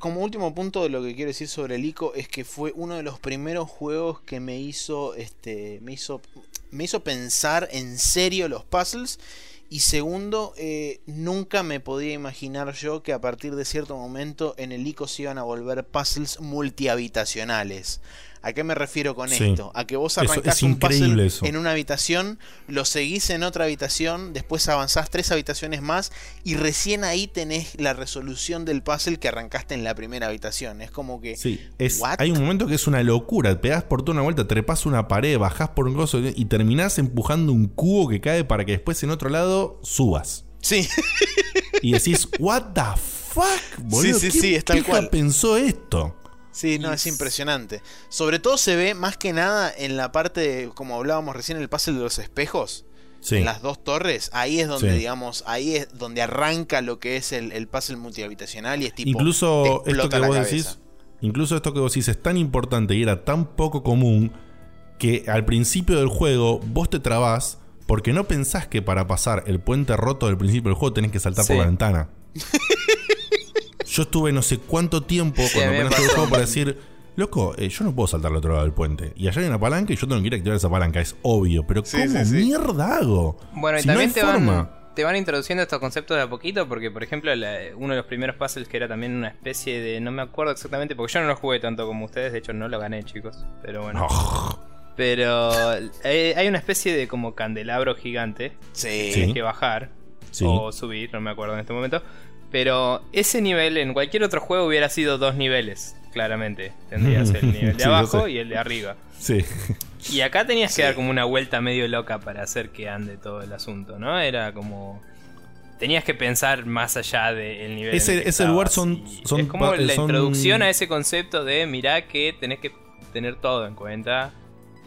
Como último punto de lo que quiero decir sobre el ICO es que fue uno de los primeros juegos que me hizo, este, me hizo, me hizo pensar en serio los puzzles y segundo, eh, nunca me podía imaginar yo que a partir de cierto momento en el ICO se iban a volver puzzles multihabitacionales. ¿A qué me refiero con esto? A que vos arrancás un puzzle en una habitación, lo seguís en otra habitación, después avanzás tres habitaciones más y recién ahí tenés la resolución del puzzle que arrancaste en la primera habitación. Es como que. Sí, es, hay un momento que es una locura. Pegás por toda una vuelta, trepas una pared, bajás por un gozo y terminás empujando un cubo que cae para que después en otro lado subas. Sí. Y decís, ¿What the fuck? Boludo? Sí, sí, sí, está cual. pensó esto? Sí, no, es impresionante. Sobre todo se ve más que nada en la parte, como hablábamos recién, el puzzle de los espejos. En las dos torres, ahí es donde, digamos, ahí es donde arranca lo que es el, el puzzle multihabitacional y es tipo. Incluso esto que vos decís. Incluso esto que vos decís es tan importante y era tan poco común que al principio del juego vos te trabás porque no pensás que para pasar el puente roto del principio del juego tenés que saltar por la ventana. Yo estuve no sé cuánto tiempo cuando apenas el juego para decir, loco, eh, yo no puedo saltar al otro lado del puente. Y allá hay una palanca y yo tengo que ir a activar esa palanca. Es obvio, pero ¿cómo mierda hago? Bueno, y también te, van, te van introduciendo estos conceptos de a poquito, porque por ejemplo, uno de los primeros puzzles que era también una especie de. No me acuerdo exactamente, porque yo no lo jugué tanto como ustedes, de hecho no lo gané, chicos. Pero bueno. Pero hay una especie de como candelabro gigante sí. que tienes que bajar o subir, no me acuerdo en este momento. Pero ese nivel en cualquier otro juego hubiera sido dos niveles, claramente. Tendrías el nivel de abajo y el de arriba. Sí. Y acá tenías que dar como una vuelta medio loca para hacer que ande todo el asunto, ¿no? Era como. Tenías que pensar más allá del nivel. Ese, ese lugar son, Es como la introducción a ese concepto de mirá que tenés que tener todo en cuenta.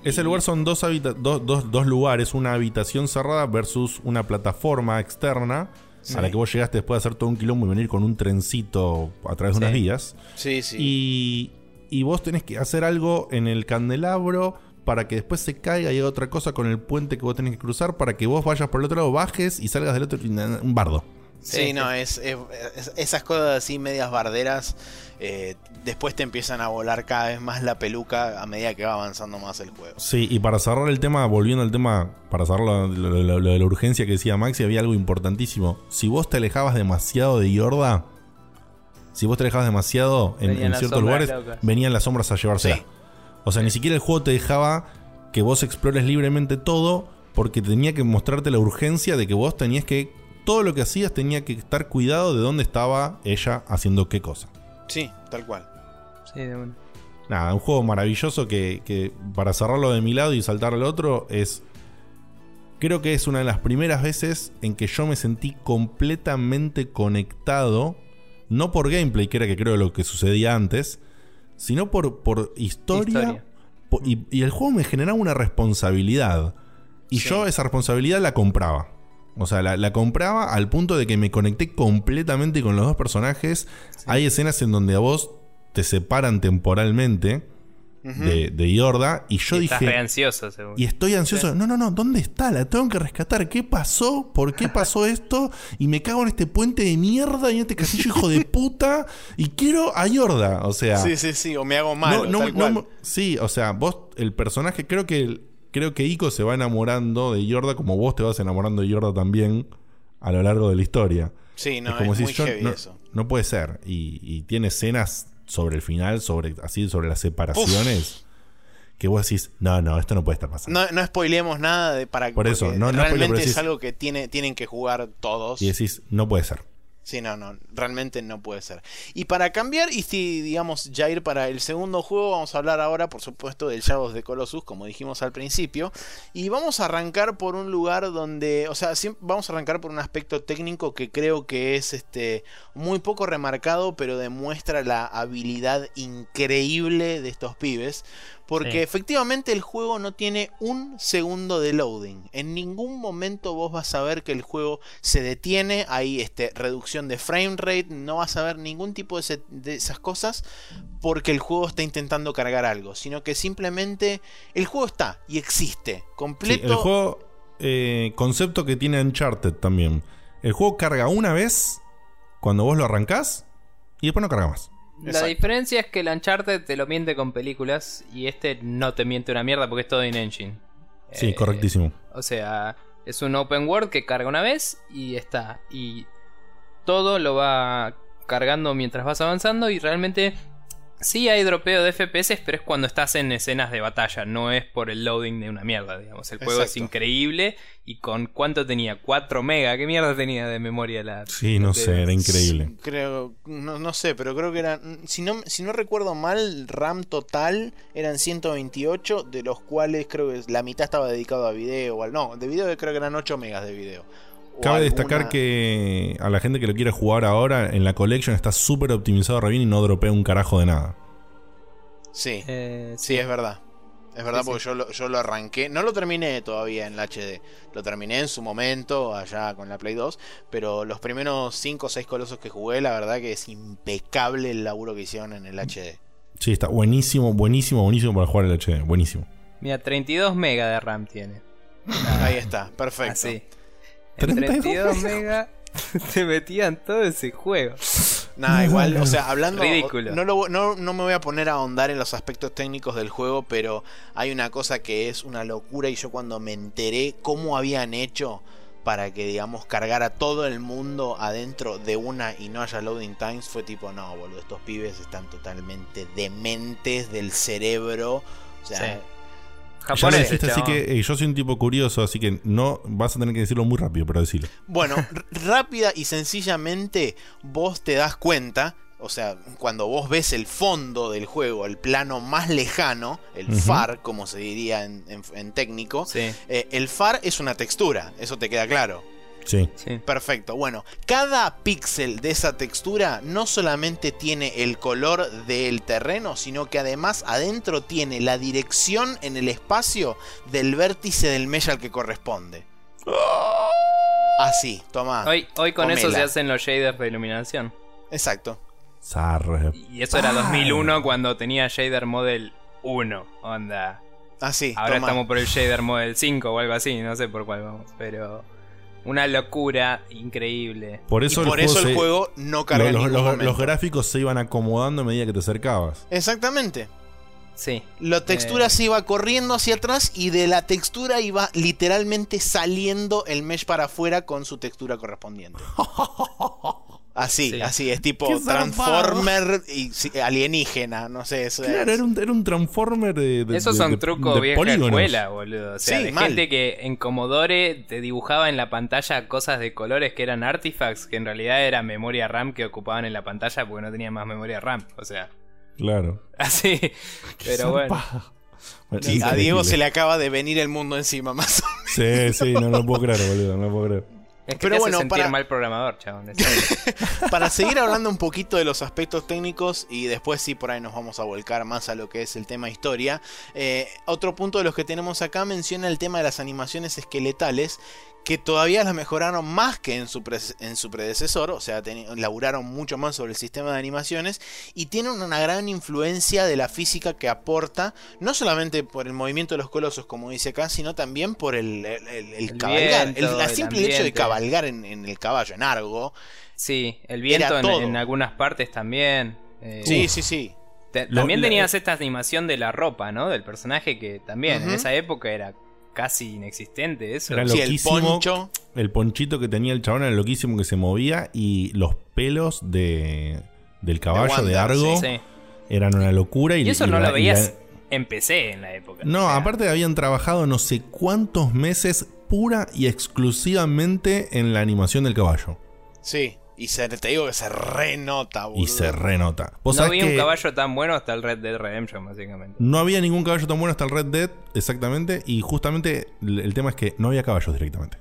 Ese lugar son dos, dos, dos lugares, una habitación cerrada versus una plataforma externa a la que vos llegaste después de hacer todo un quilombo y venir con un trencito a través de unas vías. Sí, sí. Y, y vos tenés que hacer algo en el candelabro para que después se caiga y haga otra cosa con el puente que vos tenés que cruzar para que vos vayas por el otro lado, bajes y salgas del otro. Un bardo. Sí, no, es, esas cosas así medias barderas. Eh, después te empiezan a volar cada vez más la peluca a medida que va avanzando más el juego. Sí, y para cerrar el tema, volviendo al tema, para cerrar lo, de la urgencia que decía Maxi, había algo importantísimo. Si vos te alejabas demasiado de Yorda, si vos te alejabas demasiado en, ciertos lugares, venían las sombras a llevarse. O sea, ni siquiera el juego te dejaba que vos explores libremente todo porque tenía que mostrarte la urgencia de que vos tenías que todo lo que hacías tenía que estar cuidado de dónde estaba ella haciendo qué cosa. Sí, tal cual. Sí, de. Nada, un juego maravilloso que, que, para cerrarlo de mi lado y saltar al otro es... Creo que es una de las primeras veces en que yo me sentí completamente conectado, no por gameplay, que era que creo lo que sucedía antes, sino por, por historia. y, el juego me generaba una responsabilidad. Y yo esa responsabilidad la compraba. O sea, la, compraba al punto de que me conecté completamente con los dos personajes. Hay escenas en donde a vos te separan temporalmente de, de, Yorda. Y yo dije. Estás ansioso, seguro. Y estoy ansioso. No, no, no, ¿dónde está? La tengo que rescatar. ¿Qué pasó? ¿Por qué pasó esto? Y me cago en este puente de mierda y en este castillo, hijo de puta. Y quiero a Yorda. O sea. Sí, sí, sí. O me hago mal. No, sí, o sea, vos, el personaje, creo que creo que Ico se va enamorando de Yorda como vos te vas enamorando de Yorda también a lo largo de la historia. Sí, no, es, como si yo, no, puede ser. Y, tiene escenas sobre el final, sobre así sobre las separaciones. Que vos decís, no, no, esto no puede estar pasando. No, no spoilemos nada de para Por eso, no, realmente es algo que tiene, tienen que jugar todos. Y decís, no puede ser. Sí, no, no, realmente no puede ser. Y para cambiar, y si digamos ya ir para el segundo juego, vamos a hablar ahora, por supuesto, del Shadows de Colossus, como dijimos al principio. Y vamos a arrancar por un lugar donde, o sea, vamos a arrancar por un aspecto técnico que creo que es este muy poco remarcado, pero demuestra la habilidad increíble de estos pibes. Porque efectivamente el juego no tiene un segundo de loading. En ningún momento vos vas a ver que el juego se detiene. Hay este, reducción de frame rate. No vas a ver ningún tipo de, esas cosas. Porque el juego está intentando cargar algo. Sino que simplemente el juego está y existe. Completo. el juego. Eh, concepto que tiene Uncharted también. El juego carga una vez cuando vos lo arrancás. Y después no carga más. La diferencia es que el Uncharted te lo miente con películas y este no te miente una mierda porque es todo in-engine. Sí, eh, correctísimo. O sea, es un open world que carga una vez y está. Y todo lo va cargando mientras vas avanzando y realmente Sí hay dropeo de FPS, pero es cuando estás en escenas de batalla, no es por el loading de una mierda, digamos. El juego es increíble y con cuánto tenía, 4 mega, ¿qué mierda tenía de memoria la... Sí, no sé, era increíble. Creo, no, no, sé, pero creo que eran, si no, si no recuerdo mal, RAM total eran 128, de los cuales creo que la mitad estaba dedicado a video, o al, no, de video creo que eran 8 megas de video. Cabe destacar que a la gente que lo quiere jugar ahora, en la collection está súper optimizado re bien y no dropea un carajo de nada. Sí, eh, sí, es verdad. Es verdad porque Yo, lo, yo lo arranqué, no lo terminé todavía en la HD, lo terminé en su momento allá con la Play 2, pero los primeros 5 o 6 colosos que jugué, la verdad que es impecable el laburo que hicieron en el HD. Sí, está buenísimo, buenísimo, buenísimo para jugar el HD, buenísimo. Mira, 32 MB de RAM tiene. Ahí está, perfecto. Así. 32 mega te metían todo ese juego. Nada, igual, o sea, hablando. Ridículo. No, no, me voy a poner a ahondar en los aspectos técnicos del juego, pero hay una cosa que es una locura. Y yo, cuando me enteré cómo habían hecho para que, digamos, cargara todo el mundo adentro de una y no haya loading times, fue tipo, no, boludo, estos pibes están totalmente dementes del cerebro. O sea, así que eh, yo soy un tipo curioso, así que no vas a tener que decirlo muy rápido, pero decirlo. Bueno, rápida y sencillamente vos te das cuenta, o sea, cuando vos ves el fondo del juego, el plano más lejano, el FAR, como se diría en, técnico, eh, el FAR es una textura, eso te queda claro. Sí. Perfecto. Bueno, cada píxel de esa textura no solamente tiene el color del terreno, sino que además adentro tiene la dirección en el espacio del vértice del mesh al que corresponde. Así, toma. Hoy, hoy con eso se hacen los shaders de iluminación. Exacto. Y eso era 2001 cuando tenía shader model 1. Onda. Así, Ahora toma. estamos por el shader model 5 o algo así, no sé por cuál vamos. Pero una locura increíble. Por Y eso por el juego eso el se- juego no carga los, los- los gráficos se iban acomodando a medida que te acercabas. Exactamente. Sí. La textura Eh. se iba corriendo hacia atrás y de la textura iba literalmente saliendo el mesh para afuera con su textura correspondiente. Así, Sí. así, es tipo. Transformer y sí, alienígena, no sé, eso Claro, es- era un, era un Transformer de. de- Esos son trucos de vieja polígonos. escuela, boludo. O sea, Sí, de mal. gente que en Commodore te dibujaba en la pantalla cosas de colores que eran artifacts, que en realidad era memoria RAM que ocupaban en la pantalla porque no tenían más memoria RAM. O sea, Claro. así. Pero bueno. Bueno, Sí, a. Diego se le acaba de venir el mundo encima más o menos. Sí, sí, no lo puedo creer, boludo, no lo puedo creer. Es que Pero te bueno, hace sentir para- mal programador, chabón. es- Para seguir hablando un poquito de los aspectos técnicos y después sí por ahí nos vamos a volcar más a lo que es el tema historia. eh, otro punto de los que tenemos acá menciona el tema de las animaciones esqueletales que todavía las mejoraron más que en su, pre- en su predecesor, o sea, laburaron mucho más sobre el sistema de animaciones y tienen una gran influencia de la física que aporta, no solamente por el movimiento de los colosos, como dice acá, sino también por el, el- el- el El cabalgar, el, viento, la el simple hecho de cabalgar en, en el caballo, en Argo. Sí, el viento en, algunas partes también. eh, Sí, sí, sí. te- Lo- también la- tenías esta animación de la ropa, ¿no? Del personaje que también en esa época era casi inexistente eso. Era Sí, el poncho. El ponchito que tenía el chabón era loquísimo que se movía y los pelos de del caballo de, Wander, Argo Sí. eran una locura. Y, Y eso y no la- lo veías la- en PC en la época. No, O sea, aparte habían trabajado no sé cuántos meses pura y exclusivamente en la animación del caballo. Sí. Y se, te digo que se renota, boludo. Y se renota. ¿Vos No sabés había un caballo tan bueno hasta el Red Dead Redemption, básicamente. No había ningún caballo tan bueno hasta el Red Dead, exactamente. Y justamente el el tema es que no había caballos directamente.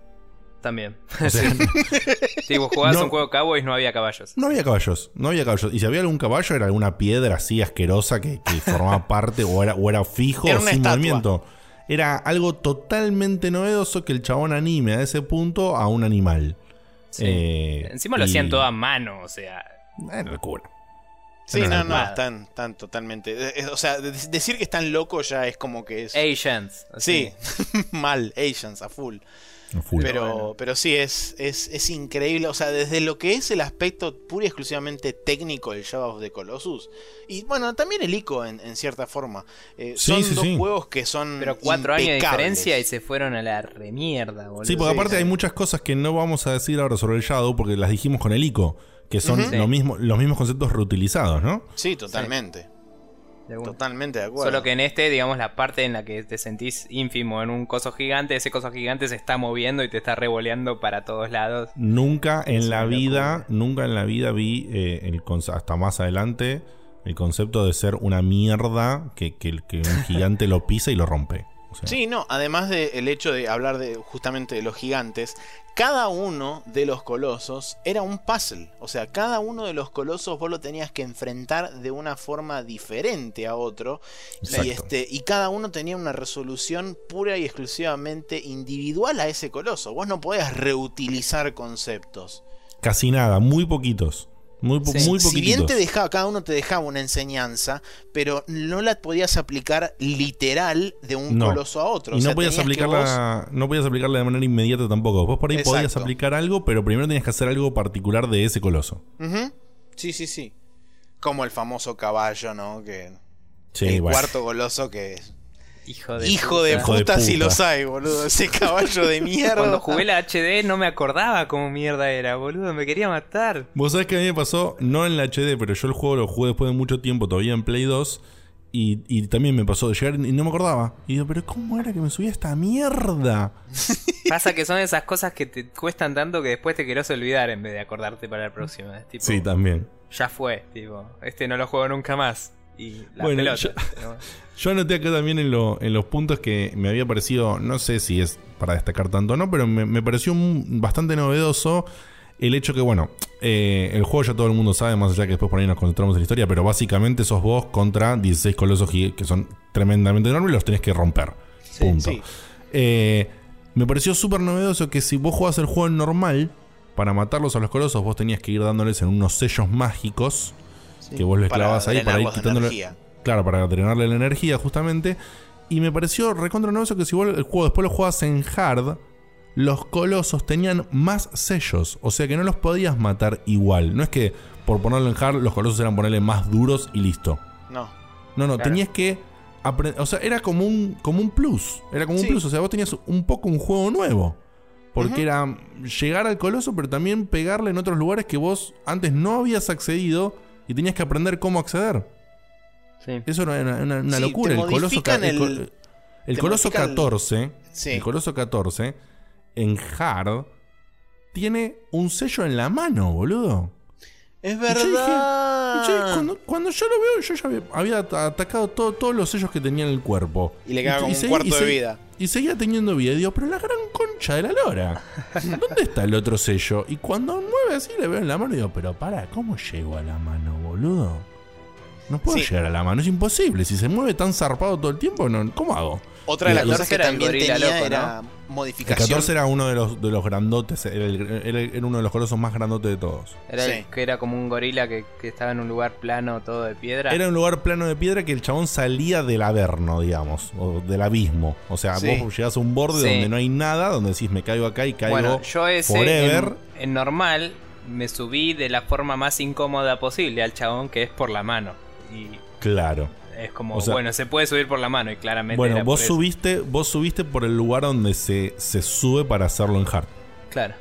También. O sea, tipo, jugabas No. un juego Cowboys no había caballos. no había caballos, no había caballos. Y si había algún caballo era alguna piedra así asquerosa que, que formaba parte o era, o era fijo Era sin estatua. movimiento. Era algo totalmente novedoso que el chabón anime a ese punto a un animal. Sí. Eh, Encima lo y- hacían todo a mano, o sea. Era locura. Sí, no, no, están, están totalmente. eh, eh, O sea, de- decir que están locos ya es como que es. Asians. sí, mal, Asians a full. Pero, bueno. pero sí, es, es, es increíble. O sea, desde lo que es el aspecto pura y exclusivamente técnico del Shadow of the Colossus. Y bueno, también el ICO en, en cierta forma. eh, Sí, son sí, dos sí. juegos que son. Pero cuatro años de diferencia y se fueron a la remierda, boludo. Sí, porque aparte sí. hay muchas cosas que no vamos a decir ahora sobre el Shadow porque las dijimos con el ICO, que son lo Sí. mismo, los mismos conceptos reutilizados, ¿no? Sí, totalmente. De. Totalmente de acuerdo. Solo que en este, digamos, la parte en la que te sentís ínfimo en un coso gigante, ese coso gigante se está moviendo y te está revoleando para todos lados. Nunca en Es la vida, locura. nunca en la vida vi eh, el conce- hasta más adelante el concepto de ser una mierda que, que, que un gigante lo pisa y lo rompe. O sea, Sí, no, además del hecho de hablar de justamente de los gigantes, cada uno de los colosos era un puzzle. O sea, cada uno de los colosos vos lo tenías que enfrentar de una forma diferente a otro. Exacto. Y, este, y cada uno tenía una resolución pura y exclusivamente individual a ese coloso. Vos no podías reutilizar conceptos. Casi nada, muy poquitos. Muy, Sí. muy si bien te dejaba, cada uno te dejaba una enseñanza, pero no la podías aplicar literal de un No. coloso a otro. y O no podías aplicarla, no podías aplicarla de manera inmediata tampoco. Vos por ahí podías aplicar algo, pero primero tenías que hacer algo particular de ese coloso. Sí, sí, sí. Como el famoso caballo, ¿no? Que Sí, el bueno. cuarto goloso que es. Hijo de Hijo de puta. Hijo de puta si los hay, boludo. Ese caballo de mierda. Cuando jugué la HD no me acordaba cómo mierda era, boludo. Me quería matar. Vos sabés que a mí me pasó, no en la HD, pero yo el juego lo jugué después de mucho tiempo, todavía en Play 2. Y, y también me pasó de llegar y no me acordaba. Y digo, pero ¿cómo era que me subía esta mierda? Pasa que son esas cosas que te cuestan tanto que después te querés olvidar en vez de acordarte para la próxima. Tipo, Sí, también. ya fue, tipo, este no lo juego nunca más. Y la Bueno, pelota. yo- Yo anoté acá también en, lo- en los puntos que me había parecido, no sé si es para destacar tanto o no, pero me, me pareció un- bastante novedoso el hecho que, bueno, eh, el juego ya todo el mundo sabe, más allá que después por ahí nos concentramos en la historia, pero básicamente sos vos contra 16 colosos que son tremendamente enormes y los tenés que romper. Sí, punto. sí. Eh, me pareció súper novedoso que si vos jugás el juego normal, para matarlos a los colosos vos tenías que ir dándoles en unos sellos mágicos que vos les clavas ahí para ir quitándole. Claro, para drenarle la energía justamente. Y me pareció recontra novedoso que si vos el juego después lo jugabas en hard, los colosos tenían más sellos. O sea que no los podías matar igual. No es que por ponerlo en hard los colosos eran ponerle más duros y listo. No. No, no, tenías que o sea, era como un, como un plus. Era como un plus. O sea, vos tenías un poco un juego nuevo. Porque era llegar al coloso, pero también pegarle en otros lugares que vos antes no habías accedido y tenías que aprender cómo acceder. Sí. Eso era una, locura. El coloso, el, el, coloso 14. El coloso 14 en hard tiene un sello en la mano, boludo. Es verdad. cuando, yo lo veo, yo ya había, atacado todos los sellos que tenía en el cuerpo. Y le quedaba como un cuarto de vida. Y seguía teniendo vida. Y digo, pero la gran concha de la lora. ¿Dónde está el otro sello? Y cuando mueve así, le veo en la mano y digo, pero para, ¿cómo llego a la mano, boludo? No puedo llegar a la mano, es imposible. Si se mueve tan zarpado todo el tiempo, no, ¿cómo hago? Otra de las cosas que también tenía era modificación. El 14 era uno de los, de los grandotes, era, uno de los colosos más grandotes de todos. Era que era como un gorila que, estaba en un lugar plano todo de piedra. Era un lugar plano de piedra que el chabón salía del averno, digamos, o del abismo. O sea, vos llegás a un borde donde no hay nada, donde decís me caigo acá y caigo bueno, yo ese forever. En, normal me subí de la forma más incómoda posible al chabón que es por la mano. Y claro. Es como, bueno, se puede subir por la mano y claramente. Bueno, vos subiste, vos subiste por el lugar donde se, se sube para hacerlo en hard. Claro.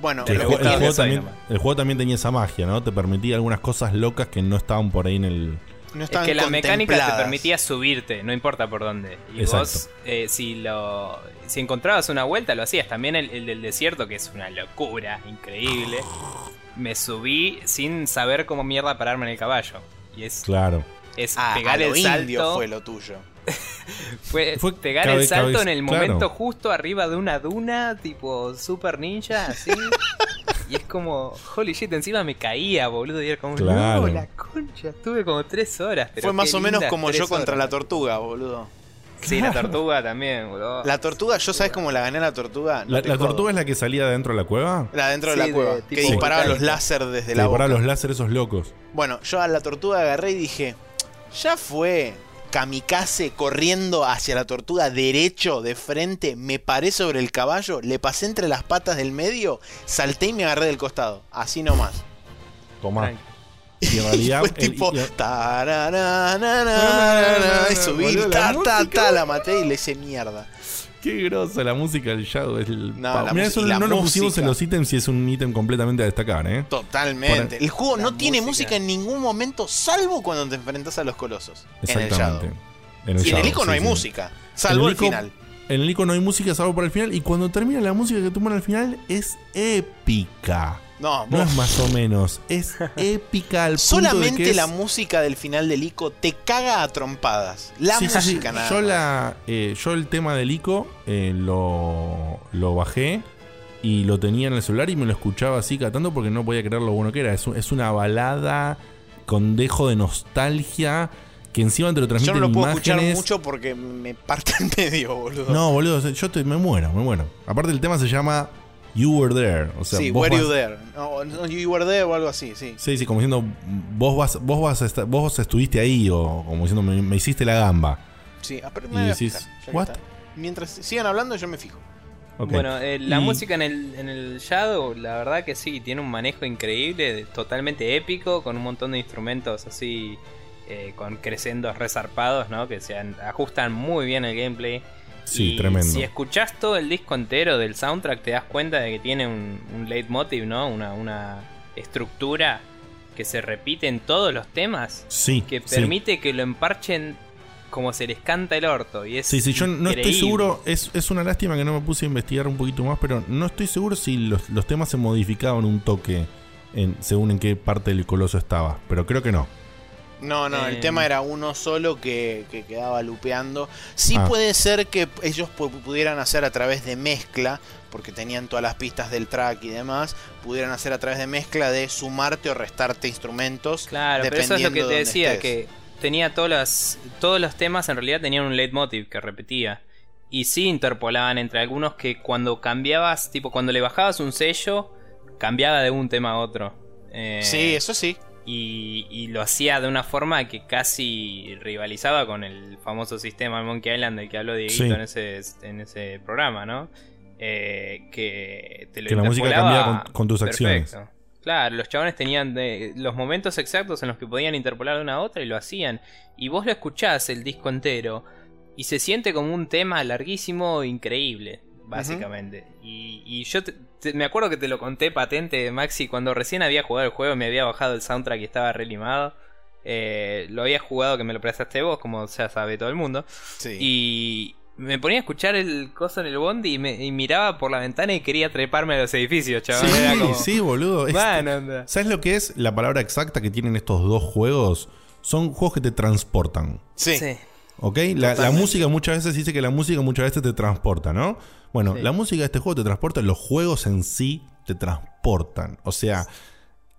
bueno, el, juego, también, el, juego, también, tenía esa magia, ¿no? Te permitía algunas cosas locas que no estaban por ahí en el. No es que la mecánica te permitía subirte, no importa por dónde. Y vos, eh, si lo si encontrabas una vuelta, lo hacías. También el, el, del desierto, que es una locura increíble. Me subí sin saber cómo mierda pararme en el caballo. Y es claro es ah, pegar el salto. fue lo tuyo. fue, pegar el salto en el momento justo arriba de una duna, tipo super ninja, así. y es como, holy shit, encima me caía, boludo. Y era como, no, la concha. Estuve como tres horas. fue más o menos como yo contra la tortuga, boludo. Sí, la tortuga también, boludo. La tortuga, ¿yo sabes cómo la gané la tortuga? ¿La, tortuga es la que salía dentro de la cueva? La dentro de la cueva. que disparaba los láser desde la boca. Disparaba los láser esos locos. Bueno, yo a la tortuga agarré y dije, ya fue. Kamikaze corriendo hacia la tortuga derecho, de frente, me paré sobre el caballo, le pasé entre las patas del medio, salté y me agarré del costado. Así nomás. Toma. Y en realidad. Fue tipo. Y subí, ta, ta, ta, la maté y le hice mierda. Qué grosa la música del Shadow. el... No, eso no lo pusimos en los ítems y es un ítem completamente a destacar, ¿eh? Totalmente. el juego no tiene música en ningún momento, salvo cuando te enfrentas a los colosos. En el Shadow. En el, el icono no hay música, salvo el, final. En el icono no hay música, salvo por el final. Y cuando termina la música que toman al final, es épica. No, no es más o menos. Es épica al punto Solamente de que la música del final del ICO te caga a trompadas. La música nada. Yo, la, eh, yo el tema del ICO eh, lo, lo bajé y lo tenía en el celular y me lo escuchaba así cantando porque no podía creer lo bueno que era. Es, es una balada con dejo de nostalgia que encima te lo transmite Yo no lo puedo escuchar mucho porque me parte en medio, boludo. No, boludo, yo me muero, me muero. Aparte el tema se llama You Were There. O sea, sí, Were You There. No, you Were There o algo así, sí. Sí, sí, como diciendo, vos vas, vos vas vos estuviste ahí o como diciendo, me, hiciste la gamba. Sí, pero me y decís, ¿what? Mientras sigan hablando yo me fijo. Bueno, eh, la música en el, en el Shadow, la verdad que sí, tiene un manejo increíble, totalmente épico, con un montón de instrumentos así, eh, con crescendos resarpados, ¿no? Que se ajustan muy bien el gameplay. Sí, tremendo. Si escuchás todo el disco entero del soundtrack, te das cuenta de que tiene un, un leitmotiv, ¿no? Una, una estructura que se repite en todos los temas. Sí. Que permite que lo emparchen como se les canta el orto. Y es sí, sí, yo no estoy seguro. Es, es, una lástima que no me puse a investigar un poquito más, pero no estoy seguro si los, los temas se modificaban un toque en, según en qué parte del coloso estaba. Pero creo que no. No, no, el tema era uno solo que, quedaba lupeando. Sí ah. puede ser que ellos pudieran hacer a través de mezcla, porque tenían todas las pistas del track y demás, pudieran hacer a través de mezcla de sumarte o restarte instrumentos. Claro, pero eso es lo que te decía, que tenía todas las, todos los temas en realidad tenían un leitmotiv que repetía. Y sí interpolaban entre algunos que cuando cambiabas, tipo cuando le bajabas un sello, cambiaba de un tema a otro. Eh, sí, eso sí. Y, lo hacía de una forma que casi rivalizaba con el famoso sistema Monkey Island del que habló Dieguito en, ese, en ese programa, ¿no? Eh, que te lo Que la música cambia con, tus acciones. Claro, los chabones tenían los momentos exactos en los que podían interpolar de una a otra y lo hacían. Y vos lo escuchás el disco entero y se siente como un tema larguísimo, increíble, básicamente. y, yo me acuerdo que te lo conté patente, Maxi, cuando recién había jugado el juego, me había bajado el soundtrack y estaba relimado. Eh, lo había jugado que me lo prestaste vos, como ya sabe todo el mundo. Y me ponía a escuchar el coso en el bondi y, me, miraba por la ventana y quería treparme a los edificios, chaval. Sí, sí, boludo. ¿Sabes lo que es la palabra exacta que tienen estos dos juegos? Son juegos que te transportan. Sí. sí. ¿Ok? La, música muchas veces dice que la música muchas veces te transporta, ¿no? Bueno, la música de este juego te transporta, los juegos en sí te transportan. O sea,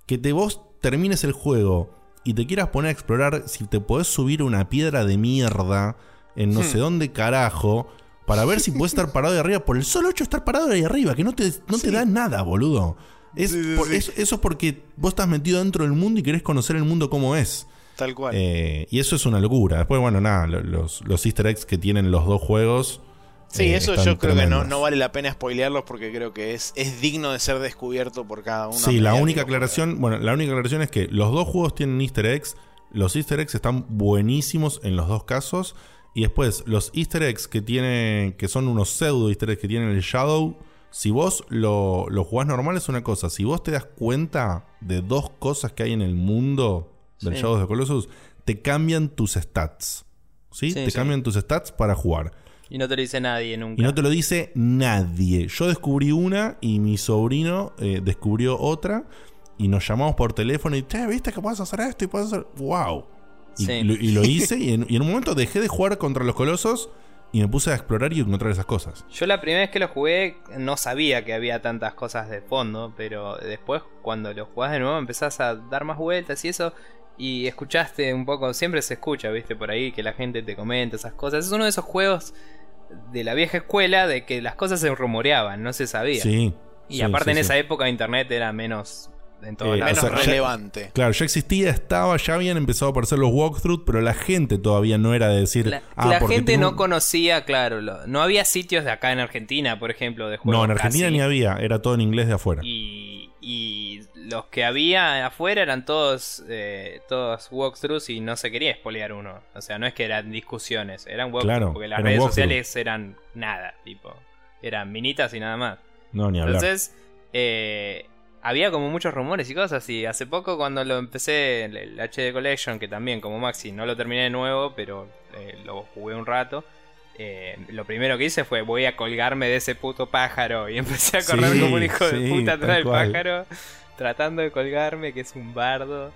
que te vos termines el juego y te quieras poner a explorar si te podés subir una piedra de mierda en no hmm. sé dónde carajo para ver si puedes estar parado de arriba por el solo hecho de estar parado de ahí arriba, que no te, no te da nada, boludo. Es, eso es porque vos estás metido dentro del mundo y querés conocer el mundo como es. Tal cual. Eh, y eso es una locura. Después, bueno, nada, los, los easter eggs que tienen los dos juegos. Sí, eh, eso yo creo que no, no, vale la pena spoilearlos porque creo que es, es digno de ser descubierto por cada uno. Sí, la única aclaración, bueno, la única aclaración es que los dos juegos tienen easter eggs. Los easter eggs están buenísimos en los dos casos. Y después, los easter eggs que tiene, que son unos pseudo easter eggs que tienen el Shadow, si vos lo, lo jugás normal es una cosa. Si vos te das cuenta de dos cosas que hay en el mundo, del Shadow of the Colossus, te cambian tus stats. ¿Sí? te cambian tus stats para jugar. Y no te lo dice nadie nunca. Y no te lo dice nadie. Yo descubrí una y mi sobrino eh, descubrió otra. Y nos llamamos por teléfono y, che, ¿viste que puedes hacer esto? Y puedes hacer. ¡Wow! Y, lo, hice y en, y en, un momento dejé de jugar contra los colosos y me puse a explorar y encontrar esas cosas. Yo la primera vez que lo jugué no sabía que había tantas cosas de fondo, pero después cuando lo jugás de nuevo empezás a dar más vueltas y eso y escuchaste un poco, siempre se escucha, viste, por ahí que la gente te comenta esas cosas. Es uno de esos juegos de la vieja escuela de que las cosas se rumoreaban, no se sabía. Sí. Y aparte en esa época internet era menos en todo eh, menos relevante. claro, ya existía, estaba, ya habían empezado a aparecer los walkthroughs, pero la gente todavía no era de decir. La, ah, la gente no conocía, claro. no había sitios de acá en Argentina, por ejemplo, de juegos. No, en Argentina ni había, era todo en inglés de afuera. Y, y los que había afuera eran todos, eh, todos walkthroughs y no se quería espolear uno. O sea, no es que eran discusiones, eran walkthroughs, porque las redes sociales eran nada, tipo. Eran minitas y nada más. No, ni hablar. Entonces, eh, había como muchos rumores y cosas. Y hace poco, cuando lo empecé, el, HD Collection, que también, como Maxi, no lo terminé de nuevo, pero eh, lo jugué un rato. Eh, lo primero que hice fue voy a colgarme de ese puto pájaro y empecé a correr como un hijo de puta atrás del pájaro tratando de colgarme que es un bardo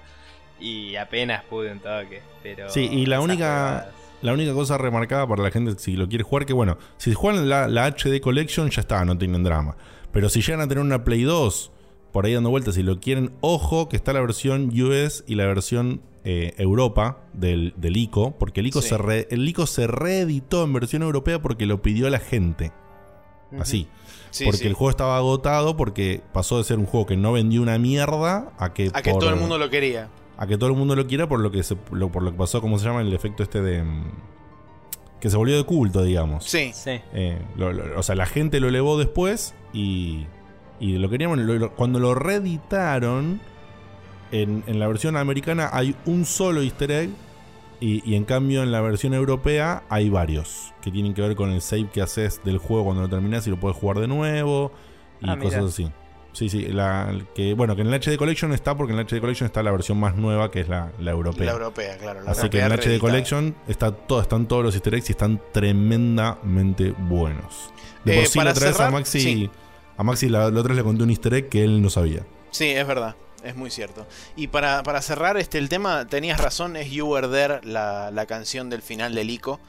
y apenas pude un toque pero sí y la única la única cosa remarcada para la gente si lo quiere jugar que bueno si juegan la, la HD Collection ya está no tienen drama. Pero si llegan a tener una Play 2 por ahí dando vueltas si lo quieren ojo que está la versión US y la versión eh, Europa del, del, ICO, porque el ICO, se el ICO se reeditó en versión europea porque lo pidió la gente. Así. porque el juego estaba agotado, porque pasó de ser un juego que no vendió una mierda a que, a que todo el mundo lo quería. A que todo el mundo lo quiera por lo que, se, por lo que pasó, ¿cómo se llama? El efecto este de... Mm, que se volvió de culto, digamos. Sí. sí. Eh, o sea, la gente lo elevó después y, y lo queríamos... cuando lo reeditaron en, la versión americana hay un solo easter egg y, en cambio en la versión europea hay varios que tienen que ver con el save que haces del juego cuando lo terminas y lo puedes jugar de nuevo y ah, cosas así. Sí, sí, la, que, bueno, que en el HD Collection está porque en el HD Collection está la versión más nueva que es la, europea. La europea, claro. Así que en el HD Collection está todo, están todos los easter eggs y están tremendamente buenos. De por eh, sí la otra vez a Maxi, a Maxi la, la otra vez le conté un easter egg que él no sabía. Sí, es verdad es muy cierto. Y para, cerrar este el tema, tenías razón, es You Were There, la, canción del final del ICO.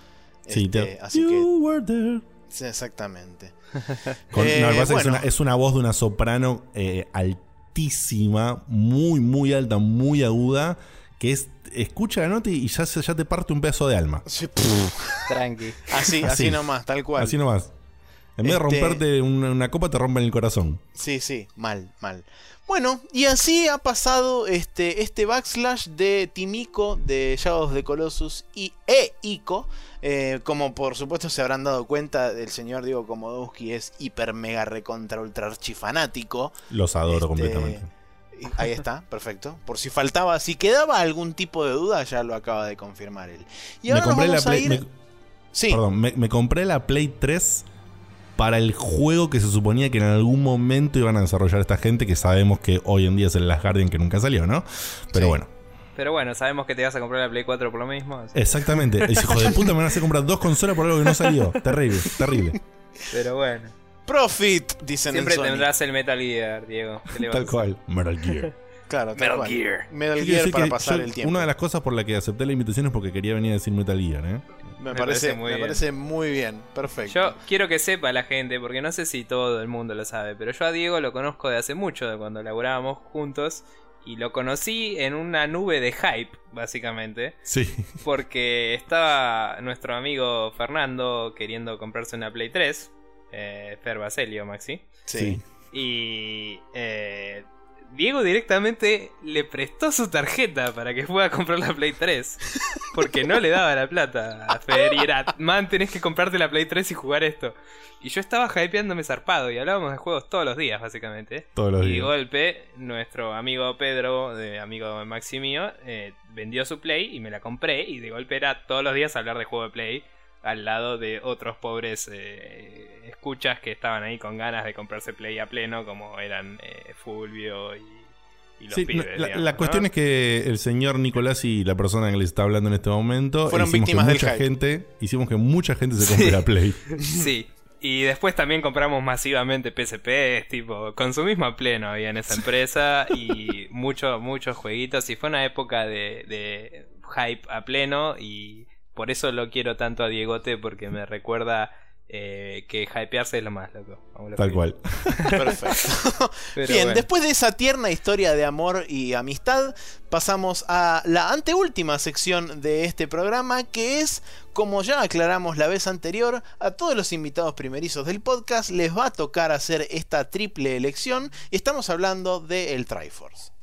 Sí, este, así you Were There. Sí, exactamente. Eh, es, una, voz de una soprano eh, altísima, muy, muy alta, muy aguda, que es escucha la nota y ya, ya te parte un pedazo de alma. Tranqui. Así, así, nomás, tal cual. Así nomás. En vez de este romperte una, copa, te rompen el corazón. Sí, sí, mal, mal. Bueno, y así ha pasado este, este backslash de Timiko de Shadows de Colossus y e Ico. Eh, como por supuesto se habrán dado cuenta, el señor Diego Komodowski es hiper mega recontra ultra archifanático. Los adoro este, completamente. Ahí está, perfecto. Por si faltaba, si quedaba algún tipo de duda, ya lo acaba de confirmar él. Y ahora me compré la ir... sí. Perdón, me, compré la Play 3 para el juego que se suponía que en algún momento iban a desarrollar esta gente, que sabemos que hoy en día es el Last Guardian que nunca salió, ¿no? Pero bueno. Pero bueno, sabemos que te vas a comprar la Play 4 por lo mismo. Exactamente. Hijo de puta me van a hacer comprar dos consolas por algo que no salió. Terrible, terrible. Pero bueno. Profit, dicen Siempre tendrás el Metal Gear, Diego. Tal cual, Metal Gear. Claro, Metal Gear. Metal Gear para pasar el tiempo. Una de las cosas por las que acepté la invitación es porque quería venir a decir Metal Gear, ¿eh? Me, parece, muy me bien. parece muy bien, perfecto. Yo quiero que sepa la gente, porque no sé si todo el mundo lo sabe, pero yo a Diego lo conozco de hace mucho, de cuando laburábamos juntos, y lo conocí en una nube de hype, básicamente. Sí. Porque estaba nuestro amigo Fernando queriendo comprarse una Play 3, eh, Fer Baselio, Maxi. Sí. Y eh, Diego directamente le prestó su tarjeta para que pueda comprar la Play 3. Porque no le daba la plata a Fer y era, man, tenés que comprarte la Play 3 y jugar esto. Y yo estaba hypeándome zarpado y hablábamos de juegos todos los días, básicamente. Todos los días. Y de golpe, nuestro amigo Pedro, de amigo Maxi mío, eh, vendió su Play y me la compré. Y de golpe era todos los días hablar de juego de Play al lado de otros pobres eh, escuchas que estaban ahí con ganas de comprarse Play a pleno, como eran eh, Fulvio y, los pibes, La, cuestión es que el señor Nicolás y la persona que les está hablando en este momento fueron víctimas de mucha gente, hicimos que mucha gente se compre la Play. Sí. Y después también compramos masivamente PSP, tipo, consumismo a pleno había en esa empresa y muchos, muchos jueguitos. Y fue una época de, de hype a pleno y por eso lo quiero tanto a Diegote, porque me recuerda eh, que hypearse es lo más loco. Tal cual. Perfecto. Bien, después de esa tierna historia de amor y amistad, pasamos a la anteúltima sección de este programa, que es, como ya aclaramos la vez anterior, a todos los invitados primerizos del podcast les va a tocar hacer esta triple elección, y estamos hablando de el Triforce.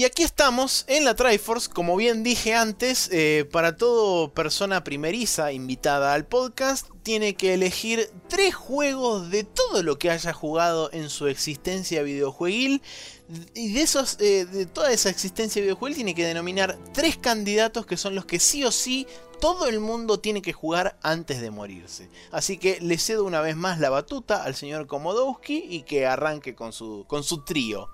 Y aquí estamos en la Triforce, como bien dije antes, eh, para todo persona primeriza invitada al podcast, tiene que elegir tres juegos de todo lo que haya jugado en su existencia videojueguil. Y de, esos, eh, de toda esa existencia videojueguil tiene que denominar tres candidatos que son los que sí o sí todo el mundo tiene que jugar antes de morirse. Así que le cedo una vez más la batuta al señor Komodowski y que arranque con su, con su trío.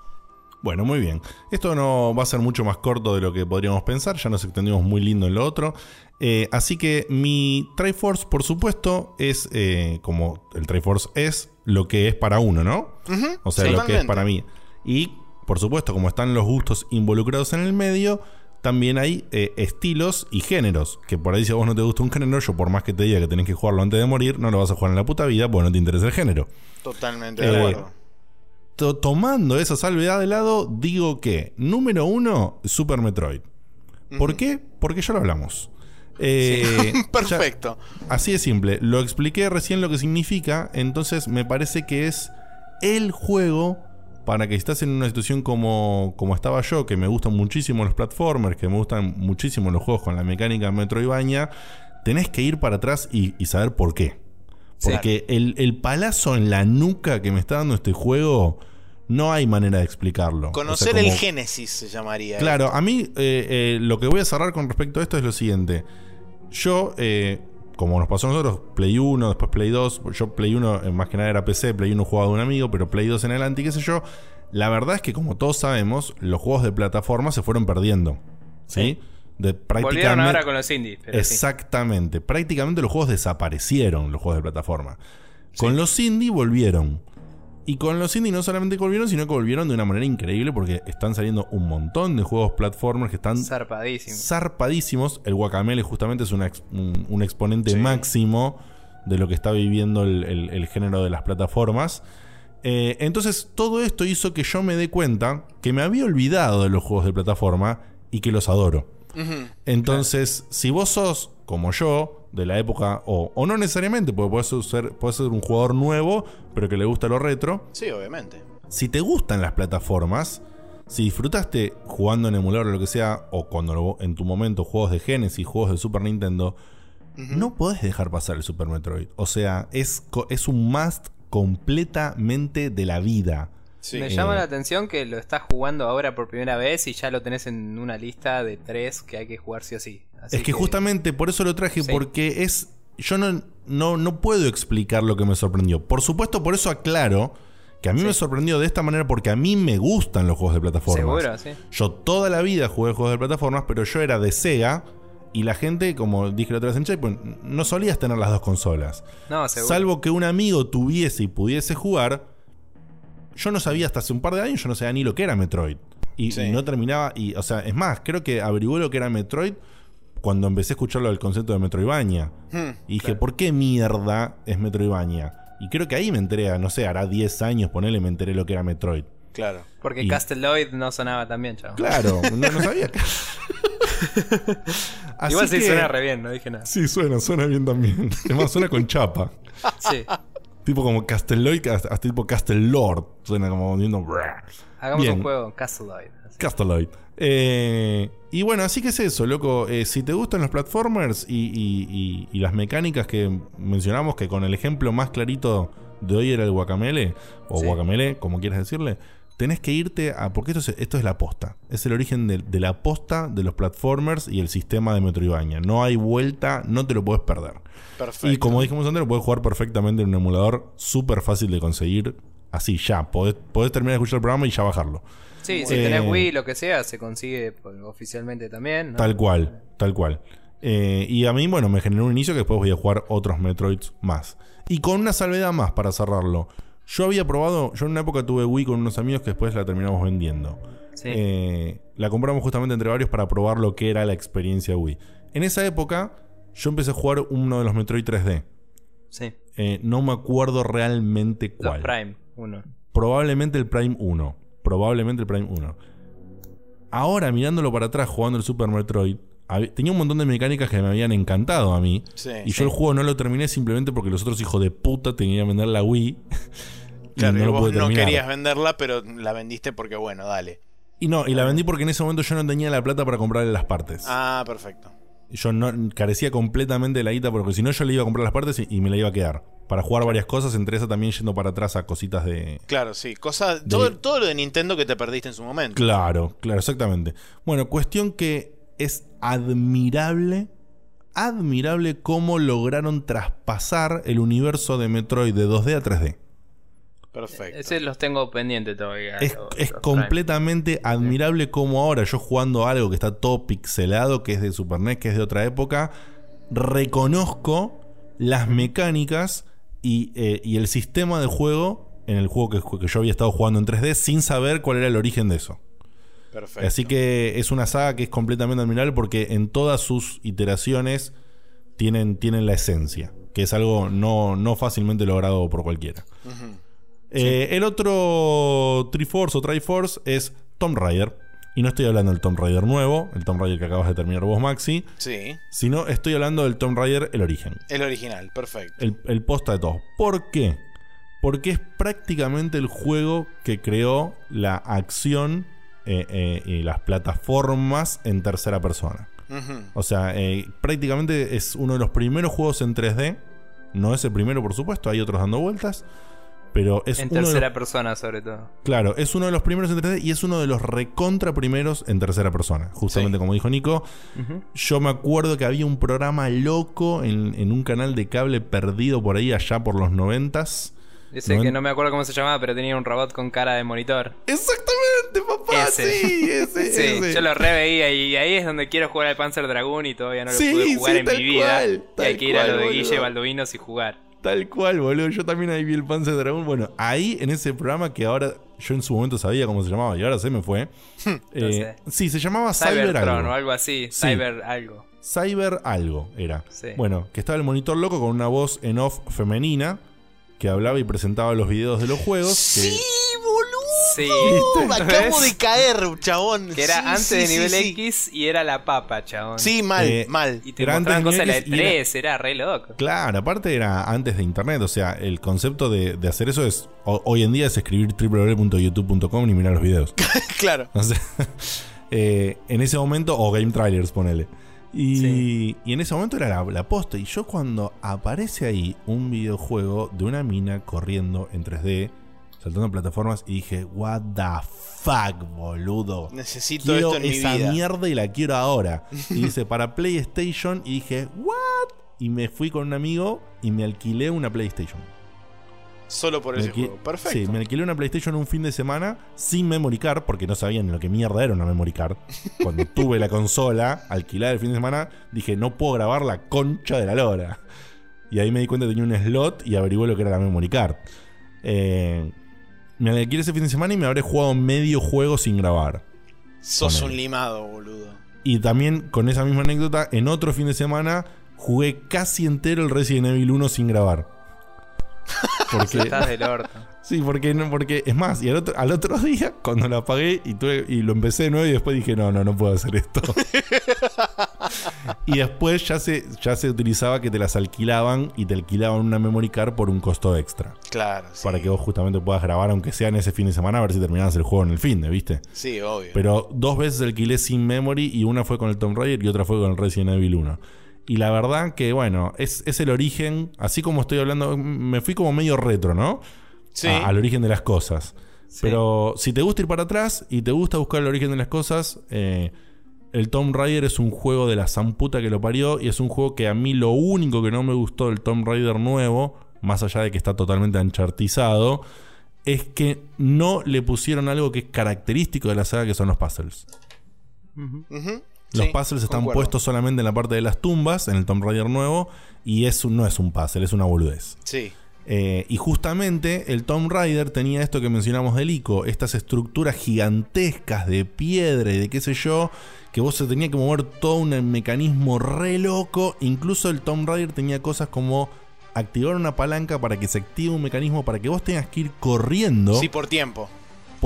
Bueno, muy bien. Esto no va a ser mucho más corto de lo que podríamos pensar, ya nos extendimos muy lindo en lo otro. Eh, así que mi Triforce, por supuesto, es eh, como el Triforce es lo que es para uno, ¿no? o sea, lo que es para mí. Y, por supuesto, como están los gustos involucrados en el medio, también hay eh, estilos y géneros. Que por ahí, si a vos no te gusta un género, yo por más que te diga que tenés que jugarlo antes de morir, no lo vas a jugar en la puta vida porque no te interesa el género. Totalmente de acuerdo tomando esa salvedad de lado, digo que, número uno, Super Metroid. ¿Por qué? Porque ya lo hablamos. Eh, Perfecto. así de simple. Lo expliqué recién lo que significa, entonces me parece que es el juego para que estás en una situación como, como estaba yo, que me gustan muchísimo los platformers, que me gustan muchísimo los juegos con la mecánica Metroidvania, tenés que ir para atrás y, saber por qué. Porque el, el, palazo en la nuca que me está dando este juego, no hay manera de explicarlo. Conocer el génesis se llamaría. Claro, a mí eh, eh, lo que voy a cerrar con respecto a esto es lo siguiente. Yo, eh, como nos pasó a nosotros, Play 1, después Play 2, yo Play 1 más que nada era PC, Play 1 jugaba de un amigo, pero Play 2 en adelante, qué sé yo. La verdad es que como todos sabemos, los juegos de plataforma se fueron perdiendo. ¿Sí? De prácticamente, ahora con los indies. exactamente. Prácticamente los juegos desaparecieron, los juegos de plataforma. Con los indies volvieron. Y con los indie no solamente volvieron, sino que volvieron de una manera increíble porque están saliendo un montón de juegos platformers que están zarpadísimos. zarpadísimos. El Guacamele justamente es un, exponente máximo de lo que está viviendo el, género de las plataformas. Eh, entonces todo esto hizo que yo me dé cuenta que me había olvidado de los juegos de plataforma y que los adoro. Entonces, si vos sos como yo, de la época, o, no necesariamente, porque puedes ser, ser un jugador nuevo, pero que le gusta lo retro. Sí, obviamente. Si te gustan las plataformas, si disfrutaste jugando en emulador o lo que sea, o cuando en tu momento juegos de Genesis, juegos de Super Nintendo, no podés dejar pasar el Super Metroid. O sea, es, es un must completamente de la vida. Me llama la atención que lo estás jugando ahora por primera vez y ya lo tenés en una lista de tres que hay que jugar sí o sí. es que, justamente por eso lo traje, porque es. Yo no, no, no puedo explicar lo que me sorprendió. Por supuesto, por eso aclaro que a mí me sorprendió de esta manera porque a mí me gustan los juegos de plataformas. Seguro, sí. Yo toda la vida jugué juegos de plataformas, pero yo era de Sega y la gente, como dije la otra vez en Chat, pues, no solías tener las dos consolas. No, Salvo que un amigo tuviese y pudiese jugar yo no sabía hasta hace un par de años, yo no sabía ni lo que era Metroid. Y, no terminaba, y, o sea, es más, creo que averigué lo que era Metroid cuando empecé a escucharlo del concepto de Metroidvania. Hmm, y dije, ¿por qué mierda es Metroidvania? Y creo que ahí me enteré, no sé, hará 10 años, ponele, me enteré lo que era Metroid. Claro. Porque y... Casteloid no sonaba tan bien, chavo. Claro, no, no sabía. Igual sí suena re bien, no dije nada. Sí, suena, suena bien también. Además, suena con chapa. sí. Tipo como Casteloid, hasta, tipo Castelord. Suena como viendo. Hagamos un juego, Casteloid. Casteloid. Eh, y bueno, así que es eso, loco. Eh, si te gustan los platformers y, las mecánicas que mencionamos, que con el ejemplo más clarito de hoy era el Guacamele, o Guacamele, como quieras decirle, tenés que irte a. Porque esto es, esto es la posta. Es el origen de, de la posta de los platformers y el sistema de Metroidvania. No hay vuelta, no te lo puedes perder. Y como dijimos antes, lo puedes jugar perfectamente en un emulador súper fácil de conseguir. Así, ya. Podés, terminar de escuchar el programa y ya bajarlo. Sí, si tenés eh, Wii, lo que sea, se consigue oficialmente también. Tal cual, tal cual. Eh, y a mí, bueno, me generó un inicio que después voy a jugar otros Metroids más. Y con una salvedad más para cerrarlo. Yo había probado, yo en una época tuve Wii con unos amigos que después la terminamos vendiendo. Eh, la compramos justamente entre varios para probar lo que era la experiencia Wii. En esa época yo empecé a jugar uno de los Metroid 3D. Sí. Eh, no me acuerdo realmente cuál. El Prime 1. Probablemente el Prime 1. Probablemente el Prime 1. Ahora, mirándolo para atrás, jugando el Super Metroid, tenía un montón de mecánicas que me habían encantado a mí. y yo el juego no lo terminé simplemente porque los otros hijos de puta tenían que vender la Wii. claro, no, vos no querías venderla, pero la vendiste porque, bueno, dale. Y no, y la vendí porque en ese momento yo no tenía la plata para comprarle las partes. Ah, perfecto. Yo no carecía completamente de la guita porque si no yo le iba a comprar las partes y, me la iba a quedar. Para jugar varias cosas, entre esas también yendo para atrás a cositas de. Claro, sí. Cosas, todo, todo lo de Nintendo que te perdiste en su momento. Claro, claro, exactamente. Bueno, cuestión que es admirable. Admirable cómo lograron traspasar el universo de Metroid de 2D a 3D. Perfecto. Ese los tengo pendiente todavía. Es, completamente admirable como ahora yo jugando algo que está todo pixelado, que es de Super NES, que es de otra época, reconozco las mecánicas y, eh, el sistema de juego en el juego que, yo había estado jugando en 3D sin saber cuál era el origen de eso. Perfecto. Así que es una saga que es completamente admirable porque en todas sus iteraciones tienen, tienen la esencia, que es algo no, no fácilmente logrado por cualquiera. Eh, el otro Triforce o Triforce es Tomb Raider. Y no estoy hablando del Tomb Raider nuevo, el Tomb Raider que acabas de terminar vos, Maxi. Sí. Sino estoy hablando del Tomb Raider, el origen. El original, perfecto. El, posta de todo. ¿Por qué? Porque es prácticamente el juego que creó la acción eh, eh, y las plataformas en tercera persona. O sea, prácticamente es uno de los primeros juegos en 3D. No es el primero, por supuesto, hay otros dando vueltas pero es en tercera persona, sobre todo. Claro, es uno de los primeros en 3D y es uno de los recontra primeros en tercera persona. Justamente como dijo Nico. Yo me acuerdo que había un programa loco en, un canal de cable perdido por ahí, allá por los noventas. Ese que no me acuerdo cómo se llamaba, pero tenía un robot con cara de monitor. Exactamente, papá. Sí, ese, sí, Yo lo reveía y ahí es donde quiero jugar al Panzer Dragoon y todavía no lo pude jugar en mi vida. y hay que ir a lo de Guille Baldovinos y jugar. Tal cual, boludo. Yo también ahí vi el Panzer Dragon. Bueno, ahí en ese programa que ahora yo en su momento sabía cómo se llamaba y ahora se me fue. eh, Sí, se llamaba Cyber algo. o algo así. Cyber algo. Cyber algo era. Bueno, que estaba el monitor loco con una voz en off femenina que hablaba y presentaba los videos de los juegos. Sí, boludo. Sí. Acabo de caer, chabón. Que era antes de nivel X y era la papa, chabón. Sí, mal, eh, mal. Y te era mostraban cosas de la 3, era, re loco. Claro, aparte era antes de internet. O sea, el concepto de, hacer eso es. hoy en día es escribir www.youtube.com y mirar los videos. claro. Eh, en ese momento, o Game Trailers, ponele. Y, en ese momento era la, la, posta. Y yo cuando aparece ahí un videojuego de una mina corriendo en 3D, saltando plataformas, y dije, what the fuck, boludo. Necesito esto en esa mi vida. mierda y la quiero ahora. Y dice, para PlayStation, y dije, what? Y me fui con un amigo y me alquilé una PlayStation. Solo por ese juego. Perfecto. Sí, me alquilé una PlayStation un fin de semana sin memory card, porque no sabían lo que mierda era una memory card. Cuando tuve la consola alquilada el fin de semana, dije, no puedo grabar la concha de la lora. Y ahí me di cuenta que tenía un slot y averigué lo que era la memory card. Eh, me alquilé ese fin de semana y me habré jugado medio juego sin grabar. Sos un limado, boludo. Y también con esa misma anécdota, en otro fin de semana jugué casi entero el Resident Evil 1 sin grabar. Porque, estás del orto. Sí, porque, porque es más, y al otro, al otro día, cuando lo apagué y, tuve, y lo empecé de nuevo, y después dije, no, no, no puedo hacer esto. y después ya se, ya se utilizaba que te las alquilaban y te alquilaban una memory card por un costo extra. Claro. Para que vos justamente puedas grabar, aunque sea en ese fin de semana, a ver si terminabas el juego en el fin de, ¿viste? Sí, obvio. Pero dos veces alquilé sin memory y una fue con el Tomb Raider y otra fue con el Resident Evil 1. Y la verdad que, bueno, es, es el origen, así como estoy hablando, me fui como medio retro, ¿no? Sí. al origen de las cosas. Pero si te gusta ir para atrás y te gusta buscar el origen de las cosas, eh, el Tomb Raider es un juego de la zamputa que lo parió y es un juego que a mí lo único que no me gustó del Tomb Raider nuevo, más allá de que está totalmente anchartizado, es que no le pusieron algo que es característico de la saga, que son los puzzles. Los puzzles están puestos solamente en la parte de las tumbas, en el Tomb Raider nuevo, y eso no es un puzzle, es una boludez. Sí. Eh, y justamente el Tomb Raider tenía esto que mencionamos del ICO, estas estructuras gigantescas de piedra y de qué sé yo, que vos se tenía que mover todo un mecanismo re loco. Incluso el Tomb Raider tenía cosas como activar una palanca para que se active un mecanismo para que vos tengas que ir corriendo. Sí, por tiempo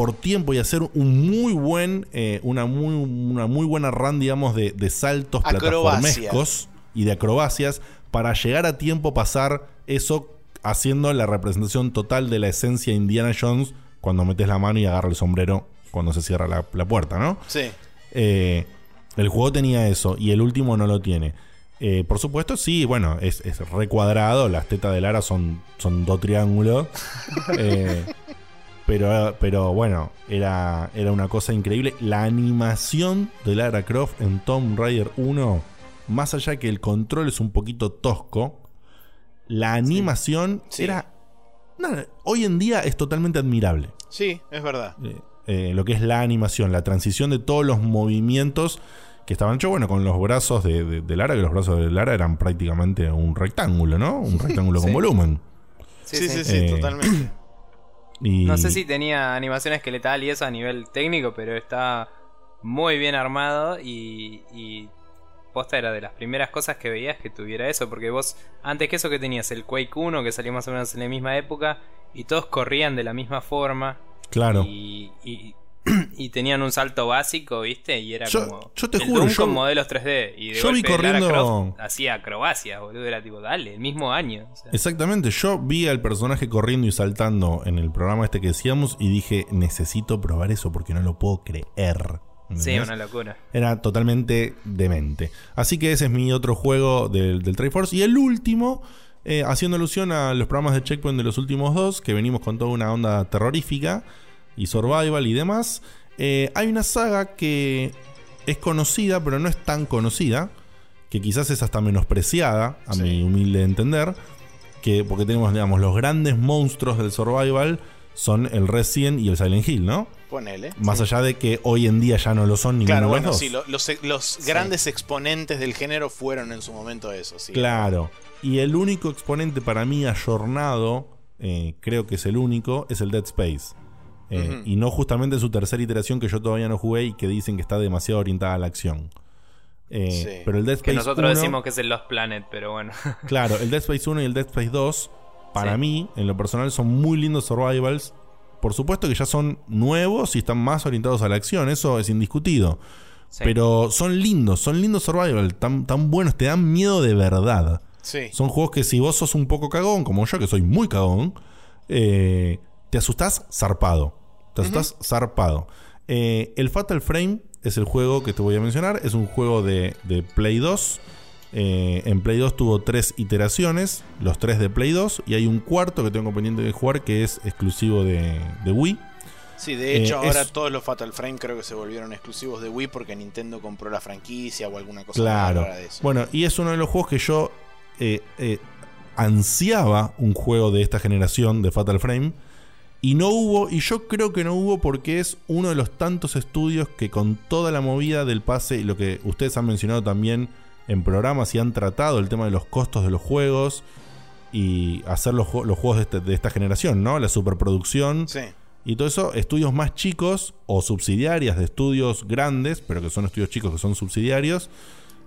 por tiempo y hacer un muy buen, eh, una, muy, una muy buena run, digamos, de, saltos plataformescos y de acrobacias para llegar a tiempo pasar eso haciendo la representación total de la esencia Indiana Jones cuando metes la mano y agarra el sombrero cuando se cierra la, puerta, ¿no? Sí. Eh, el juego tenía eso y el último no lo tiene. Eh, por supuesto, sí, bueno, es, es recuadrado, las tetas de Lara son, son dos triángulos. eh, pero, pero bueno, era, era una cosa increíble. La animación de Lara Croft en Tomb Raider 1, más allá que el control es un poquito tosco, la animación era... hoy en día es totalmente admirable. Sí, es verdad. Eh, eh, lo que es la animación, la transición de todos los movimientos que estaban hechos, bueno, con los brazos de, Lara, que los brazos de Lara eran prácticamente un rectángulo, ¿no? Un rectángulo con volumen. Sí, sí, sí, eh, totalmente. No sé si tenía animación esqueletal y eso a nivel técnico, pero está muy bien armado y, y posta era de las primeras cosas que veías que tuviera eso, porque vos antes que eso que tenías el Quake 1 que salió más o menos en la misma época y todos corrían de la misma forma. Claro. Y, y tenían un salto básico, ¿viste? Y era como. Yo te juro, yo, con modelos 3D. Y de yo vi corriendo. Hacía acrobacias, boludo. Era tipo, dale, el mismo año. Exactamente. Yo vi al personaje corriendo y saltando en el programa este que decíamos y dije, necesito probar eso porque no lo puedo creer. Sí, una locura. Era totalmente demente. Así que ese es mi otro juego del, del Triforce. Y el último. Eh, haciendo alusión a los programas de Checkpoint de los últimos dos, que venimos con toda una onda terrorífica y survival y demás. Eh, hay una saga que es conocida, pero no es tan conocida, que quizás es hasta menospreciada, a mi humilde entender, que porque tenemos, digamos, los grandes monstruos del survival son el Resident y el Silent Hill, ¿no? Ponele. Más allá de que hoy en día ya no lo son ni Claro, de bueno, los dos. sí, lo- los, los grandes exponentes del género fueron en su momento eso, sí. Claro. Y el único exponente para mí ayornado, eh, creo que es el único, es el Dead Space. Eh. Y no justamente su tercera iteración que yo todavía no jugué y que dicen que está demasiado orientada a la acción. Eh, Sí. Pero el Dead Que Space nosotros 1, decimos que es el Lost Planet, pero bueno. Claro, el Dead Space 1 y el Dead Space 2, para Sí. mí, en lo personal, son muy lindos survivals. Por supuesto que ya son nuevos y están más orientados a la acción, eso es indiscutido. Sí. Pero son lindos, son lindos survival, tan, tan buenos, te dan miedo de verdad. Sí. Son juegos que si vos sos un poco cagón, como yo, que soy muy cagón, eh, te asustás zarpado. Te asustás zarpado. Eh, el Fatal Frame es el juego que te voy a mencionar. Es un juego de, de Play 2. Eh, en Play 2 tuvo tres iteraciones, los tres de Play 2, y hay un cuarto que tengo pendiente de jugar que es exclusivo de, de Wii. Sí, de hecho, Eh, ahora es- todos los Fatal Frame creo que se volvieron exclusivos de Wii porque Nintendo compró la franquicia o alguna cosa Claro. de eso. Bueno, y es uno de los juegos que yo eh, ansiaba un juego de esta generación de Fatal Frame. Y no hubo, y yo creo que no hubo porque es uno de los tantos estudios que con toda la movida del pase y lo que ustedes han mencionado también en programas y han tratado el tema de los costos de los juegos y hacer los, ju- los juegos de, este- de esta generación, ¿no? La superproducción. Sí. Y todo eso, estudios más chicos o subsidiarias de estudios grandes, pero que son estudios chicos que son subsidiarios,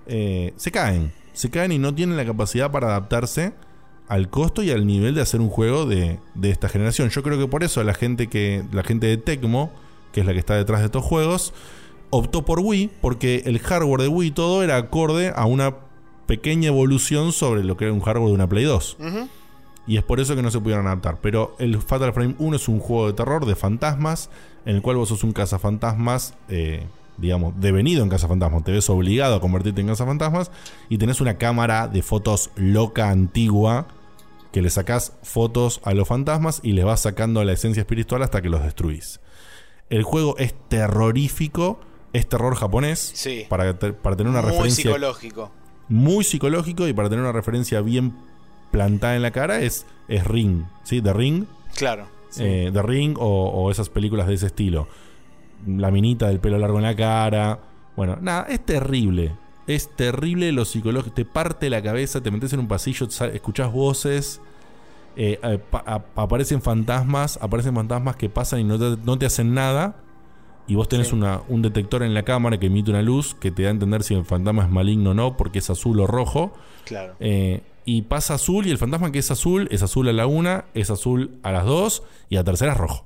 eh, se caen. Se caen y no tienen la capacidad para adaptarse al costo y al nivel de hacer un juego de, de esta generación. Yo creo que por eso la gente que. La gente de Tecmo, que es la que está detrás de estos juegos, optó por Wii, porque el hardware de Wii todo era acorde a una pequeña evolución sobre lo que era un hardware de una Play 2. Ujú. Y es por eso que no se pudieron adaptar. Pero el Fatal Frame 1 es un juego de terror de fantasmas, en el cual vos sos un cazafantasmas, eh, digamos, devenido en cazafantasmas. Te ves obligado a convertirte en cazafantasmas y tenés una cámara de fotos loca, antigua, que le sacás fotos a los fantasmas y les vas sacando la esencia espiritual hasta que los destruís. El juego es terrorífico, es terror japonés. Sí. Para, te- para tener una Muy referencia psicológico. muy psicológico y para tener una referencia bien plantada en la cara es, es Ring, ¿sí? The Ring, Claro. eh, The Ring o, o esas películas de ese estilo. La minita del pelo largo en la cara. Bueno, nada, es terrible. Es terrible lo psicológico. Te parte la cabeza, te metes en un pasillo, escuchás voces. eh, aparecen fantasmas, aparecen fantasmas que pasan y no te, no te hacen nada. Y vos tenés Sí. una- un detector en la cámara que emite una luz que te da a entender si el fantasma es maligno o no, porque es azul o rojo. Claro. Eh, y pasa azul y el fantasma que es azul es azul a la una, es azul a las dos y a la tercera es rojo.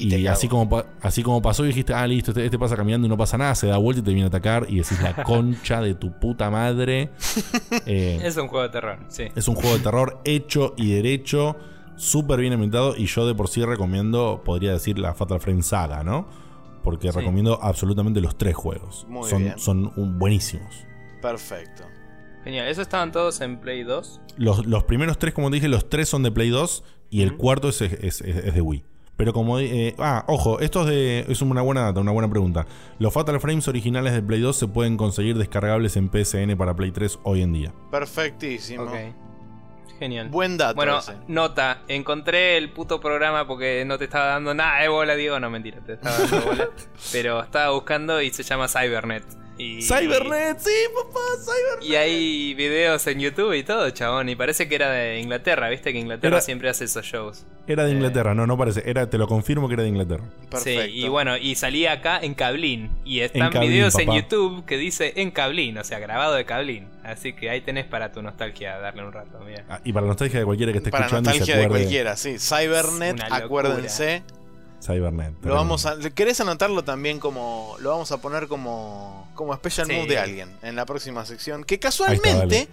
Y así, como así como pasó y dijiste, ah, listo, este, este pasa caminando y no pasa nada, se da vuelta y te viene a atacar y decís la concha de tu puta madre. Eh, Es un juego de terror, sí. es un juego de terror hecho y derecho, súper bien ambientado y yo de por sí recomiendo, podría decir, la Fatal Frame Saga, ¿no? Porque Sí. recomiendo absolutamente los tres juegos. Muy son bien. son un- buenísimos. Perfecto. Genial. ¿Esos estaban todos en Play 2? Los, los primeros tres, como te dije, los tres son de Play 2 y el cuarto es, es- es- es de Wii. Pero como... eh, ah, ojo, esto es, de, es una buena data, una buena pregunta. Los Fatal Frames originales de Play 2 se pueden conseguir descargables en PSN para Play 3 hoy en día. Perfectísimo. Ok. Genial. Buen dato Bueno, ese. nota, encontré el puto programa porque no te estaba dando nada de bola, digo, no mentira, te estaba dando bola. pero estaba buscando y se llama Cybernet. Y, Cybernet, sí, papá, Cybernet. Y hay videos en YouTube y todo, chabón. Y parece que era de Inglaterra, viste que Inglaterra Era- siempre hace esos shows. Era de Eh. Inglaterra, no, no parece. Era, te lo confirmo que era de Inglaterra. Perfecto. Sí, y bueno, y salía acá en Cablín. Y están Cablín, videos en papá. YouTube que dice en Cablín, o sea, grabado de Cablín. Así que ahí tenés para tu nostalgia darle un rato, mira. Ah, y para la nostalgia de cualquiera que esté Para escuchando y se nostalgia de acuerde cualquiera, sí. Cybernet, acuérdense. Cybernet. Lo vamos a, ¿Querés anotarlo también como. Lo vamos a poner como. como special Sí. move de alguien en la próxima sección. Que está, casualmente.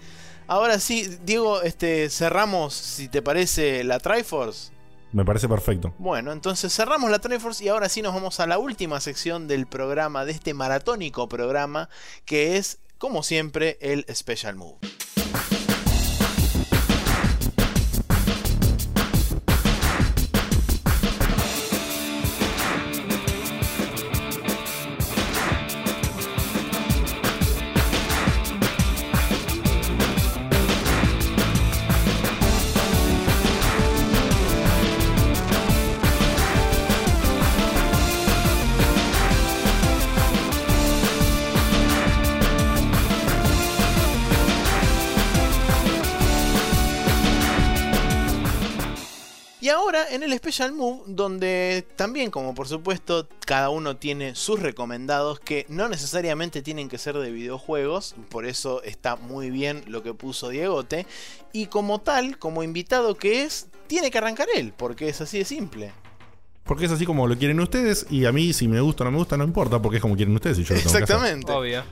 ahora sí, Diego, este, cerramos, si te parece, la Triforce. Me parece perfecto. Bueno, entonces cerramos la Triforce y ahora sí nos vamos a la última sección del programa, de este maratónico programa, que es, como siempre, el Special Move. El Special Move, donde también, como por supuesto, cada uno tiene sus recomendados que no necesariamente tienen que ser de videojuegos, por eso está muy bien lo que puso Diegote. Y como tal, como invitado que es, tiene que arrancar él, porque es así de simple. Porque es así como lo quieren ustedes y a mí si me gusta o no me gusta no importa porque es como quieren ustedes y yo lo tengo Exactamente. Obvio.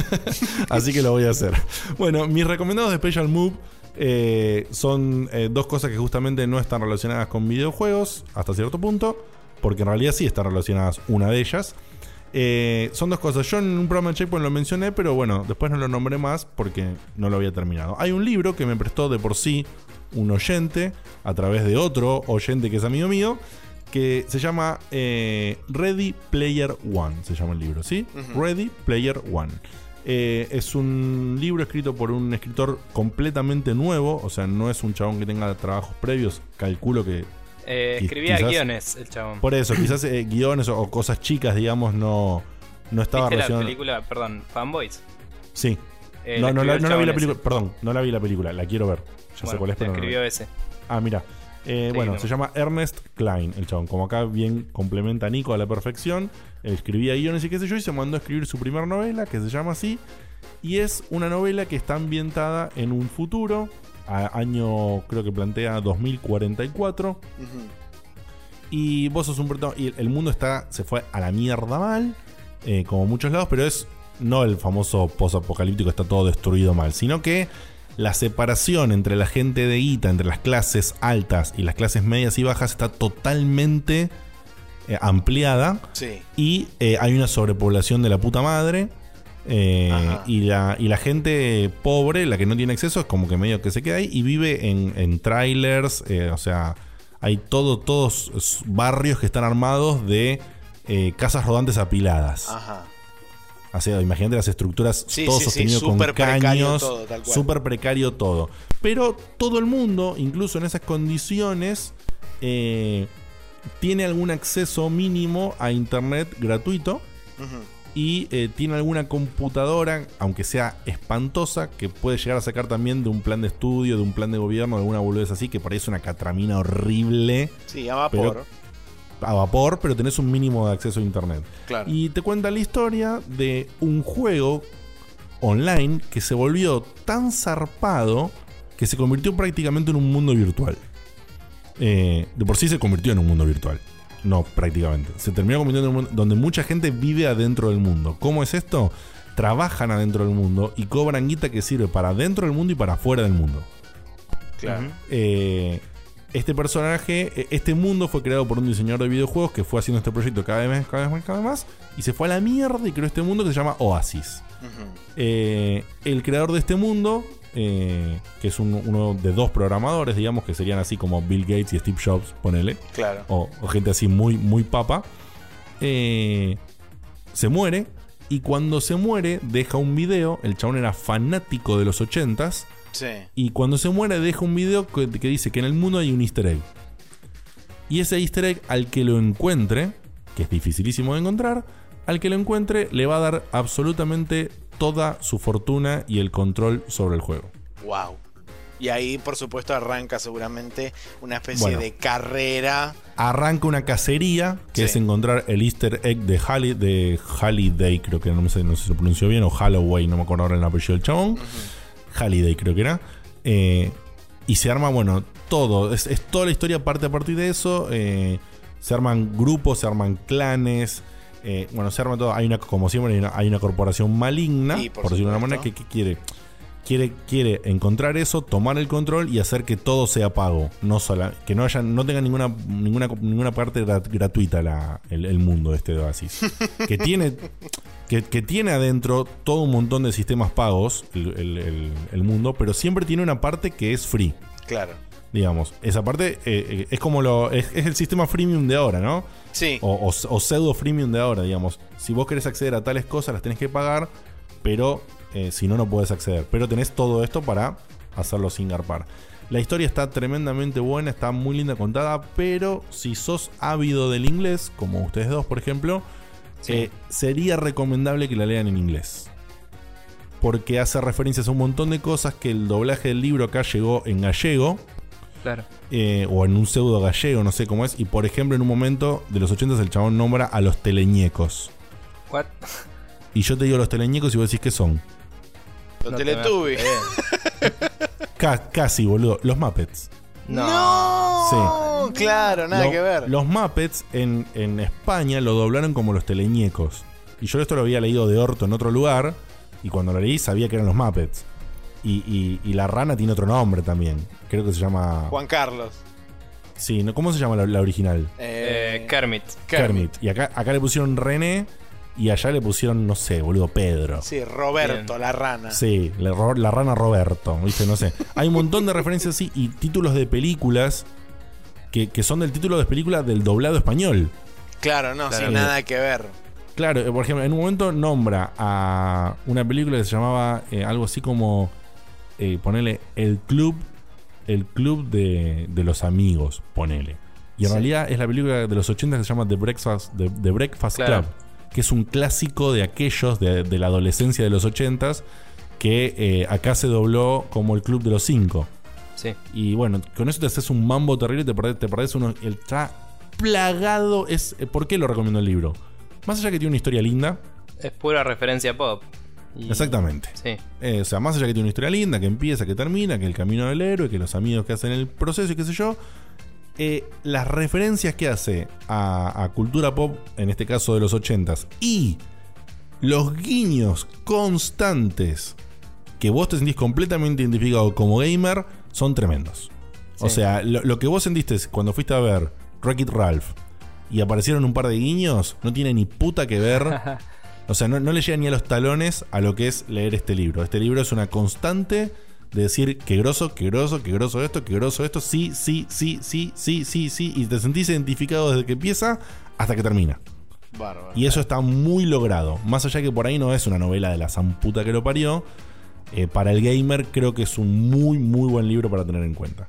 así que lo voy a hacer. Bueno, mis recomendados de Special Move eh, son eh, dos cosas que justamente no están relacionadas con videojuegos hasta cierto punto, porque en realidad sí están relacionadas una de ellas. Eh, son dos cosas. Yo en un programa de Checkpoint lo mencioné, pero bueno, después no lo nombré más porque no lo había terminado. Hay un libro que me prestó de por sí un oyente a través de otro oyente que es amigo mío que se llama eh, Ready Player One, se llama el libro, ¿sí? Ready Player One. Eh, es un libro escrito por un escritor completamente nuevo, o sea, no es un chabón que tenga trabajos previos, calculo que... Eh, escribía guiones el chabón. Por eso, quizás guiones o, cosas chicas, digamos, no, no estaba ¿Viste la película, perdón, Fanboys? Sí. no, no, la, vi la película, perdón, no la vi la película, la quiero ver. Ya sé cuál es, pero escribió ese. Ah, mira. Eh, bueno, se llama Ernest Klein, el chabón. Como acá bien complementa a Nico a la perfección. Escribía guiones y qué sé yo, y se mandó a escribir su primera novela, que se llama así. Y es una novela que está ambientada en un futuro, a año creo que plantea 2044. Y vos sos un. Y el mundo está se fue a la mierda mal, eh, como muchos lados, pero es no el famoso post-apocalíptico, está todo destruido mal, sino que la separación entre la gente de guita, entre las clases altas y las clases medias y bajas está totalmente eh, ampliada. Y eh, hay una sobrepoblación de la puta madre. Eh, y, la, y la gente pobre, la que no tiene acceso, es como que medio que se queda ahí y vive en, en trailers. o sea, hay todo, todos barrios que están armados de casas rodantes apiladas. Ajá imagínate las estructuras, todo sostenido con caños, súper precario todo. Pero todo el mundo, incluso en esas condiciones, eh, tiene algún acceso mínimo a internet gratuito. Y eh, tiene alguna computadora, aunque sea espantosa, que puede llegar a sacar también de un plan de estudio, de un plan de gobierno, de alguna boludez así, que parece una catramina horrible. Sí, a vapor a vapor, pero tenés un mínimo de acceso a internet. Y te cuenta la historia de un juego online que se volvió tan zarpado que se convirtió prácticamente en un mundo virtual. Eh, de por sí se convirtió en un mundo virtual. No, prácticamente. Se terminó convirtiendo en un mundo donde mucha gente vive adentro del mundo. ¿Cómo es esto? Trabajan adentro del mundo y cobran guita que sirve para dentro del mundo y para afuera del mundo. Claro. Eh, este personaje, e, este mundo fue creado por un diseñador de videojuegos que fue haciendo este proyecto cada vez más, cada vez más, cada vez más, y se fue a la mierda y creó este mundo que se llama Oasis. Eh, el creador de este mundo, eh, que es uno de dos programadores, digamos, que serían así como Bill Gates y Steve Jobs, ponele. Claro. O, gente así muy, muy papa. Eh, se muere. Y cuando se muere, deja un video. El chabón era fanático de los ochentas y cuando se muere deja un video que, dice que en el mundo hay un easter egg. Y ese easter egg al que lo encuentre, que es dificilísimo de encontrar, al que lo encuentre le va a dar absolutamente toda su fortuna y el control sobre el juego. Wow. Y ahí, por supuesto, arranca seguramente una especie de carrera. Arranca una cacería, que es encontrar el easter egg de, Halley, de Halliday, creo que no, sé, no sé si se pronunció bien, o Halloway, no me acuerdo ahora el apellido del chabón. Halliday creo que era. Eh, y se arma, bueno, todo. Es, toda la historia parte a partir de eso. Eh, se arman grupos, se arman clanes. Eh, bueno, se arma todo. Hay una, como siempre, hay una, corporación maligna, por, decirlo de una manera, que, quiere, quiere, quiere encontrar eso, tomar el control y hacer que todo sea pago. No sola, que no haya, no tenga ninguna, ninguna, ninguna parte gratuita el, mundo de este Oasis. que tiene que, tiene adentro todo un montón de sistemas pagos, el, mundo, pero siempre tiene una parte que es free. Claro. Digamos, esa parte eh, eh, es como lo. Es, el sistema freemium de ahora, ¿no? Sí. O, pseudo freemium de ahora, digamos. Si vos querés acceder a tales cosas, las tenés que pagar, pero eh, si no, no puedes acceder. Pero tenés todo esto para hacerlo sin garpar. La historia está tremendamente buena, está muy linda contada, pero si sos ávido del inglés, como ustedes dos, por ejemplo, eh, sería recomendable que la lean en inglés. Porque hace referencias a un montón de cosas que el doblaje del libro acá llegó en gallego. Claro. Eh, o en un pseudo gallego, no sé cómo es. Y por ejemplo, en un momento de los 80 el chabón nombra a los teleñecos. What? Y yo te digo los teleñecos y vos decís qué son. Los Teletubbies. casi, boludo. Los Muppets. No. Sí. Claro, nada que ver. Los Muppets en, en España lo doblaron como los teleñecos. Y yo esto lo había leído de orto en otro lugar. Y cuando lo leí sabía que eran los Muppets. Y, la rana tiene otro nombre también. Creo que se llama. Juan Carlos. Sí, ¿cómo se llama la, original? Eh, Kermit. Kermit. Y acá, acá le pusieron René. Y allá le pusieron, no sé, boludo, Pedro. Sí, Roberto, la rana. Sí, la, rana Roberto, ¿viste? No sé. Hay un montón de referencias así y títulos de películas que, son del título de película del doblado español. Claro, no, sin nada que ver. Claro, eh, por ejemplo, en un momento nombra a una película que se llamaba eh, algo así como eh, ponele el club, el club de, los amigos, ponele. Y en realidad es la película de los 80 que se llama The Breakfast, The, Breakfast Club, que es un clásico de aquellos de, la adolescencia de los 80 que acá se dobló como el club de los cinco. Sí. Y bueno, con eso te haces un mambo terrible, te perdés, te uno. El está plagado. Es, ¿Por qué lo recomiendo el libro? Más allá que tiene una historia linda. Es pura referencia pop. Exactamente. Sí. Eh, o sea, más allá que tiene una historia linda, que empieza, que termina, que el camino del héroe, que los amigos que hacen el proceso y qué sé yo. Eh, las referencias que hace a, cultura pop, en este caso de los 80s, y los guiños constantes que vos te sentís completamente identificado como gamer, son tremendos. O sea, lo, lo, que vos sentiste cuando fuiste a ver Wreck-It Ralph y aparecieron un par de guiños, no tiene ni puta que ver. O sea, no, le llega ni a los talones a lo que es leer este libro. Este libro es una constante de decir que groso, que groso, que groso esto, que groso esto, sí, sí, sí, sí, sí, sí, sí, y te sentís identificado desde que empieza hasta que termina. Bárbaro. Y eso está muy logrado. Más allá que por ahí no es una novela de la zamputa que lo parió, eh, para el gamer creo que es un muy, muy buen libro para tener en cuenta.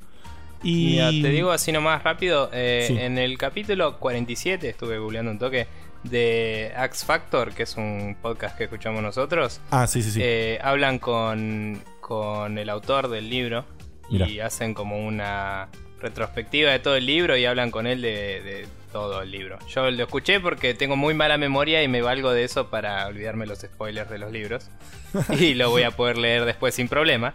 Y te digo así nomás rápido, eh, en el capítulo 47, estuve googleando un toque, de Axe Factor, que es un podcast que escuchamos nosotros. Ah, sí, sí, sí. Eh, hablan con, con el autor del libro y hacen como una retrospectiva de todo el libro y hablan con él de, todo el libro. Yo lo escuché porque tengo muy mala memoria y me valgo de eso para olvidarme los spoilers de los libros. y lo voy a poder leer después sin problema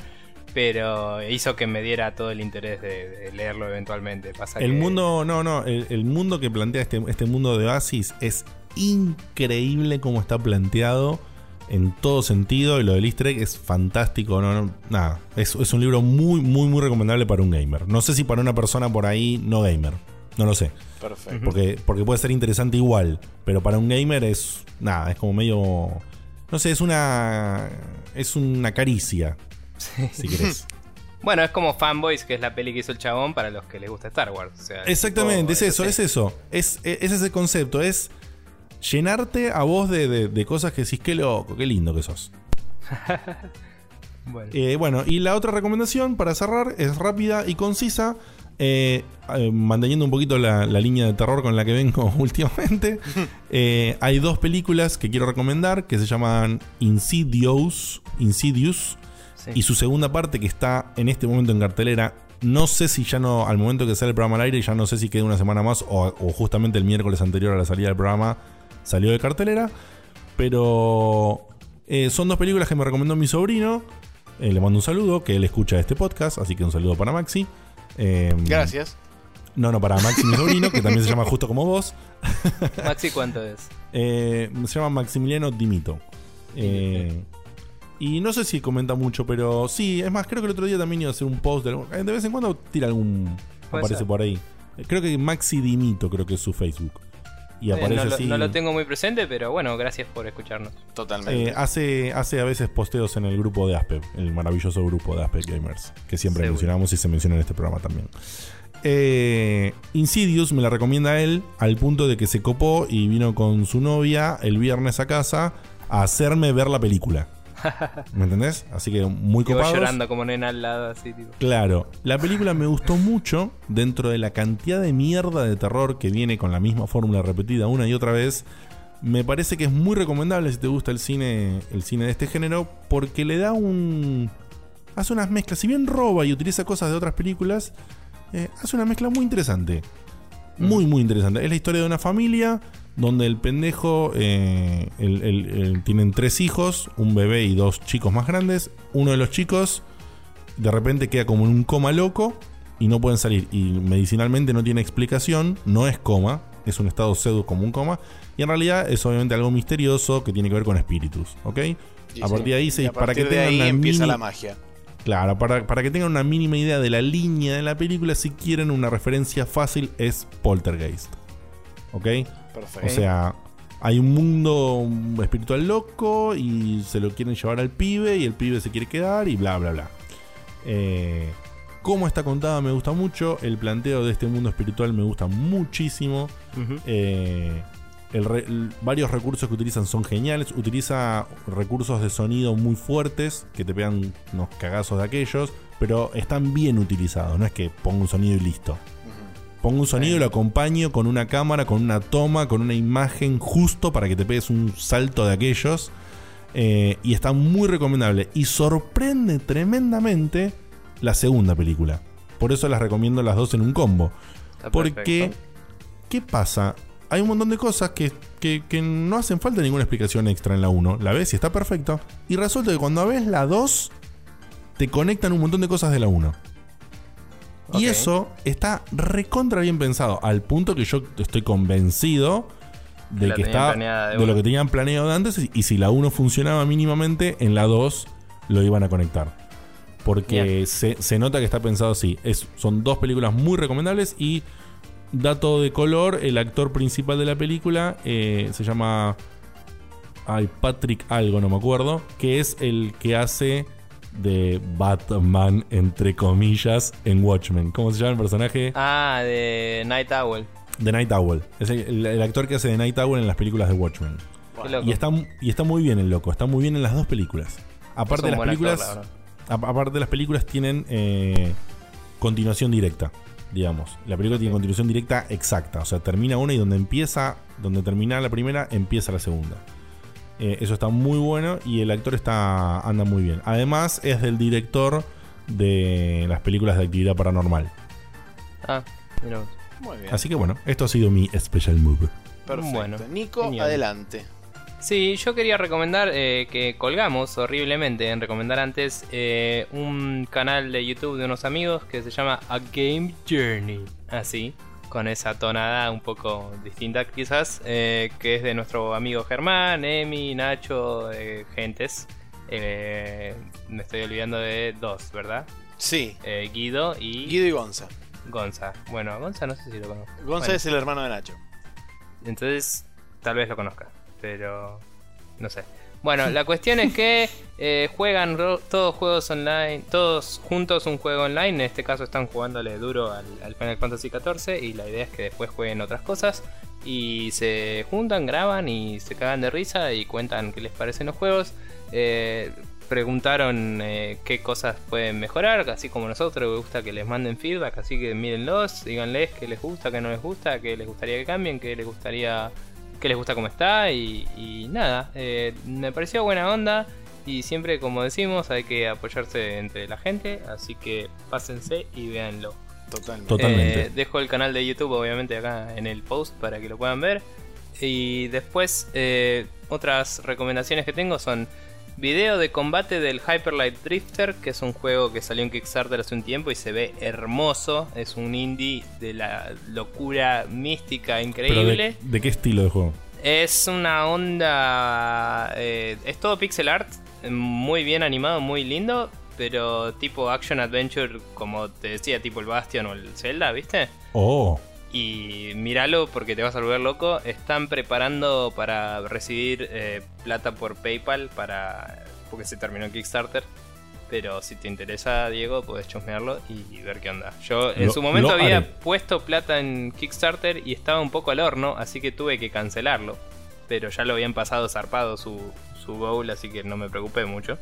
pero hizo que me diera todo el interés de, leerlo eventualmente. Pasa el mundo, no, no, el, mundo que plantea este, este mundo de Oasis es increíble como está planteado en todo sentido y lo del easter egg es fantástico, no, nada, es, es, un libro muy, muy, muy recomendable para un gamer. No sé si para una persona por ahí no gamer, no lo sé. Perfecto. Porque, porque puede ser interesante igual, pero para un gamer es, nada, es como medio, no sé, es una, es una caricia si querés. Bueno, es como Fanboys, que es la peli que hizo el chabón para los que les gusta Star Wars. Exactamente, es eso, es eso. Es, es, ese concepto, es llenarte a vos de, cosas que decís, qué loco, qué lindo que sos. Eh, bueno. y la otra recomendación para cerrar es rápida y concisa. Eh, eh, manteniendo un poquito la, línea de terror con la que vengo últimamente, hay dos películas que quiero recomendar que se llaman Insidious, Insidious y su segunda parte, que está en este momento en cartelera, no sé si ya no, al momento que sale el programa al aire, ya no sé si queda una semana más o, justamente el miércoles anterior a la salida del programa salió de cartelera. Pero eh, son dos películas que me recomendó mi sobrino. Eh, le mando un saludo, que él escucha este podcast, así que un saludo para Maxi. Em, Gracias. No, no, para Maxi, mi sobrino, que también se llama justo como vos. Maxi, ¿cuánto es? Eh, se llama Maximiliano Dimito. Eh, y no sé si comenta mucho, pero sí, es más, creo que el otro día también iba a hacer un post. De, de vez en cuando tira algún. Aparece por ahí. Creo que Maxi Dimito, creo que es su Facebook. Y aparece no, así. no lo tengo muy presente, pero bueno, gracias por escucharnos. Totalmente. Eh, hace, hace a veces posteos en el grupo de Aspep, el maravilloso grupo de Aspep Gamers, que siempre mencionamos y se menciona en este programa también. Eh, Insidious me la recomienda él al punto de que se copó y vino con su novia el viernes a casa a hacerme ver la película. ¿Me entendés? Así que muy copados. llorando como nena al lado, así, tipo. Claro. La película me gustó mucho dentro de la cantidad de mierda de terror que viene con la misma fórmula repetida una y otra vez. Me parece que es muy recomendable si te gusta el cine, el cine de este género, porque le da un. hace unas mezclas. Si bien roba y utiliza cosas de otras películas, eh, hace una mezcla muy interesante. Muy, muy interesante. Es la historia de una familia donde el pendejo eh, tienen tres hijos, un bebé y dos chicos más grandes. Uno de los chicos de repente queda como en un coma loco y no pueden salir. Y medicinalmente no tiene explicación, no es coma, es un estado pseudo como un coma. Y en realidad es obviamente algo misterioso que tiene que ver con espíritus, ¿ok? a partir de ahí, se, para que tengan una empieza la magia. Claro, para, para, que tengan una mínima idea de la línea de la película, si quieren una referencia fácil, es Poltergeist. ¿Ok? Perfecto. O sea, hay un mundo espiritual loco y se lo quieren llevar al pibe y el pibe se quiere quedar y bla, bla, bla. Eh, cómo está contada me gusta mucho. El planteo de este mundo espiritual me gusta muchísimo. eh, varios recursos que utilizan son geniales. Utiliza recursos de sonido muy fuertes que te pegan unos cagazos de aquellos, pero están bien utilizados. No es que pongo un sonido y listo. Pongo un sonido y lo acompaño con una cámara, con una toma, con una imagen justo para que te pegues un salto de aquellos. Eh, y está muy recomendable. Y sorprende tremendamente la segunda película. Por eso las recomiendo las dos en un combo. Porque, ¿qué pasa? hay un montón de cosas que, no hacen falta ninguna explicación extra en la 1. La ves y está perfecto. Y resulta que cuando ves la 2, te conectan un montón de cosas de la 1. Y eso está recontra bien pensado. Al punto que yo estoy convencido de que está de, lo que tenían planeado de antes. Y, si la 1 funcionaba mínimamente, en la 2 lo iban a conectar. Porque se, nota que está pensado así. Es, son dos películas muy recomendables y dato de color, el actor principal de la película eh, se llama... Ay, Patrick algo, no me acuerdo. Que es el que hace de Batman, entre comillas, en Watchmen. ¿Cómo se llama el personaje? Ah, de Night Owl. De Night Owl. Es el, actor que hace de Night Owl en las películas de Watchmen. Y está, y está muy bien el loco, está muy bien en las dos películas. Aparte de las películas. aparte de las películas tienen eh, continuación directa digamos. La película tiene continuación directa exacta. O sea, termina una y donde empieza, donde termina la primera, empieza la segunda. Eh, eso está muy bueno y el actor está anda muy bien. Además, es del director de las películas de actividad paranormal. Ah, mira. Muy bien. Así que bueno, esto ha sido mi special move. Perfecto. Bueno, Nico, adelante. Sí, yo quería recomendar eh, que colgamos horriblemente en recomendar antes eh, un canal de YouTube de unos amigos que se llama A Game Journey. Así, con esa tonada un poco distinta quizás, eh, que es de nuestro amigo Germán, Emi, Nacho, Gentes. me estoy olvidando de dos, ¿verdad? Sí. Guido y... Guido y Gonza. Gonza. Bueno, Gonza no sé si lo conozco. Gonza es el hermano de Nacho. Entonces, tal vez lo conozca pero no sé. Bueno, la cuestión es que eh, juegan todos juegos online, todos juntos un juego online. En este caso están jugándole duro al, Final Fantasy XIV y la idea es que después jueguen otras cosas. Y se juntan, graban y se cagan de risa y cuentan qué les parecen los juegos. Eh, preguntaron eh, qué cosas pueden mejorar, así como nosotros les gusta que les manden feedback, así que mírenlos, díganles qué les gusta, qué no les gusta, qué les gustaría que cambien, qué les gustaría que les gusta cómo está y, nada, eh, me pareció buena onda y siempre como decimos hay que apoyarse entre la gente, así que pásense y véanlo. Totalmente. Eh, dejo el canal de YouTube obviamente acá en el post para que lo puedan ver. Y después eh, otras recomendaciones que tengo son Video de combate del Hyper Light Drifter, que es un juego que salió en Kickstarter hace un tiempo y se ve hermoso. Es un indie de la locura mística increíble. De, qué estilo de juego? Es una onda. Eh, es todo pixel art, muy bien animado, muy lindo, pero tipo action adventure, como te decía, tipo el Bastion o el Zelda, ¿viste? Oh. Y míralo porque te vas a volver loco. Están preparando para recibir eh, plata por PayPal para porque se terminó el Kickstarter. Pero si te interesa, Diego, puedes chusmearlo y ver qué onda. Yo en su momento había puesto plata en Kickstarter y estaba un poco al horno, así que tuve que cancelarlo. Pero ya lo habían pasado zarpado su, su bowl, así que no me preocupé mucho.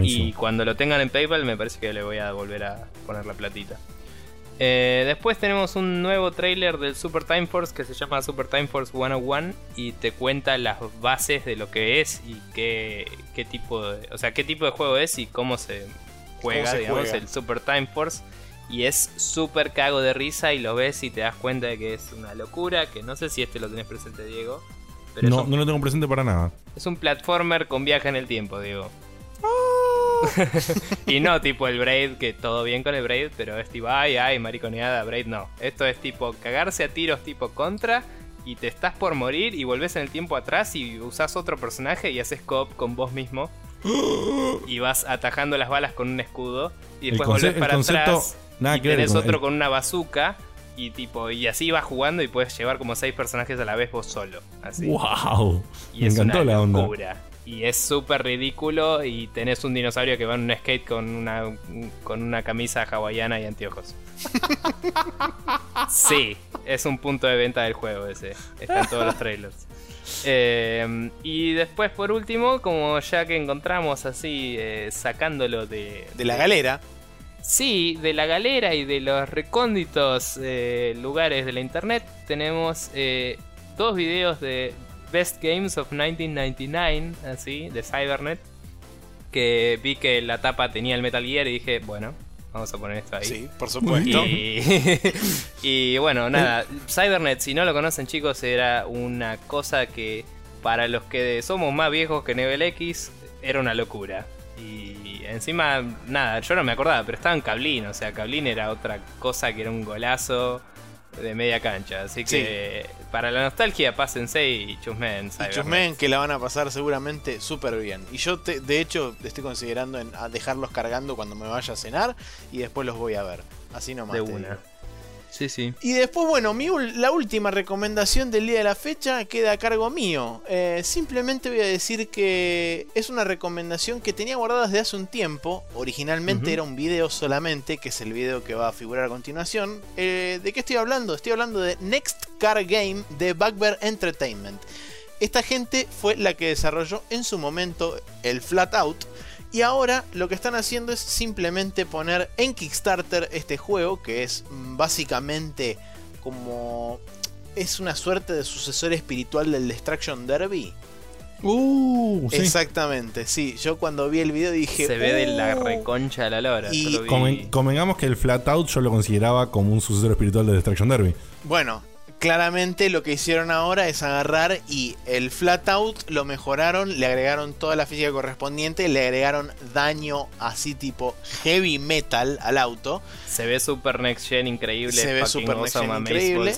Y cuando lo tengan en PayPal, me parece que le voy a volver a poner la platita. Eh, después tenemos un nuevo trailer del Super Time Force que se llama Super Time Force 101 y te cuenta las bases de lo que es y qué, tipo de, o sea, qué tipo de juego es y cómo se juega, digamos, el Super Time Force. Y es súper cago de risa y lo ves y te das cuenta de que es una locura, que no sé si este lo tenés presente, Diego. Pero no, no lo tengo presente para nada. Es un platformer con viaje en el tiempo, Diego. Y no tipo el Braid, que todo bien con el Braid, pero es tipo, ay, ay, mariconeada, Braid no. Esto es tipo cagarse a tiros tipo contra y te estás por morir y volvés en el tiempo atrás y usás otro personaje y haces cop con vos mismo. y vas atajando las balas con un escudo y después volvés para atrás y tenés otro con una bazooka y tipo y así vas jugando y puedes llevar como seis personajes a la vez vos solo. Así. Wow. Y Me encantó la onda. Y es súper ridículo y tenés un dinosaurio que va en un skate con una, con una camisa hawaiana y anteojos. sí, es un punto de venta del juego ese. Está en todos los trailers. Eh, y después, por último, como ya que encontramos así, eh, sacándolo de... De la galera. Sí, de la galera y de los recónditos eh, lugares de la internet, tenemos dos videos de Best Games of 1999, así, de Cybernet. Que vi que la tapa tenía el Metal Gear y dije, bueno, vamos a poner esto ahí. Sí, por supuesto. Y, bueno, nada, Cybernet, si no lo conocen chicos, era una cosa que para los que somos más viejos que Nivel X, era una locura. Y encima, nada, yo no me acordaba, pero estaba en Cablín, o sea, Cablín era otra cosa que era un golazo de media cancha. Así que para la nostalgia, pásense y chusmen. Y chusmen que la van a pasar seguramente súper bien. Y yo, de hecho, estoy considerando en dejarlos cargando cuando me vaya a cenar y después los voy a ver. Así nomás. De una. Sí, sí. Y después, bueno, mi, la última recomendación del día de la fecha queda a cargo mío. Eh, simplemente voy a decir que es una recomendación que tenía guardada desde hace un tiempo. Originalmente era un video solamente, que es el video que va a figurar a continuación. Eh, ¿De qué estoy hablando? Estoy hablando de Next Car Game de Bugbear Entertainment. Esta gente fue la que desarrolló en su momento el Flat Out y ahora lo que están haciendo es simplemente poner en Kickstarter este juego, que es básicamente como... Es una suerte de sucesor espiritual del Destruction Derby. Uh, Exactamente, sí. Yo cuando vi el video dije. Se ve de la uh". reconcha de la lora. Y convengamos que el Flatout yo lo consideraba como un sucesor espiritual de Destruction Derby. Bueno, claramente lo que hicieron ahora es agarrar y el flat out lo mejoraron, le agregaron toda la física correspondiente, le agregaron daño así tipo heavy metal al auto. Se ve super next gen increíble. Se ve super next gen increíble.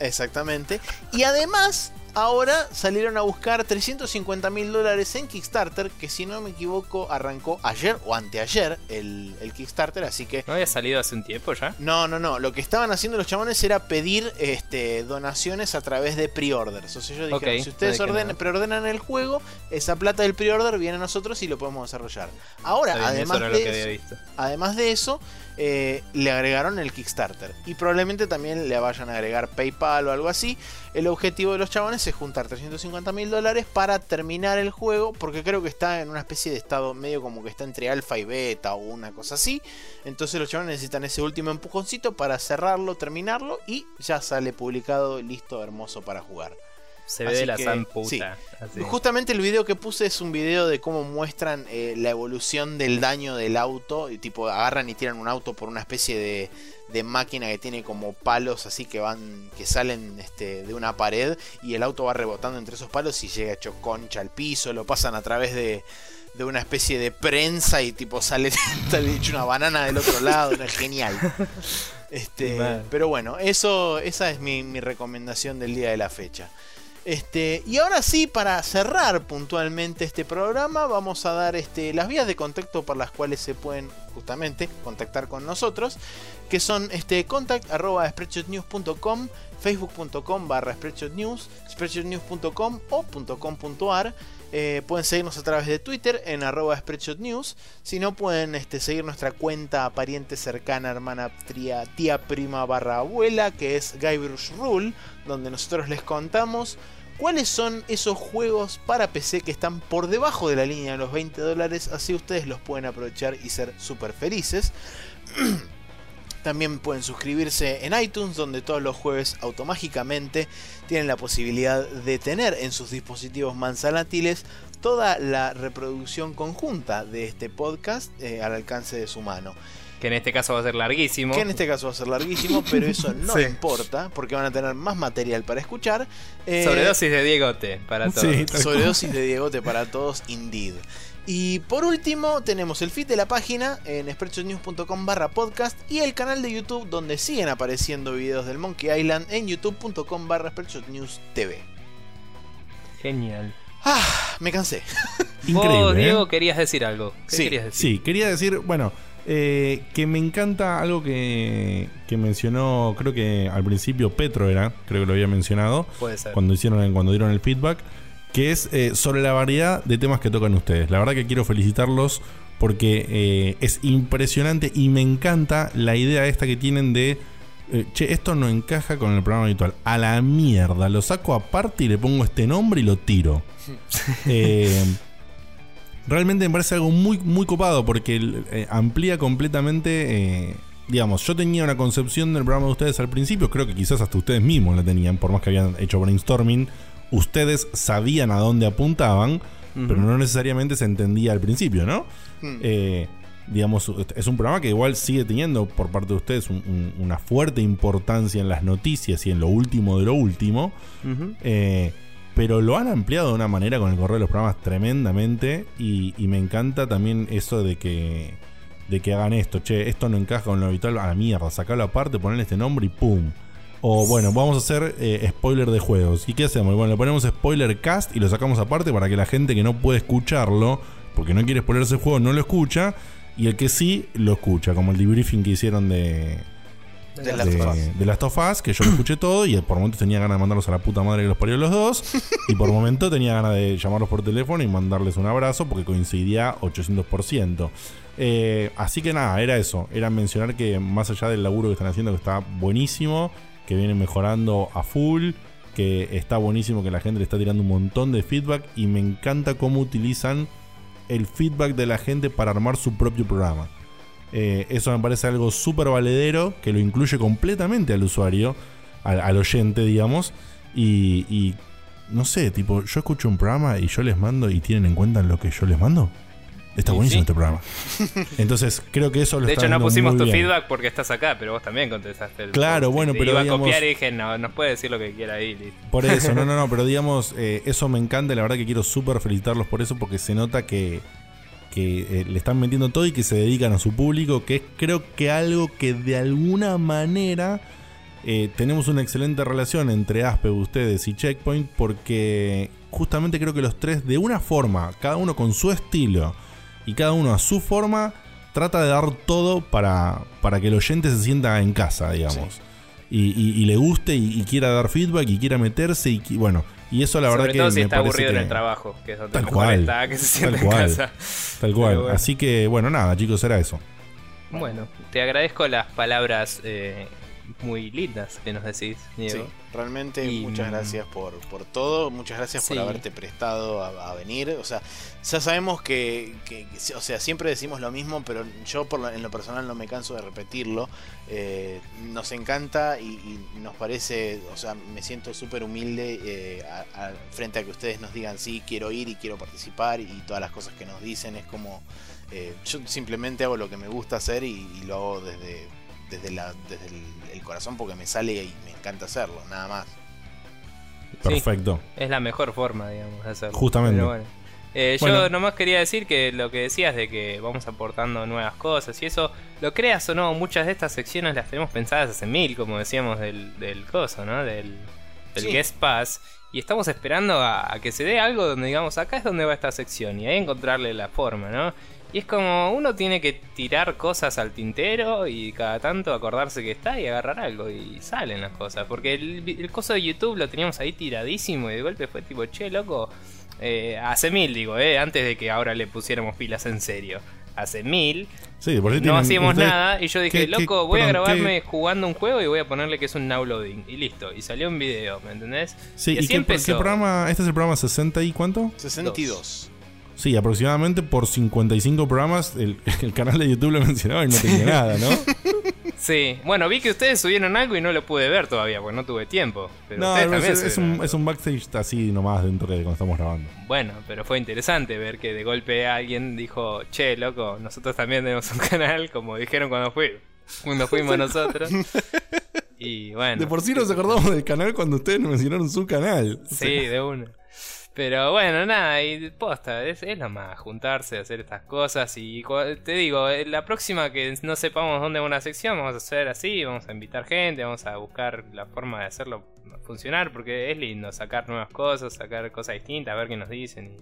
Exactamente. Y además Ahora salieron a buscar 350 mil dólares en Kickstarter, que si no me equivoco arrancó ayer o anteayer el, Kickstarter, así que... ¿No había salido hace un tiempo ya? No, no, no. Lo que estaban haciendo los chabones era pedir este, donaciones a través de pre-orders. O sea, yo dije, si ustedes preordenan el juego, esa plata del pre-order viene a nosotros y lo podemos desarrollar. Ahora, además, de eso, además de eso, eh, le agregaron el Kickstarter. Y probablemente también le vayan a agregar PayPal o algo así. El objetivo de los chabones es juntar 350 mil dólares para terminar el juego. Porque creo que está en una especie de estado medio como que está entre alfa y beta o una cosa así. Entonces los chabones necesitan ese último empujoncito para cerrarlo, terminarlo. Y ya sale publicado, listo, hermoso para jugar. Se ve de la zamputa. Justamente el video que puse es un video de cómo muestran eh, la evolución del daño del auto. Y tipo, agarran y tiran un auto por una especie de, de máquina que tiene como palos así que van. que salen este, de una pared. Y el auto va rebotando entre esos palos y llega hecho concha al piso. Lo pasan a través de, de una especie de prensa y tipo sale, hecho una banana del otro lado. es genial. Este, pero bueno, eso, esa es mi, mi recomendación del día de la fecha. Este, y ahora sí, para cerrar puntualmente este programa, vamos a dar este, las vías de contacto por las cuales se pueden justamente contactar con nosotros, que son este, facebook.com barra spreadshotnews, spreadshotnews.com o. Eh, pueden seguirnos a través de Twitter en arroba spreadshotnews. Si no, pueden este, seguir nuestra cuenta pariente cercana, hermana, tía, tía prima barra abuela, que es Guybrush Rule, donde nosotros les contamos cuáles son esos juegos para PC que están por debajo de la línea de los 20 dólares, así ustedes los pueden aprovechar y ser súper felices. También pueden suscribirse en iTunes, donde todos los jueves automáticamente tienen la posibilidad de tener en sus dispositivos manzanátiles toda la reproducción conjunta de este podcast eh, al alcance de su mano. Que en este caso va a ser larguísimo. Que en este caso va a ser larguísimo, pero eso no importa, porque van a tener más material para escuchar. Eh, Sobredosis de Diegote para todos. Sí, Sobredosis de Diegote para todos, indeed. Y por último, tenemos el feed de la página en sprechonews.com barra podcast y el canal de YouTube donde siguen apareciendo videos del Monkey Island en youtube.com barra TV. Genial. Ah, me cansé. Increíble. ¿eh? Diego, querías decir algo. sí, querías decir? sí, quería decir, bueno, eh, que me encanta algo que, que, mencionó, creo que al principio Petro era, creo que lo había mencionado. Puede ser. Cuando, hicieron, cuando dieron el feedback que es eh, sobre la variedad de temas que tocan ustedes. La verdad que quiero felicitarlos porque eh, es impresionante y me encanta la idea esta que tienen de, eh, che, esto no encaja con el programa habitual. A la mierda, lo saco aparte y le pongo este nombre y lo tiro. realmente me parece algo muy, muy copado porque amplía completamente... digamos, yo tenía una concepción del programa de ustedes al principio, creo que quizás hasta ustedes mismos la tenían, por más que habían hecho brainstorming ustedes sabían a dónde apuntaban, pero no necesariamente se entendía al principio, ¿no? Hmm. Eh, digamos, es un programa que igual sigue teniendo por parte de ustedes una fuerte importancia en las noticias y en lo último de lo último, eh, pero lo han ampliado de una manera con el correo de los programas tremendamente y, me encanta también eso de que de que hagan esto, che, esto no encaja con lo habitual, a la mierda, sacarlo aparte, ponerle este nombre y ¡pum! O bueno, vamos a hacer eh, spoiler de juegos. ¿Y qué hacemos? Bueno, le ponemos spoiler cast y lo sacamos aparte para que la gente que no puede escucharlo, porque no quiere spoilerse el juego, no lo escucha. Y el que sí, lo escucha, como el debriefing que hicieron de, de, de, las tofas, que yo lo escuché todo y por momentos tenía ganas de mandarlos a la puta madre que los parió los dos. y por momento tenía ganas de llamarlos por teléfono y mandarles un abrazo porque coincidía 800%. Eh, así que nada, era eso. Era mencionar que más allá del laburo que están haciendo, que está buenísimo, que viene mejorando a full, que está buenísimo, que la gente le está tirando un montón de feedback y me encanta cómo utilizan el feedback de la gente para armar su propio programa. Eh, eso me parece algo súper valedero, que lo incluye completamente al usuario, al, oyente, digamos, y, y, no sé, tipo, yo escucho un programa y yo les mando y tienen en cuenta lo que yo les mando. Está buenísimo este programa. Entonces, creo que eso lo De hecho, no pusimos tu feedback porque estás acá, pero vos también contestaste el Claro, bueno, pero. Iba a copiar y dije, no, nos puede decir lo que quiera ahí. Por eso, no, no, no, pero digamos, eh, eso me encanta. La verdad que quiero súper felicitarlos por eso, porque se nota que, que eh, le están metiendo todo y que se dedican a su público, que es creo que algo que de alguna manera. Eh, tenemos una excelente relación entre Aspe, ustedes y Checkpoint porque justamente creo que los tres de una forma, cada uno con su estilo, y cada uno a su forma trata de dar todo para, para que el oyente se sienta en casa, digamos. Y, le guste y, quiera dar feedback y quiera meterse y bueno y eso la verdad que todo si me está aburrido en el trabajo que es donde tal cual está, que se sienta en casa. tal cual. Así que bueno nada chicos era eso. Bueno te agradezco las palabras eh, muy lindas que nos decís, Diego. realmente muchas mm, gracias por, por todo, muchas gracias por haberte prestado a, venir. O sea, ya sabemos que, o sea, siempre decimos lo mismo, pero yo por en lo personal no me canso de repetirlo. Eh, nos encanta y, nos parece, o sea, me siento súper humilde eh, frente a que ustedes nos digan, sí, quiero ir y quiero participar y todas las cosas que nos dicen. Es como, eh, yo simplemente hago lo que me gusta hacer y lo hago desde desde, la, desde el, corazón porque me sale y me encanta hacerlo, nada más. Perfecto. es la mejor forma, digamos, de hacerlo. Justamente. Eh, yo nomás quería decir que lo que decías de que vamos aportando nuevas cosas y eso, lo creas o no, muchas de estas secciones las tenemos pensadas hace mil, como decíamos del, del coso, ¿no? Del, del Guest Pass. Y estamos esperando a, a, que se dé algo donde digamos, acá es donde va esta sección y ahí encontrarle la forma, ¿no? Y es como uno tiene que tirar cosas al tintero y cada tanto acordarse que está y agarrar algo y salen las cosas. Porque el, coso de YouTube lo teníamos ahí tiradísimo y de golpe fue tipo, che, loco, eh, hace mil digo, eh, antes de que ahora le pusiéramos pilas en serio. Hace mil, no hacíamos nada y yo dije, loco, voy a grabarme jugando un juego y voy a ponerle que es un now loading. Y listo, y salió un video, ¿me entendés? Sí, ¿y, qué, programa? ¿Este es el programa 60 y cuánto? 62. Sí, aproximadamente por 55 programas el, canal de YouTube lo mencionaba y no tenía nada, ¿no? Sí, bueno, vi que ustedes subieron algo y no lo pude ver todavía, porque no tuve tiempo. Pero no, es, un, es, un, backstage así nomás dentro de cuando estamos grabando. Bueno, pero fue interesante ver que de golpe alguien dijo, che, loco, nosotros también tenemos un canal, como dijeron cuando, fui, cuando fuimos nosotros. Y bueno. De por sí nos acordamos del canal cuando ustedes nos mencionaron su canal. Sí, de una. Pero bueno, nada, y posta, es, es más juntarse, hacer estas cosas. Y te digo, eh, la próxima que no sepamos dónde es una sección, vamos a hacer así, vamos a invitar gente, vamos a buscar la forma de hacerlo funcionar, porque es lindo sacar nuevas cosas, sacar cosas distintas, ver qué nos dicen.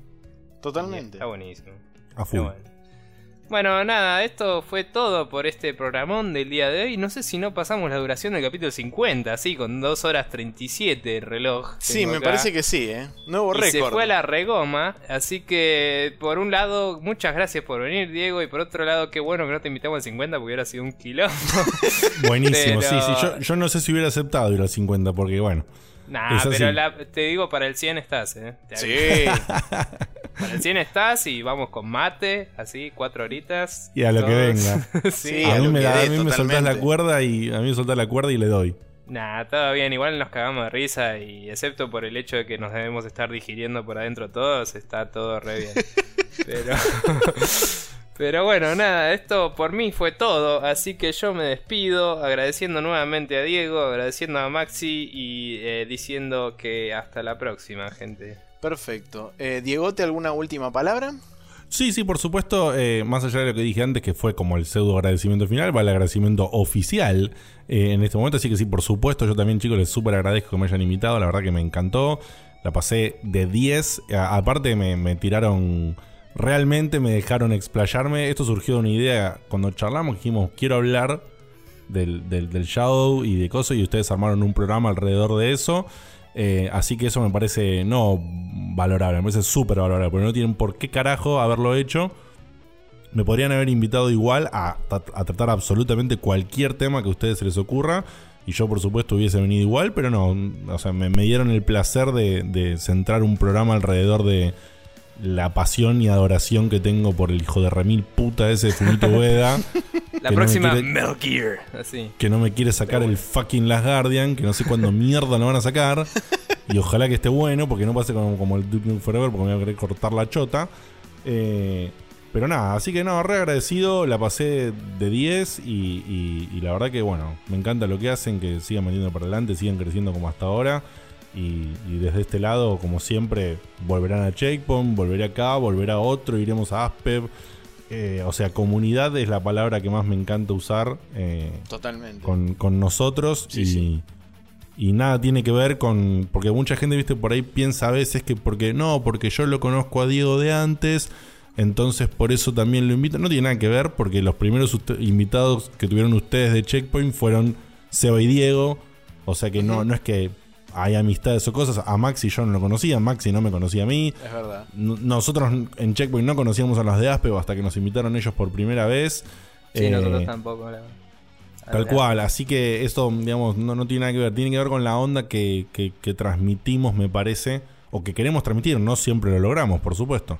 Totalmente. está buenísimo. A full. Bueno, nada, esto fue todo por este programón del día de hoy. No sé si no pasamos la duración del capítulo 50, así, con 2 horas 37 el reloj. Sí, me parece que sí, ¿eh? Nuevo récord. Se fue a la regoma, así que por un lado, muchas gracias por venir, Diego, y por otro lado, qué bueno que no te invitamos al 50 porque hubiera sido un quilombo. Buenísimo, sí, sí. Yo, no sé si hubiera aceptado ir al 50 porque, bueno. Nah, pero te digo, para el 100 estás, ¿eh? sí. Para el 100 estás y vamos con mate, así, cuatro horitas. Y a lo que venga. sí, a, mí me, a mí me soltás la cuerda y a mí me soltás la cuerda y le doy. Nah, todo bien, igual nos cagamos de risa y excepto por el hecho de que nos debemos estar digiriendo por adentro todos, está todo re bien. Pero... Pero bueno, nada, esto por mí fue todo, así que yo me despido agradeciendo nuevamente a Diego, agradeciendo a Maxi y eh, diciendo que hasta la próxima, gente. Perfecto. Eh, Diego, ¿te alguna última palabra? Sí, sí, por supuesto, eh, más allá de lo que dije antes, que fue como el pseudo agradecimiento final, va el agradecimiento oficial eh, en este momento, así que sí, por supuesto, yo también chicos les súper agradezco que me hayan invitado, la verdad que me encantó, la pasé de 10, aparte me, tiraron, realmente me dejaron explayarme, esto surgió de una idea, cuando charlamos dijimos, quiero hablar del, del, Shadow y de cosas, y ustedes armaron un programa alrededor de eso. Eh, así que eso me parece no valorable, me parece súper valorable, porque no tienen por qué carajo haberlo hecho. Me podrían haber invitado igual a, tratar absolutamente cualquier tema que a ustedes se les ocurra. Y yo, por supuesto, hubiese venido igual, pero no. O sea, me, dieron el placer de centrar un programa alrededor de, la pasión y adoración que tengo por el hijo de remil puta ese de Fumito Ueda. La próxima no Gear, así. Que no me quiere sacar el fucking Last Guardian, que no sé cuándo mierda lo van a sacar. Y ojalá que esté bueno, porque no pase como, como el Duke Forever, porque me voy a querer cortar la chota. Eh, pero nada, así que no, re agradecido, la pasé de 10 y, y, la verdad que bueno, me encanta lo que hacen, que sigan metiendo para adelante, sigan creciendo como hasta ahora. Y, desde este lado, como siempre, volverán a Checkpoint, volveré acá, volverá a otro, iremos a Aspev. Eh, o sea, comunidad es la palabra que más me encanta usar. Eh, Totalmente. Con, nosotros. y, y nada tiene que ver con. Porque mucha gente, viste, por ahí piensa a veces que porque no, porque yo lo conozco a Diego de antes. Entonces por eso también lo invito. No tiene nada que ver porque los primeros invitados que tuvieron ustedes de Checkpoint fueron Seba y Diego. O sea que no, no es que hay amistades o cosas. A Maxi yo no lo conocía, Maxi no me conocía a mí. Es verdad. nosotros en Checkpoint no conocíamos a los de Aspe hasta que nos invitaron ellos por primera vez. Sí, nosotros eh, tampoco. Tal cual, así que esto, digamos, no, no, tiene nada que ver. Tiene que ver con la onda que, que, transmitimos, me parece, o que queremos transmitir. No siempre lo logramos, por supuesto.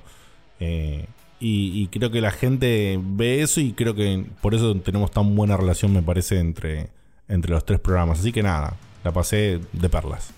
Eh, y, y, creo que la gente ve eso y creo que por eso tenemos tan buena relación, me parece, entre, entre los tres programas. Así que nada, la pasé de perlas.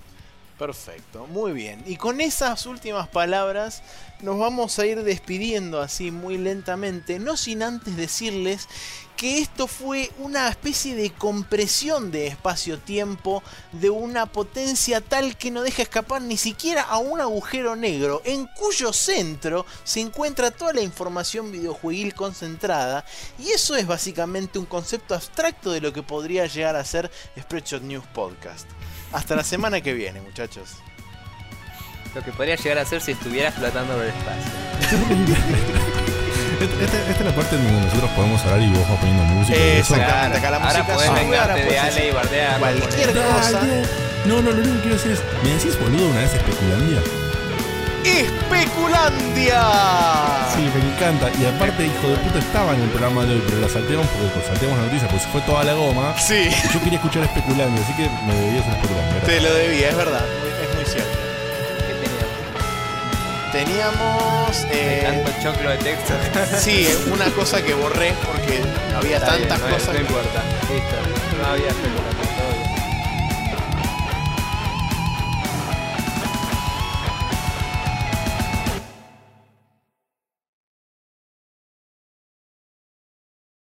Perfecto, muy bien. Y con esas últimas palabras nos vamos a ir despidiendo así muy lentamente, no sin antes decirles que esto fue una especie de compresión de espacio-tiempo de una potencia tal que no deja escapar ni siquiera a un agujero negro, en cuyo centro se encuentra toda la información videojueguil concentrada, y eso es básicamente un concepto abstracto de lo que podría llegar a ser Spreadshot News Podcast. Hasta la semana que viene, muchachos. Lo que podría llegar a ser si estuviera flotando por el espacio. Esta, es la parte donde nosotros podemos hablar y vos vas poniendo música. exactamente, acá la música ahora podés vengarte de Ale y bardear. Cualquier cosa. No, no, lo único que quiero decir es, ¿me decís boludo una vez especulandia? ¡Especulandia! Sí, me encanta. Y aparte, hijo de puta, estaba en el programa de hoy, pero la salteamos porque pues, salteamos la noticia, pues fue toda la goma. Sí. Yo quería escuchar especulandia, así que me debías una especulandia. Te lo debía, es verdad. Es muy cierto. Teníamos. Eh, tanto choclo de texto. sí, una cosa que borré porque Había tantas no, cosas. No importa, listo. No había especulación,